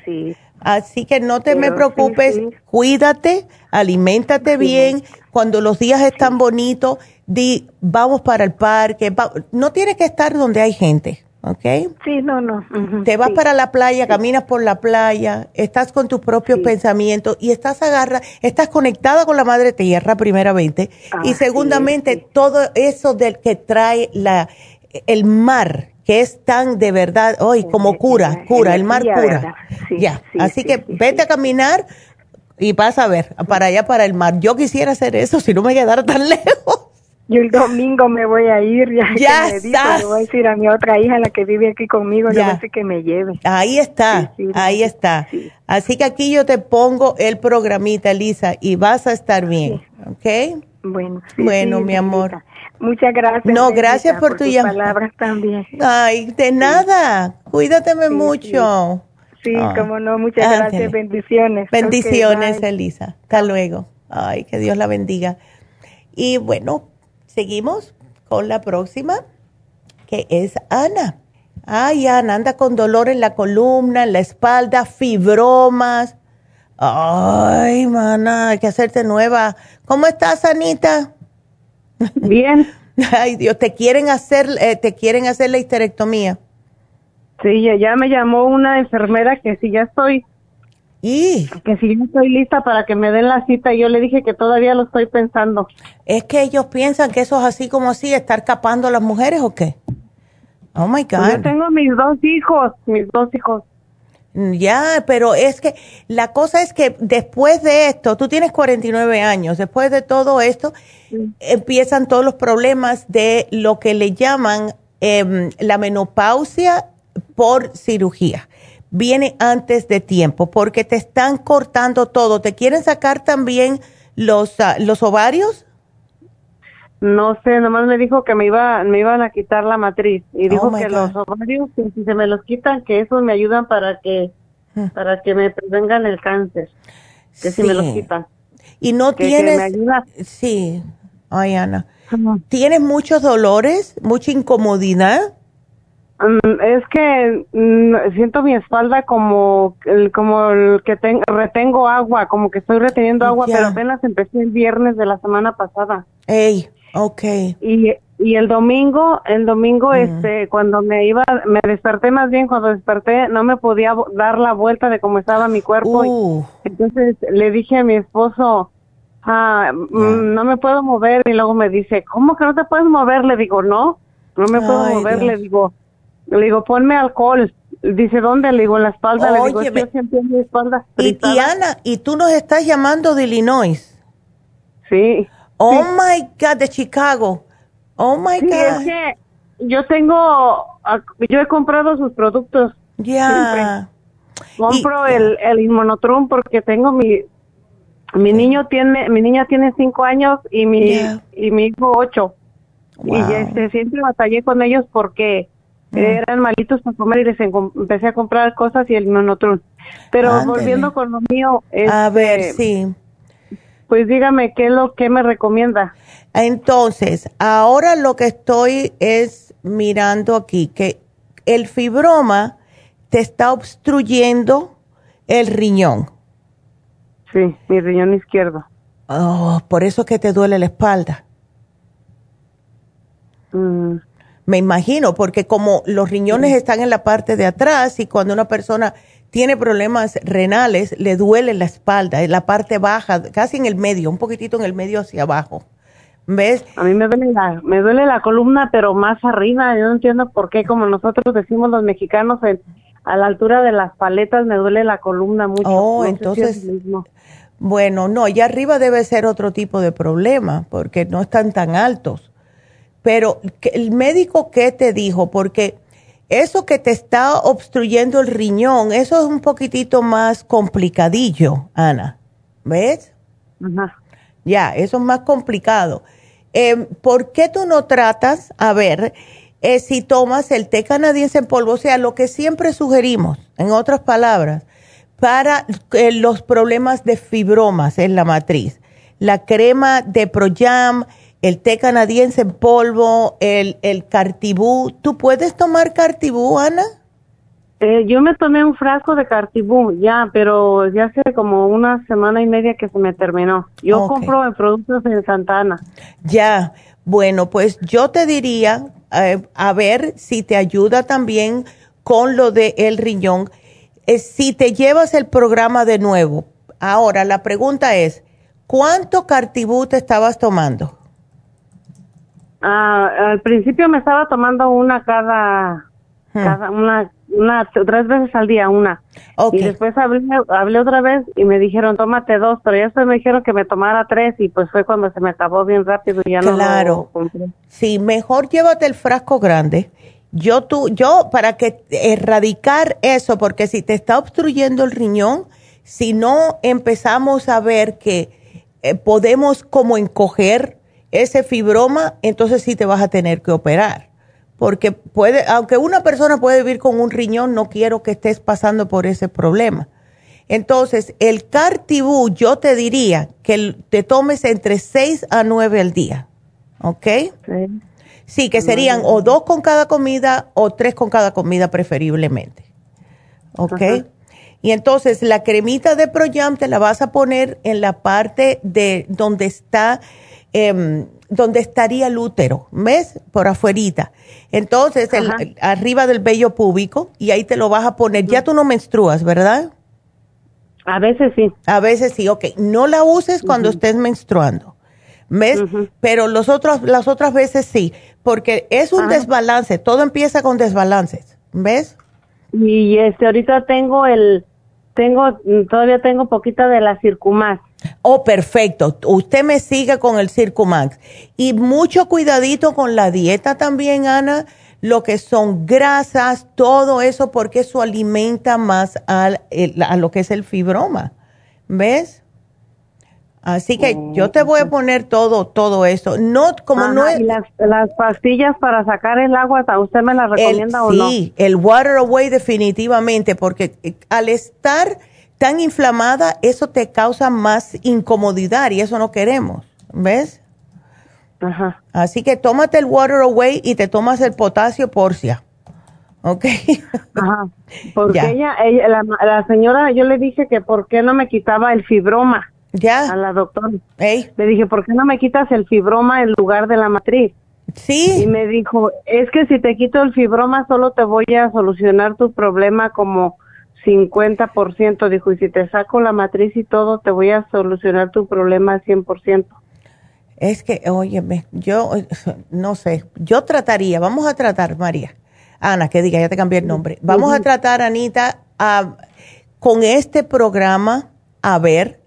Así que no te me preocupes, cuídate, aliméntate bien. Cuando los días están bonitos, di, vamos para el parque. no tienes que estar donde hay gente. ¿Ok? Sí, no, no. Te vas para la playa, caminas por la playa, estás con tus propios pensamientos y estás agarra, estás conectada con la madre tierra, primeramente, y segundamente todo eso del que trae la el mar que es tan de verdad, hoy como cura, cura, el mar cura. ya, así que vete a caminar y vas a ver para allá para el mar. Yo quisiera hacer eso si no me quedara tan (laughs) lejos. Yo el domingo me voy a ir, ya, ya que me voy a decir a mi otra hija, la que vive aquí conmigo, ya sé que me lleve. Ahí está, ahí está. Así que aquí yo te pongo el programita, Lisa, y vas a estar bien, ¿ok? Bueno, bueno, mi amor. Muchas gracias. No, gracias por, tu llamada. palabras también. Ay, de nada. Cuídateme mucho. Sí, como cómo no. Muchas gracias. Bendiciones. Bendiciones, Elisa. Hasta luego. Ay, que Dios la bendiga. Y bueno, Seguimos con la próxima, que es Ana. Ay, Ana, anda con dolor en la columna, en la espalda, fibromas. Ay, mana, hay que hacerte nueva. ¿Cómo estás, Anita? Bien. (laughs) Ay, Dios, te quieren hacer, eh, te quieren hacer la histerectomía. Sí, ya me llamó una enfermera que si ya estoy y que si yo estoy lista para que me den la cita, yo le dije que todavía lo estoy pensando. Es que ellos piensan que eso es así como así, estar capando a las mujeres o qué? Oh my God. Yo tengo mis dos hijos, mis dos hijos. Ya, pero es que la cosa es que después de esto, tú tienes 49 años, después de todo esto, empiezan todos los problemas de lo que le llaman em, la menopausia por cirugía viene antes de tiempo porque te están cortando todo. ¿Te quieren sacar también los, ah, los ovarios? No sé, nomás me dijo que me iba me iban a quitar la matriz y dijo oh que los ovarios si se me los quitan que esos me ayudan para que hmm. para que me prevengan el cáncer. Que si me los quitan. Y no tienes Sí. Ay, Ana. ¿Tienes muchos dolores, mucha incomodidad? Mm, es que mm, siento mi espalda como el, como el que retengo agua, como que estoy reteniendo agua, pero apenas empecé el viernes de la semana pasada. Ey, okay. Y, y el domingo, el domingo, este, cuando me iba, me desperté más bien, cuando desperté, no me podía dar la vuelta de cómo estaba mi cuerpo. Uh. entonces le dije a mi esposo, ah, mm, no me puedo mover, y luego me dice, ¿cómo que no te puedes mover? Le digo, no, no me puedo mover, le digo le digo, ponme alcohol. Dice, ¿dónde? Le digo, en la espalda. le digo, yo siempre mi espalda. Y, Ana, ¿y tú nos estás llamando de Illinois? Sí. Oh my God, de Chicago. Oh my God. Es que yo tengo, yo he comprado sus productos. Ya. Compro el, el inmunotrum porque tengo mi, mi niño tiene, mi niña tiene cinco años y mi, y mi hijo ocho. Y este, siempre batallé con ellos porque eran malitos para comer y les empecé a comprar cosas y el monotron. Pero volviendo con lo mío. a ver, sí. Pues dígame, ¿qué es lo que me recomienda? Entonces, ahora lo que estoy es mirando aquí, que el fibroma te está obstruyendo el riñón. Sí, mi riñón izquierdo. Oh, por eso que te duele la espalda. Mm. Me imagino, porque como los riñones están en la parte de atrás y cuando una persona tiene problemas renales, le duele la espalda, en la parte baja, casi en el medio, un poquitito en el medio hacia abajo. ¿Ves? A mí me duele la, me duele la columna, pero más arriba. Yo no entiendo por qué, como nosotros decimos los mexicanos, a la altura de las paletas me duele la columna mucho. Oh, entonces. bueno, no, allá arriba debe ser otro tipo de problema, porque no están tan altos. Pero, ¿el médico qué te dijo? Porque eso que te está obstruyendo el riñón, eso es un poquitito más complicadillo, Ana. ¿Ves? Ajá. Ya, eso es más complicado. Em, ¿Por qué tú no tratas, a ver, eh, si tomas el té canadiense en polvo, o sea, lo que siempre sugerimos, en otras palabras, para eh, los problemas de fibromas en la matriz? La crema de Projam, el té canadiense en polvo, el, el cartibú. ¿Tú puedes tomar cartibú, Ana? Eh, yo me tomé un frasco de Cartibú, ya, pero ya hace como una semana y media que se me terminó. Yo compro en productos en Santana. Ya, bueno, pues yo te diría, eh, a ver si te ayuda también con lo de el riñón, eh, si te llevas el programa de nuevo. Ahora, la pregunta es, ¿cuánto Cartibú te estabas tomando? Ah, al principio me estaba tomando una cada, hmm. cada una una, tres veces al día, una. Y después hablé, hablé otra vez y me dijeron, tómate dos, pero ya después me dijeron que me tomara tres y pues fue cuando se me acabó bien rápido y ya claro. no lo Sí, mejor llévate el frasco grande. Yo, tú, yo, para que erradicar eso, porque si te está obstruyendo el riñón, si no empezamos a ver que eh, podemos como encoger ese fibroma, entonces sí te vas a tener que operar porque puede, aunque una persona puede vivir con un riñón, no quiero que estés pasando por ese problema. Entonces, el cartibú, yo te diría que te tomes entre 6 a 9 al día, ¿ok? Sí. Sí, que serían o dos con cada comida o tres con cada comida preferiblemente. ¿Ok? Y entonces la cremita de Proyam te la vas a poner en la parte de donde está eh, donde estaría el útero, ¿ves? Por afuerita. Entonces, arriba del vello púbico, y ahí te lo vas a poner. Ya tú no menstruas, ¿verdad? A veces sí. A veces sí, ok. No la uses cuando estés menstruando, ¿ves? Pero los otros, las otras veces sí, porque es un desbalance, todo empieza con desbalances, ¿ves? Y este, ahorita tengo el, tengo, todavía tengo poquita de la circumás. Oh, perfecto. Usted me sigue con el Circumax. Y mucho cuidadito con la dieta también, Ana, lo que son grasas, todo eso, porque eso alimenta más a lo que es el fibroma. ¿Ves? Así que yo te voy a poner todo, todo eso. No, como no es. las, pastillas para sacar el agua, ¿usted me las recomienda o no? Sí, el Water Away definitivamente, porque eh, al estar tan inflamada, eso te causa más incomodidad y eso no queremos, ¿ves? Ajá. Así que tómate el water away y te tomas el potasio porcia. ¿Ok? Ajá. (laughs) Porque ella, ella la, señora, yo le dije que por qué no me quitaba el fibroma. Ya. A la doctora. Le dije, ¿por qué no me quitas el fibroma en lugar de la matriz? Sí. Y me dijo, es que si te quito el fibroma solo te voy a solucionar tu problema como 50%, dijo, y si te saco la matriz y todo, te voy a solucionar tu problema al 100%. Es que, óyeme, yo no sé, yo trataría, vamos a tratar, María, Ana, que diga, ya te cambié el nombre, vamos a tratar, Anita, a, con este programa, a ver,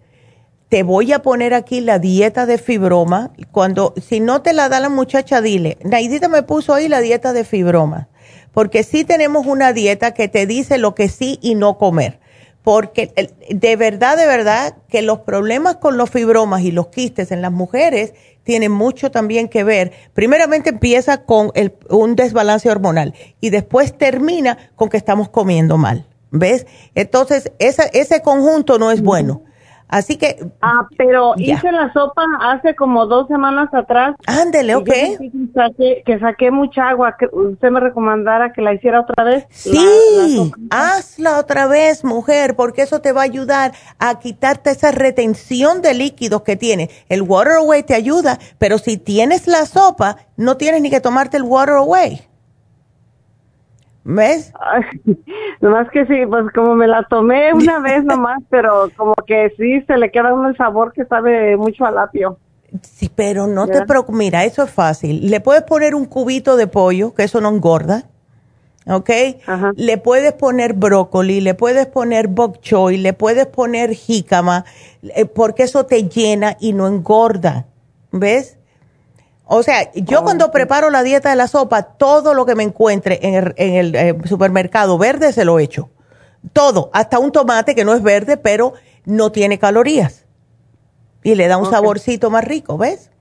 te voy a poner aquí la dieta de fibroma, cuando, si no te la da la muchacha, dile, Naidita me puso ahí la dieta de fibroma porque sí tenemos una dieta que te dice lo que sí y no comer. Porque de verdad, de verdad, que los problemas con los fibromas y los quistes en las mujeres tienen mucho también que ver. Primeramente empieza con un desbalance hormonal y después termina con que estamos comiendo mal. ¿Ves? Entonces, ese conjunto no es bueno. Así que. Ah, pero hice la sopa hace como dos semanas atrás. Ándele, ok. Que saqué, mucha agua. Que ¿Usted me recomendara que la hiciera otra vez? Sí, hazla otra vez, mujer, porque eso te va a ayudar a quitarte esa retención de líquidos que tiene. El water away te ayuda, pero si tienes la sopa, no tienes ni que tomarte el water away. ¿Ves? (laughs) nomás que sí, pues como me la tomé una (laughs) vez nomás, pero como que sí se le queda el sabor que sabe mucho al apio. Sí, pero no te preocupes, mira, eso es fácil. Le puedes poner un cubito de pollo, que eso no engorda, ¿ok? Le puedes poner brócoli, le puedes poner bok choy, le puedes poner jícama, eh, porque eso te llena y no engorda, ¿ves? O sea, yo cuando preparo la dieta de la sopa, todo lo que me encuentre en el, en el eh, supermercado verde se lo echo. Todo, hasta un tomate que no es verde, pero no tiene calorías. Y le da un saborcito más rico, ¿ves?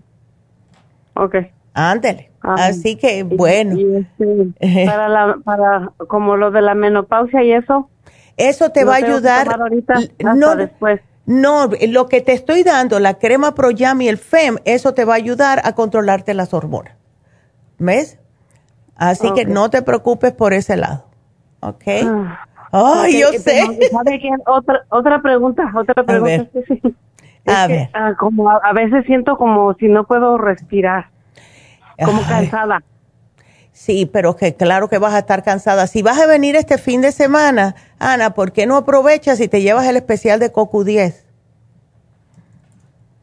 Ok. Ándele. Ah, Así que, bueno. Este, (laughs) para, la, para como lo de la menopausia y eso. Eso te va a ayudar. Ahorita, no, después. No, lo que te estoy dando, la crema Proyam y el FEM, eso te va a ayudar a controlarte las hormonas. ¿Ves? Así que no te preocupes por ese lado. ¿Ok? Ah. Ay, yo sé. Otra, otra pregunta, otra pregunta. (laughs) A ver. Ah, como a, veces siento como si no puedo respirar, como cansada. Sí, pero que claro que vas a estar cansada. Si vas a venir este fin de semana, Ana, ¿por qué no aprovechas y te llevas el especial de CoQ10?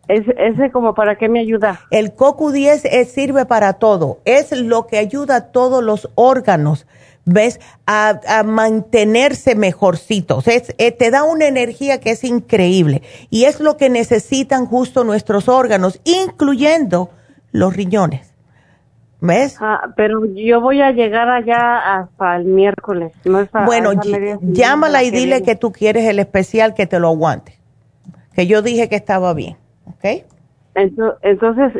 ¿Ese, ese como para qué me ayuda? El CoQ10 sirve para todo. Es lo que ayuda a todos los órganos, ¿ves? A, mantenerse mejorcitos. Es, eh, te da una energía que es increíble. Y es lo que necesitan justo nuestros órganos, incluyendo los riñones. ¿Ves? Ah, pero yo voy a llegar allá hasta el miércoles. bueno, llámala y dile que tú quieres el especial que te lo aguante. Que yo dije que estaba bien, ¿ok? Entonces,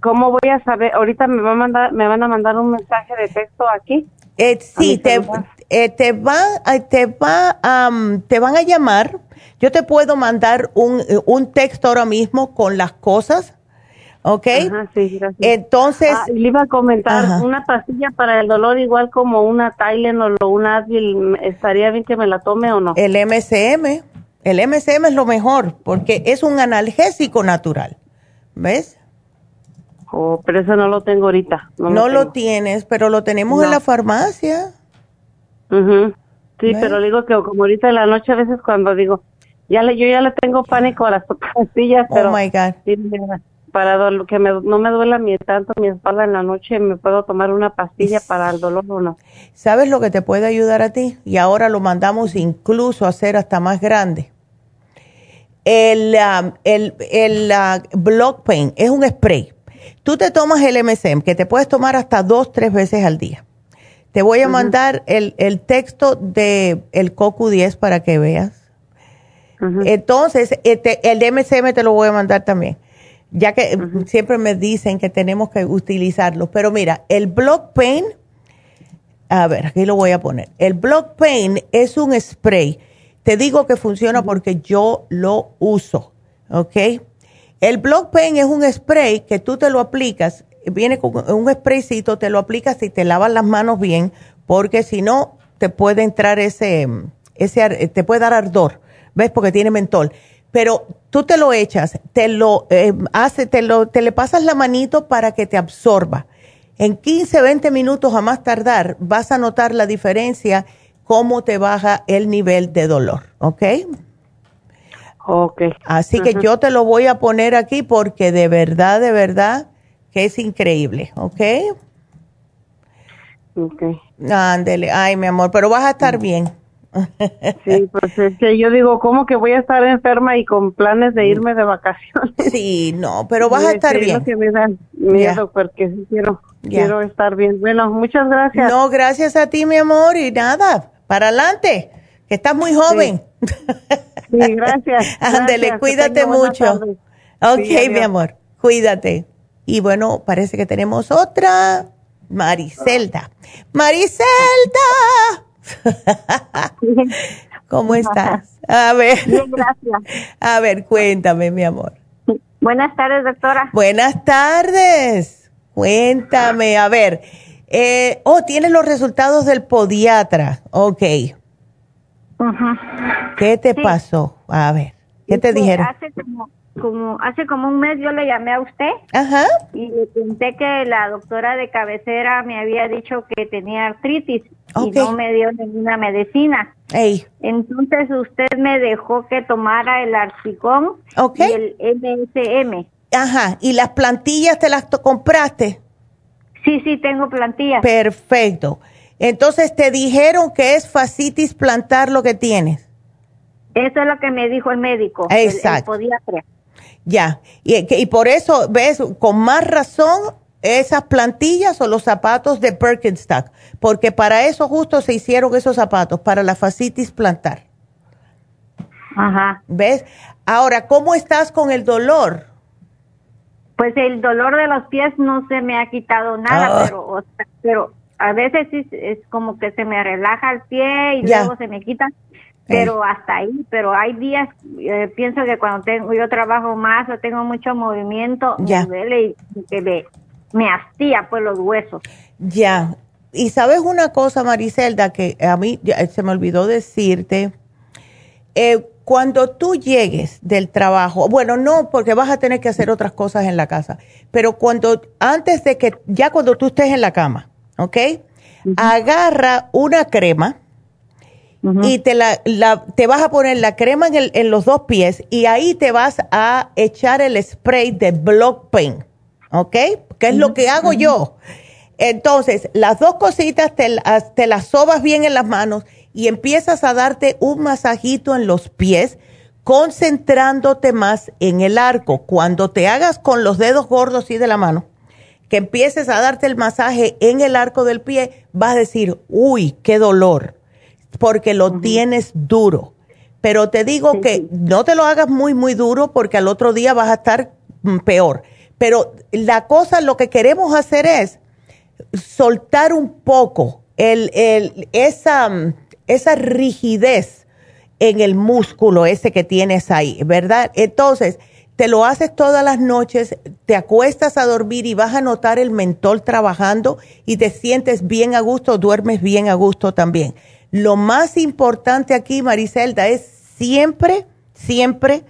¿cómo voy a saber? Ahorita me va a mandar, me van a mandar un mensaje de texto aquí. Eh, sí, te, eh, te va, eh, te va, te van a llamar. Yo te puedo mandar un, un texto ahora mismo con las cosas ¿ok? Ajá, sí, gracias. Entonces... Ah, le iba a comentar, una pastilla para el dolor igual como una Tylenol o una Advil, ¿estaría bien que me la tome o no? El MCM, el MCM es lo mejor porque es un analgésico natural, ¿ves? Oh, pero eso no lo tengo ahorita. No, lo, tienes, pero lo tenemos en la farmacia. Sí, pero digo que como ahorita en la noche a veces cuando digo, ya le, yo ya le tengo pánico a las (laughs) pastillas, oh pero... Oh, my God para que no me duela mi, tanto mi espalda en la noche, ¿me puedo tomar una pastilla para el dolor o no? ¿Sabes lo que te puede ayudar a ti? Y ahora lo mandamos incluso a hacer hasta más grande. El, um, el, el uh, Block Pain es un spray. Tú te tomas el MSM, que te puedes tomar hasta dos, tres veces al día. Te voy a mandar el, el, texto de el CoQ10 para que veas. Entonces, este, el MSM te lo voy a mandar también ya que siempre me dicen que tenemos que utilizarlo. Pero mira, el Block Pain, a ver, aquí lo voy a poner. El Block Pain es un spray. Te digo que funciona porque yo lo uso, ¿ok? El Block Pain es un spray que tú te lo aplicas, viene con un spraycito, te lo aplicas y te lavas las manos bien, porque si no, te puede entrar ese, ese, te puede dar ardor, ¿ves? Porque tiene mentol pero tú te lo echas, te lo eh, hace, te lo, te le pasas la manito para que te absorba. En 15, 20 minutos a más tardar vas a notar la diferencia, cómo te baja el nivel de dolor, ¿ok? Ok. Así que yo te lo voy a poner aquí porque de verdad, de verdad que es increíble, ¿ok? Ok. Ándele, ay mi amor, pero vas a estar bien. Sí, pues es que yo digo, ¿cómo que voy a estar enferma y con planes de irme de vacaciones? Sí, no, pero vas a estar bien. que me da miedo porque quiero, quiero estar bien. Bueno, muchas gracias. No, gracias a ti, mi amor, y nada, para adelante, que estás muy joven. Sí, gracias. (laughs) Ándele, cuídate mucho. Ok, mi amor, cuídate. Y bueno, parece que tenemos otra, Maricelda. Maricelda. (laughs) ¿Cómo estás? A ver. gracias. A ver, cuéntame, mi amor. Buenas tardes, doctora. Buenas tardes. Cuéntame, a ver. Eh, oh, tienes los resultados del podiatra. Ok. ¿Qué te pasó? A ver, ¿qué te dijeron? Hace como, como, hace como un mes yo le llamé a usted. Ajá. Y le conté que la doctora de cabecera me había dicho que tenía artritis y no me dio ninguna medicina. Entonces usted me dejó que tomara el arcicón y el MSM. Ajá, ¿y las plantillas te las compraste? Sí, sí, tengo plantillas. Perfecto. Entonces, ¿te dijeron que es fascitis plantar lo que tienes? Eso es lo que me dijo el médico. Exacto. Ya, y, y por eso, ves, con más razón, esas plantillas o los zapatos de Birkenstock, porque para eso justo se hicieron esos zapatos, para la fascitis plantar. Ajá. ¿Ves? Ahora, ¿cómo estás con el dolor? Pues el dolor de los pies no se me ha quitado nada, ah. pero, pero a veces es como que se me relaja el pie y luego se me quita, pero hasta ahí, pero hay días, eh, pienso que cuando tengo yo trabajo más o tengo mucho movimiento, me duele y me, me hastía pues los huesos. Ya, y sabes una cosa, Maricelda, que a mí se me olvidó decirte, eh, cuando tú llegues del trabajo, bueno, no, porque vas a tener que hacer otras cosas en la casa, pero cuando, antes de que, ya cuando tú estés en la cama, ¿ok? Agarra una crema y te, la, te vas a poner la crema en, en, los dos pies y ahí te vas a echar el spray de Block Pain, ¿ok? Que es lo que hago yo. Entonces, las dos cositas te, te las sobas bien en las manos y empiezas a darte un masajito en los pies, concentrándote más en el arco. Cuando te hagas con los dedos gordos y de la mano, que empieces a darte el masaje en el arco del pie, vas a decir, uy, qué dolor, porque lo tienes duro. Pero te digo que no te lo hagas muy, muy duro porque al otro día vas a estar mm, peor. Pero la cosa, lo que queremos hacer es soltar un poco el, el, esa, mm, esa rigidez en el músculo ese que tienes ahí, ¿verdad? Entonces, te lo haces todas las noches, te acuestas a dormir y vas a notar el mentol trabajando y te sientes bien a gusto, duermes bien a gusto también. Lo más importante aquí, Maricelda, es siempre, siempre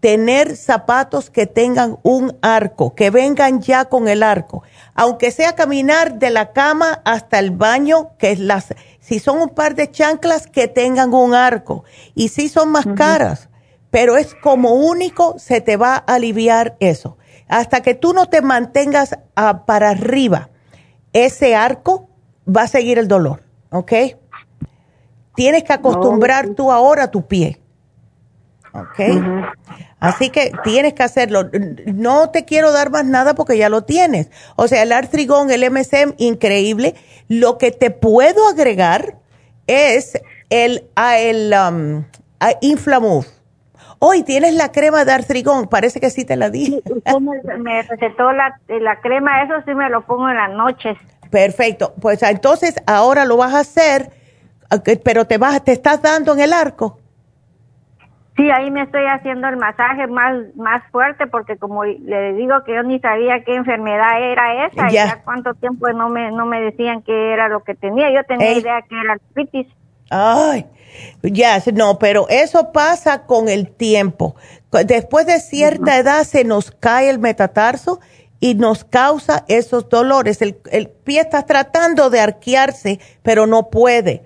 tener zapatos que tengan un arco, que vengan ya con el arco. Aunque sea caminar de la cama hasta el baño, que es las, si son un par de chanclas, que tengan un arco. Y si son más caras, pero es como único, se te va a aliviar eso. Hasta que tú no te mantengas para arriba, ese arco va a seguir el dolor, ¿ok? Tienes que acostumbrar tú ahora tu pie, ¿ok? Así que tienes que hacerlo. No te quiero dar más nada porque ya lo tienes. O sea, el artrigón, el MSM, increíble. Lo que te puedo agregar es el, el um, Inflamove Hoy tienes la crema de artrigón, parece que sí te la di. me, recetó la, la, crema, eso sí me lo pongo en las noches. Perfecto, pues entonces ahora lo vas a hacer, pero te vas, te estás dando en el arco. Sí, ahí me estoy haciendo el masaje más más fuerte porque como le digo que yo ni sabía qué enfermedad era esa ya. y ya cuánto tiempo no me no me decían qué era lo que tenía. Yo tenía idea que era artritis. Ay, ya, no, pero eso pasa con el tiempo. Después de cierta edad se nos cae el metatarso y nos causa esos dolores. El, pie está tratando de arquearse, pero no puede.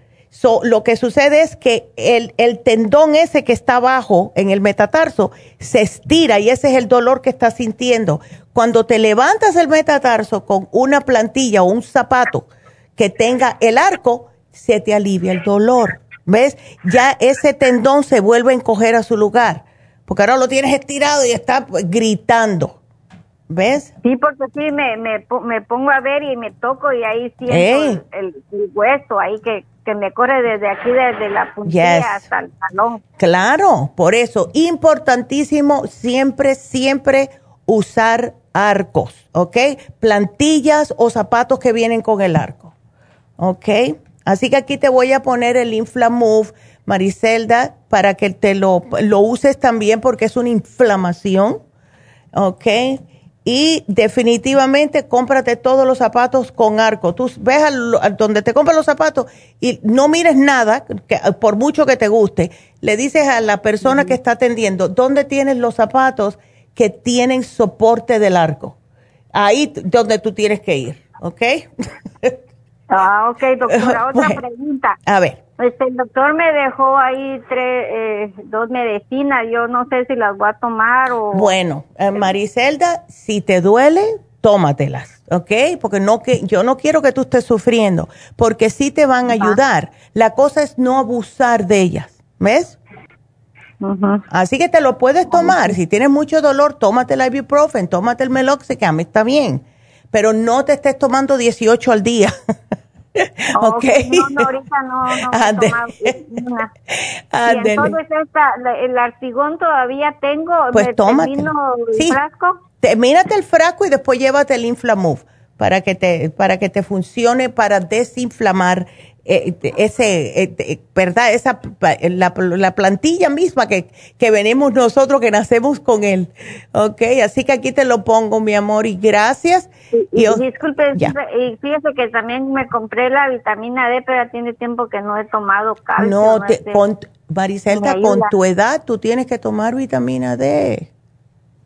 Lo que sucede es que el, el, tendón ese que está abajo en el metatarso se estira y ese es el dolor que está sintiendo. Cuando te levantas el metatarso con una plantilla o un zapato que tenga el arco, se te alivia el dolor. ¿Ves? Ya ese tendón se vuelve a encoger a su lugar. Porque ahora lo tienes estirado y está gritando. ¿Ves? Sí, porque sí, me, me, me, pongo a ver y me toco y ahí siento el, hueso ahí que, que, me corre desde aquí, desde la puntilla hasta el talón. Claro, por eso, importantísimo siempre, siempre usar arcos, ¿ok? Plantillas o zapatos que vienen con el arco, ¿ok? Así que aquí te voy a poner el Inflamove, Maricelda, para que te lo, lo uses también porque es una inflamación. ¿Ok? Y definitivamente cómprate todos los zapatos con arco. Tú ves a donde te compras los zapatos y no mires nada, por mucho que te guste. Le dices a la persona que está atendiendo, ¿dónde tienes los zapatos que tienen soporte del arco? Ahí donde tú tienes que ir, ¿ok? (laughs) Ah, ok, doctora, (laughs) otra pregunta. A ver. Este, el doctor me dejó ahí tres, eh, dos medicinas, yo no sé si las voy a tomar o... Bueno, eh, Maricelda, si te duele, tómatelas, ¿ok? Porque no que yo no quiero que tú estés sufriendo, porque sí te van a ayudar. La cosa es no abusar de ellas, ¿ves? Así que te lo puedes tomar. Si tienes mucho dolor, tómate el ibuprofen, tómate el meloxicam, está bien. Pero no te estés tomando 18 al día. (laughs) ¿Ok? No, no, ahorita no, no Ande. (laughs) entonces esta, el artigón todavía tengo. Pues tómate. el frasco? mírate el frasco y después llévate el Inflamove para que te, para que te funcione para desinflamar eh, ese, eh, ¿verdad? Esa, la, la plantilla misma que, que venimos nosotros, que nacemos con él. Ok, así que aquí te lo pongo, mi amor, y gracias. Y, disculpe, y fíjese que también me compré la vitamina D, pero ya tiene tiempo que no he tomado calcio. No, te, con, Maricelta, con tu edad tú tienes que tomar vitamina D.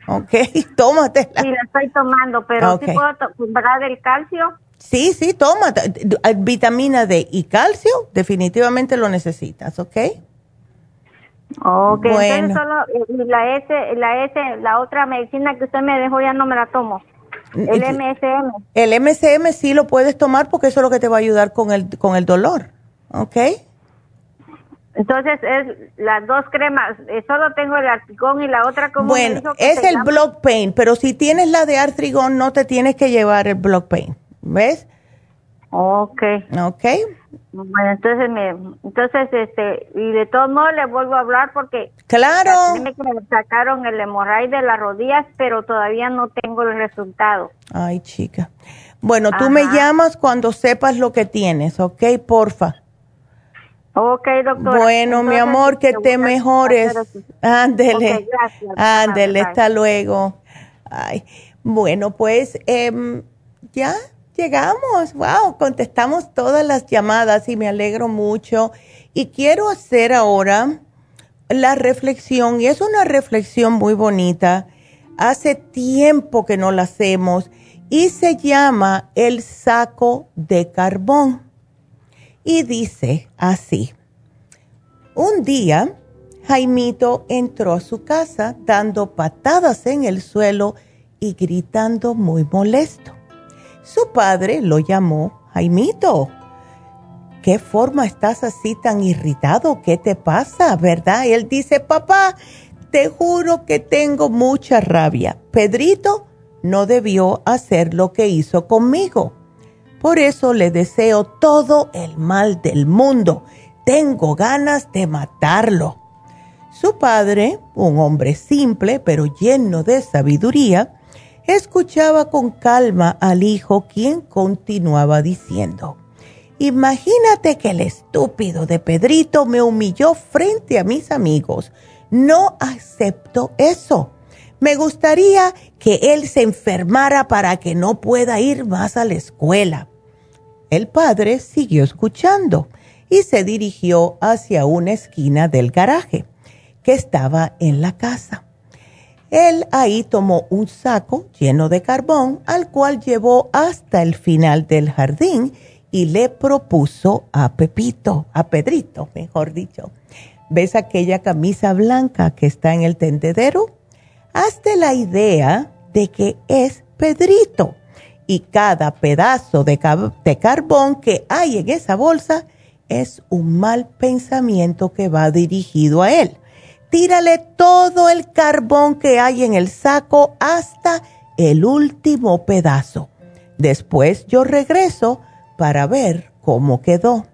Ok, (laughs) tómatela. Sí, la estoy tomando, pero si puedo comprar el calcio? Sí, sí, toma. Vitamina D y calcio, definitivamente lo necesitas, ¿ok? Ok, entonces solo eh, la S, la S, la otra medicina que usted me dejó ya no me la tomo. El MSM. El MSM sí lo puedes tomar porque eso es lo que te va a ayudar con el, con el dolor, ¿ok? Entonces es las dos cremas, eh, solo tengo el artrigón y la otra como Bueno, es el block pain, pero si tienes la de artrigón no te tienes que llevar el block pain, ¿ves? Ok. Ok. Bueno, entonces me, entonces este, y de todos modos le vuelvo a hablar porque Claro. Me sacaron el hemorraide de las rodillas, pero todavía no tengo el resultado. Ay, chica. Bueno, tú me llamas cuando sepas lo que tienes, ¿ok? Porfa. Ok, doctora. Bueno, mi amor, que te mejores. (laughs) Ándele. Ándele, hasta luego. Ay, bueno, pues em, ya llegamos. Wow, contestamos todas las llamadas y me alegro mucho. Y quiero hacer ahora la reflexión, y es una reflexión muy bonita. Hace tiempo que no la hacemos y se llama el saco de carbón y dice así, un día Jaimito entró a su casa dando patadas en el suelo y gritando muy molesto. Su padre lo llamó, Jaimito, ¿qué forma estás así tan irritado? ¿Qué te pasa? ¿Verdad? Él dice, papá, te juro que tengo mucha rabia. Pedrito no debió hacer lo que hizo conmigo. Por eso le deseo todo el mal del mundo. Tengo ganas de matarlo. Su padre, un hombre simple pero lleno de sabiduría, escuchaba con calma al hijo quien continuaba diciendo, Imagínate que el estúpido de Pedrito me humilló frente a mis amigos. No acepto eso. Me gustaría que él se enfermara para que no pueda ir más a la escuela. El padre siguió escuchando y se dirigió hacia una esquina del garaje que estaba en la casa. Él ahí tomó un saco lleno de carbón al cual llevó hasta el final del jardín y le propuso a Pepito, a Pedrito, mejor dicho. ¿Ves aquella camisa blanca que está en el tendedero? Hazte la idea de que es Pedrito y cada pedazo de, carbón que hay en esa bolsa es un mal pensamiento que va dirigido a él. Tírale todo el carbón que hay en el saco hasta el último pedazo. Después yo regreso para ver cómo quedó.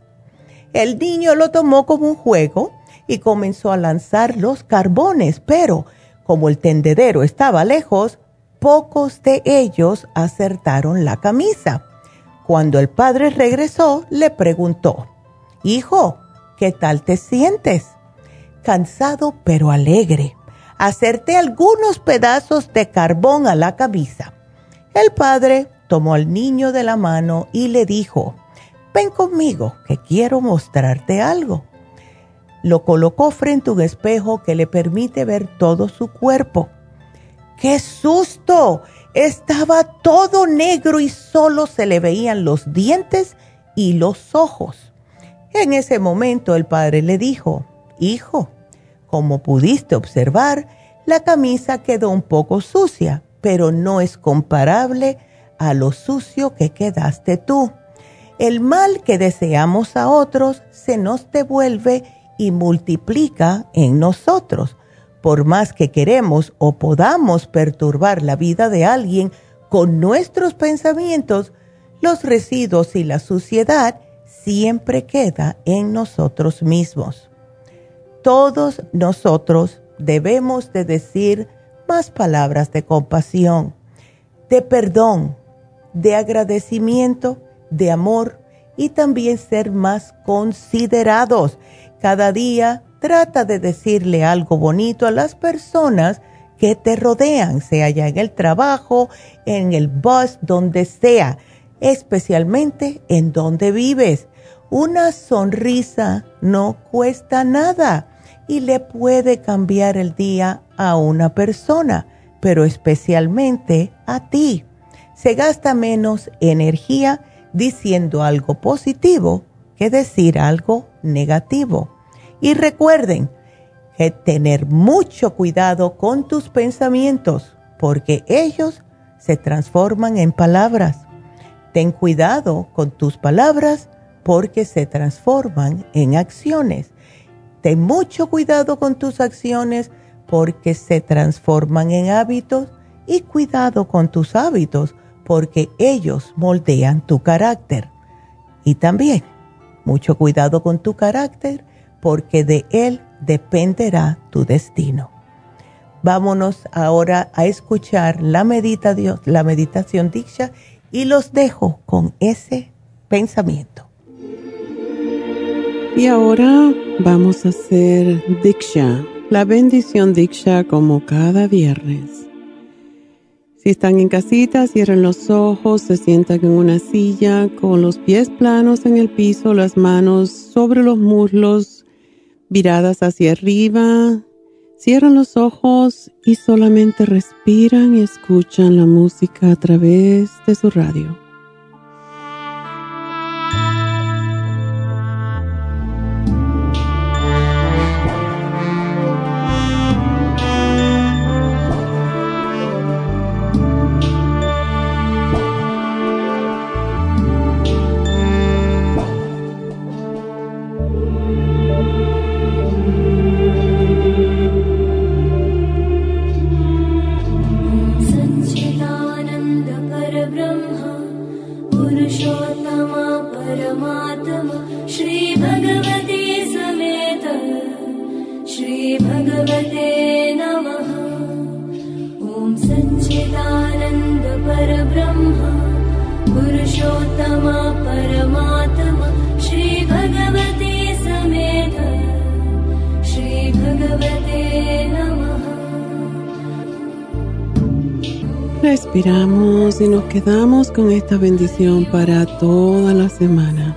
El niño lo tomó como un juego y comenzó a lanzar los carbones, pero como el tendedero estaba lejos, pocos de ellos acertaron la camisa. Cuando el padre regresó, le preguntó, Hijo, ¿qué tal te sientes? Cansado pero alegre. Acerté algunos pedazos de carbón a la camisa. El padre tomó al niño de la mano y le dijo, Ven conmigo, que quiero mostrarte algo. Lo colocó frente a un espejo que le permite ver todo su cuerpo ¡Qué susto! Estaba todo negro y solo se le veían los dientes y los ojos. En ese momento el padre le dijo, Hijo, como pudiste observar, la camisa quedó un poco sucia, pero no es comparable a lo sucio que quedaste tú. El mal que deseamos a otros se nos devuelve y multiplica en nosotros. Por más que queremos o podamos perturbar la vida de alguien con nuestros pensamientos, los residuos y la suciedad siempre queda en nosotros mismos. Todos nosotros debemos de decir más palabras de compasión, de perdón, de agradecimiento, de amor y también ser más considerados. Cada día trata de decirle algo bonito a las personas que te rodean, sea ya en el trabajo, en el bus, donde sea, especialmente en donde vives. Una sonrisa no cuesta nada y le puede cambiar el día a una persona, pero especialmente a ti. Se gasta menos energía diciendo algo positivo que decir algo negativo. Y recuerden que tener mucho cuidado con tus pensamientos, porque ellos se transforman en palabras. Ten cuidado con tus palabras porque se transforman en acciones. Ten mucho cuidado con tus acciones porque se transforman en hábitos y cuidado con tus hábitos porque ellos moldean tu carácter. Y también mucho cuidado con tu carácter porque de él dependerá tu destino. Vámonos ahora a escuchar la, meditación, la meditación Diksha y los dejo con ese pensamiento. Y ahora vamos a hacer Diksha, la bendición Diksha como cada viernes. Si están en casita, cierren los ojos, se sientan en una silla con los pies planos en el piso, las manos sobre los muslos, viradas hacia arriba. Cierran los ojos y solamente respiran y escuchan la música a través de su radio. Respiramos y nos quedamos con esta bendición para toda la semana.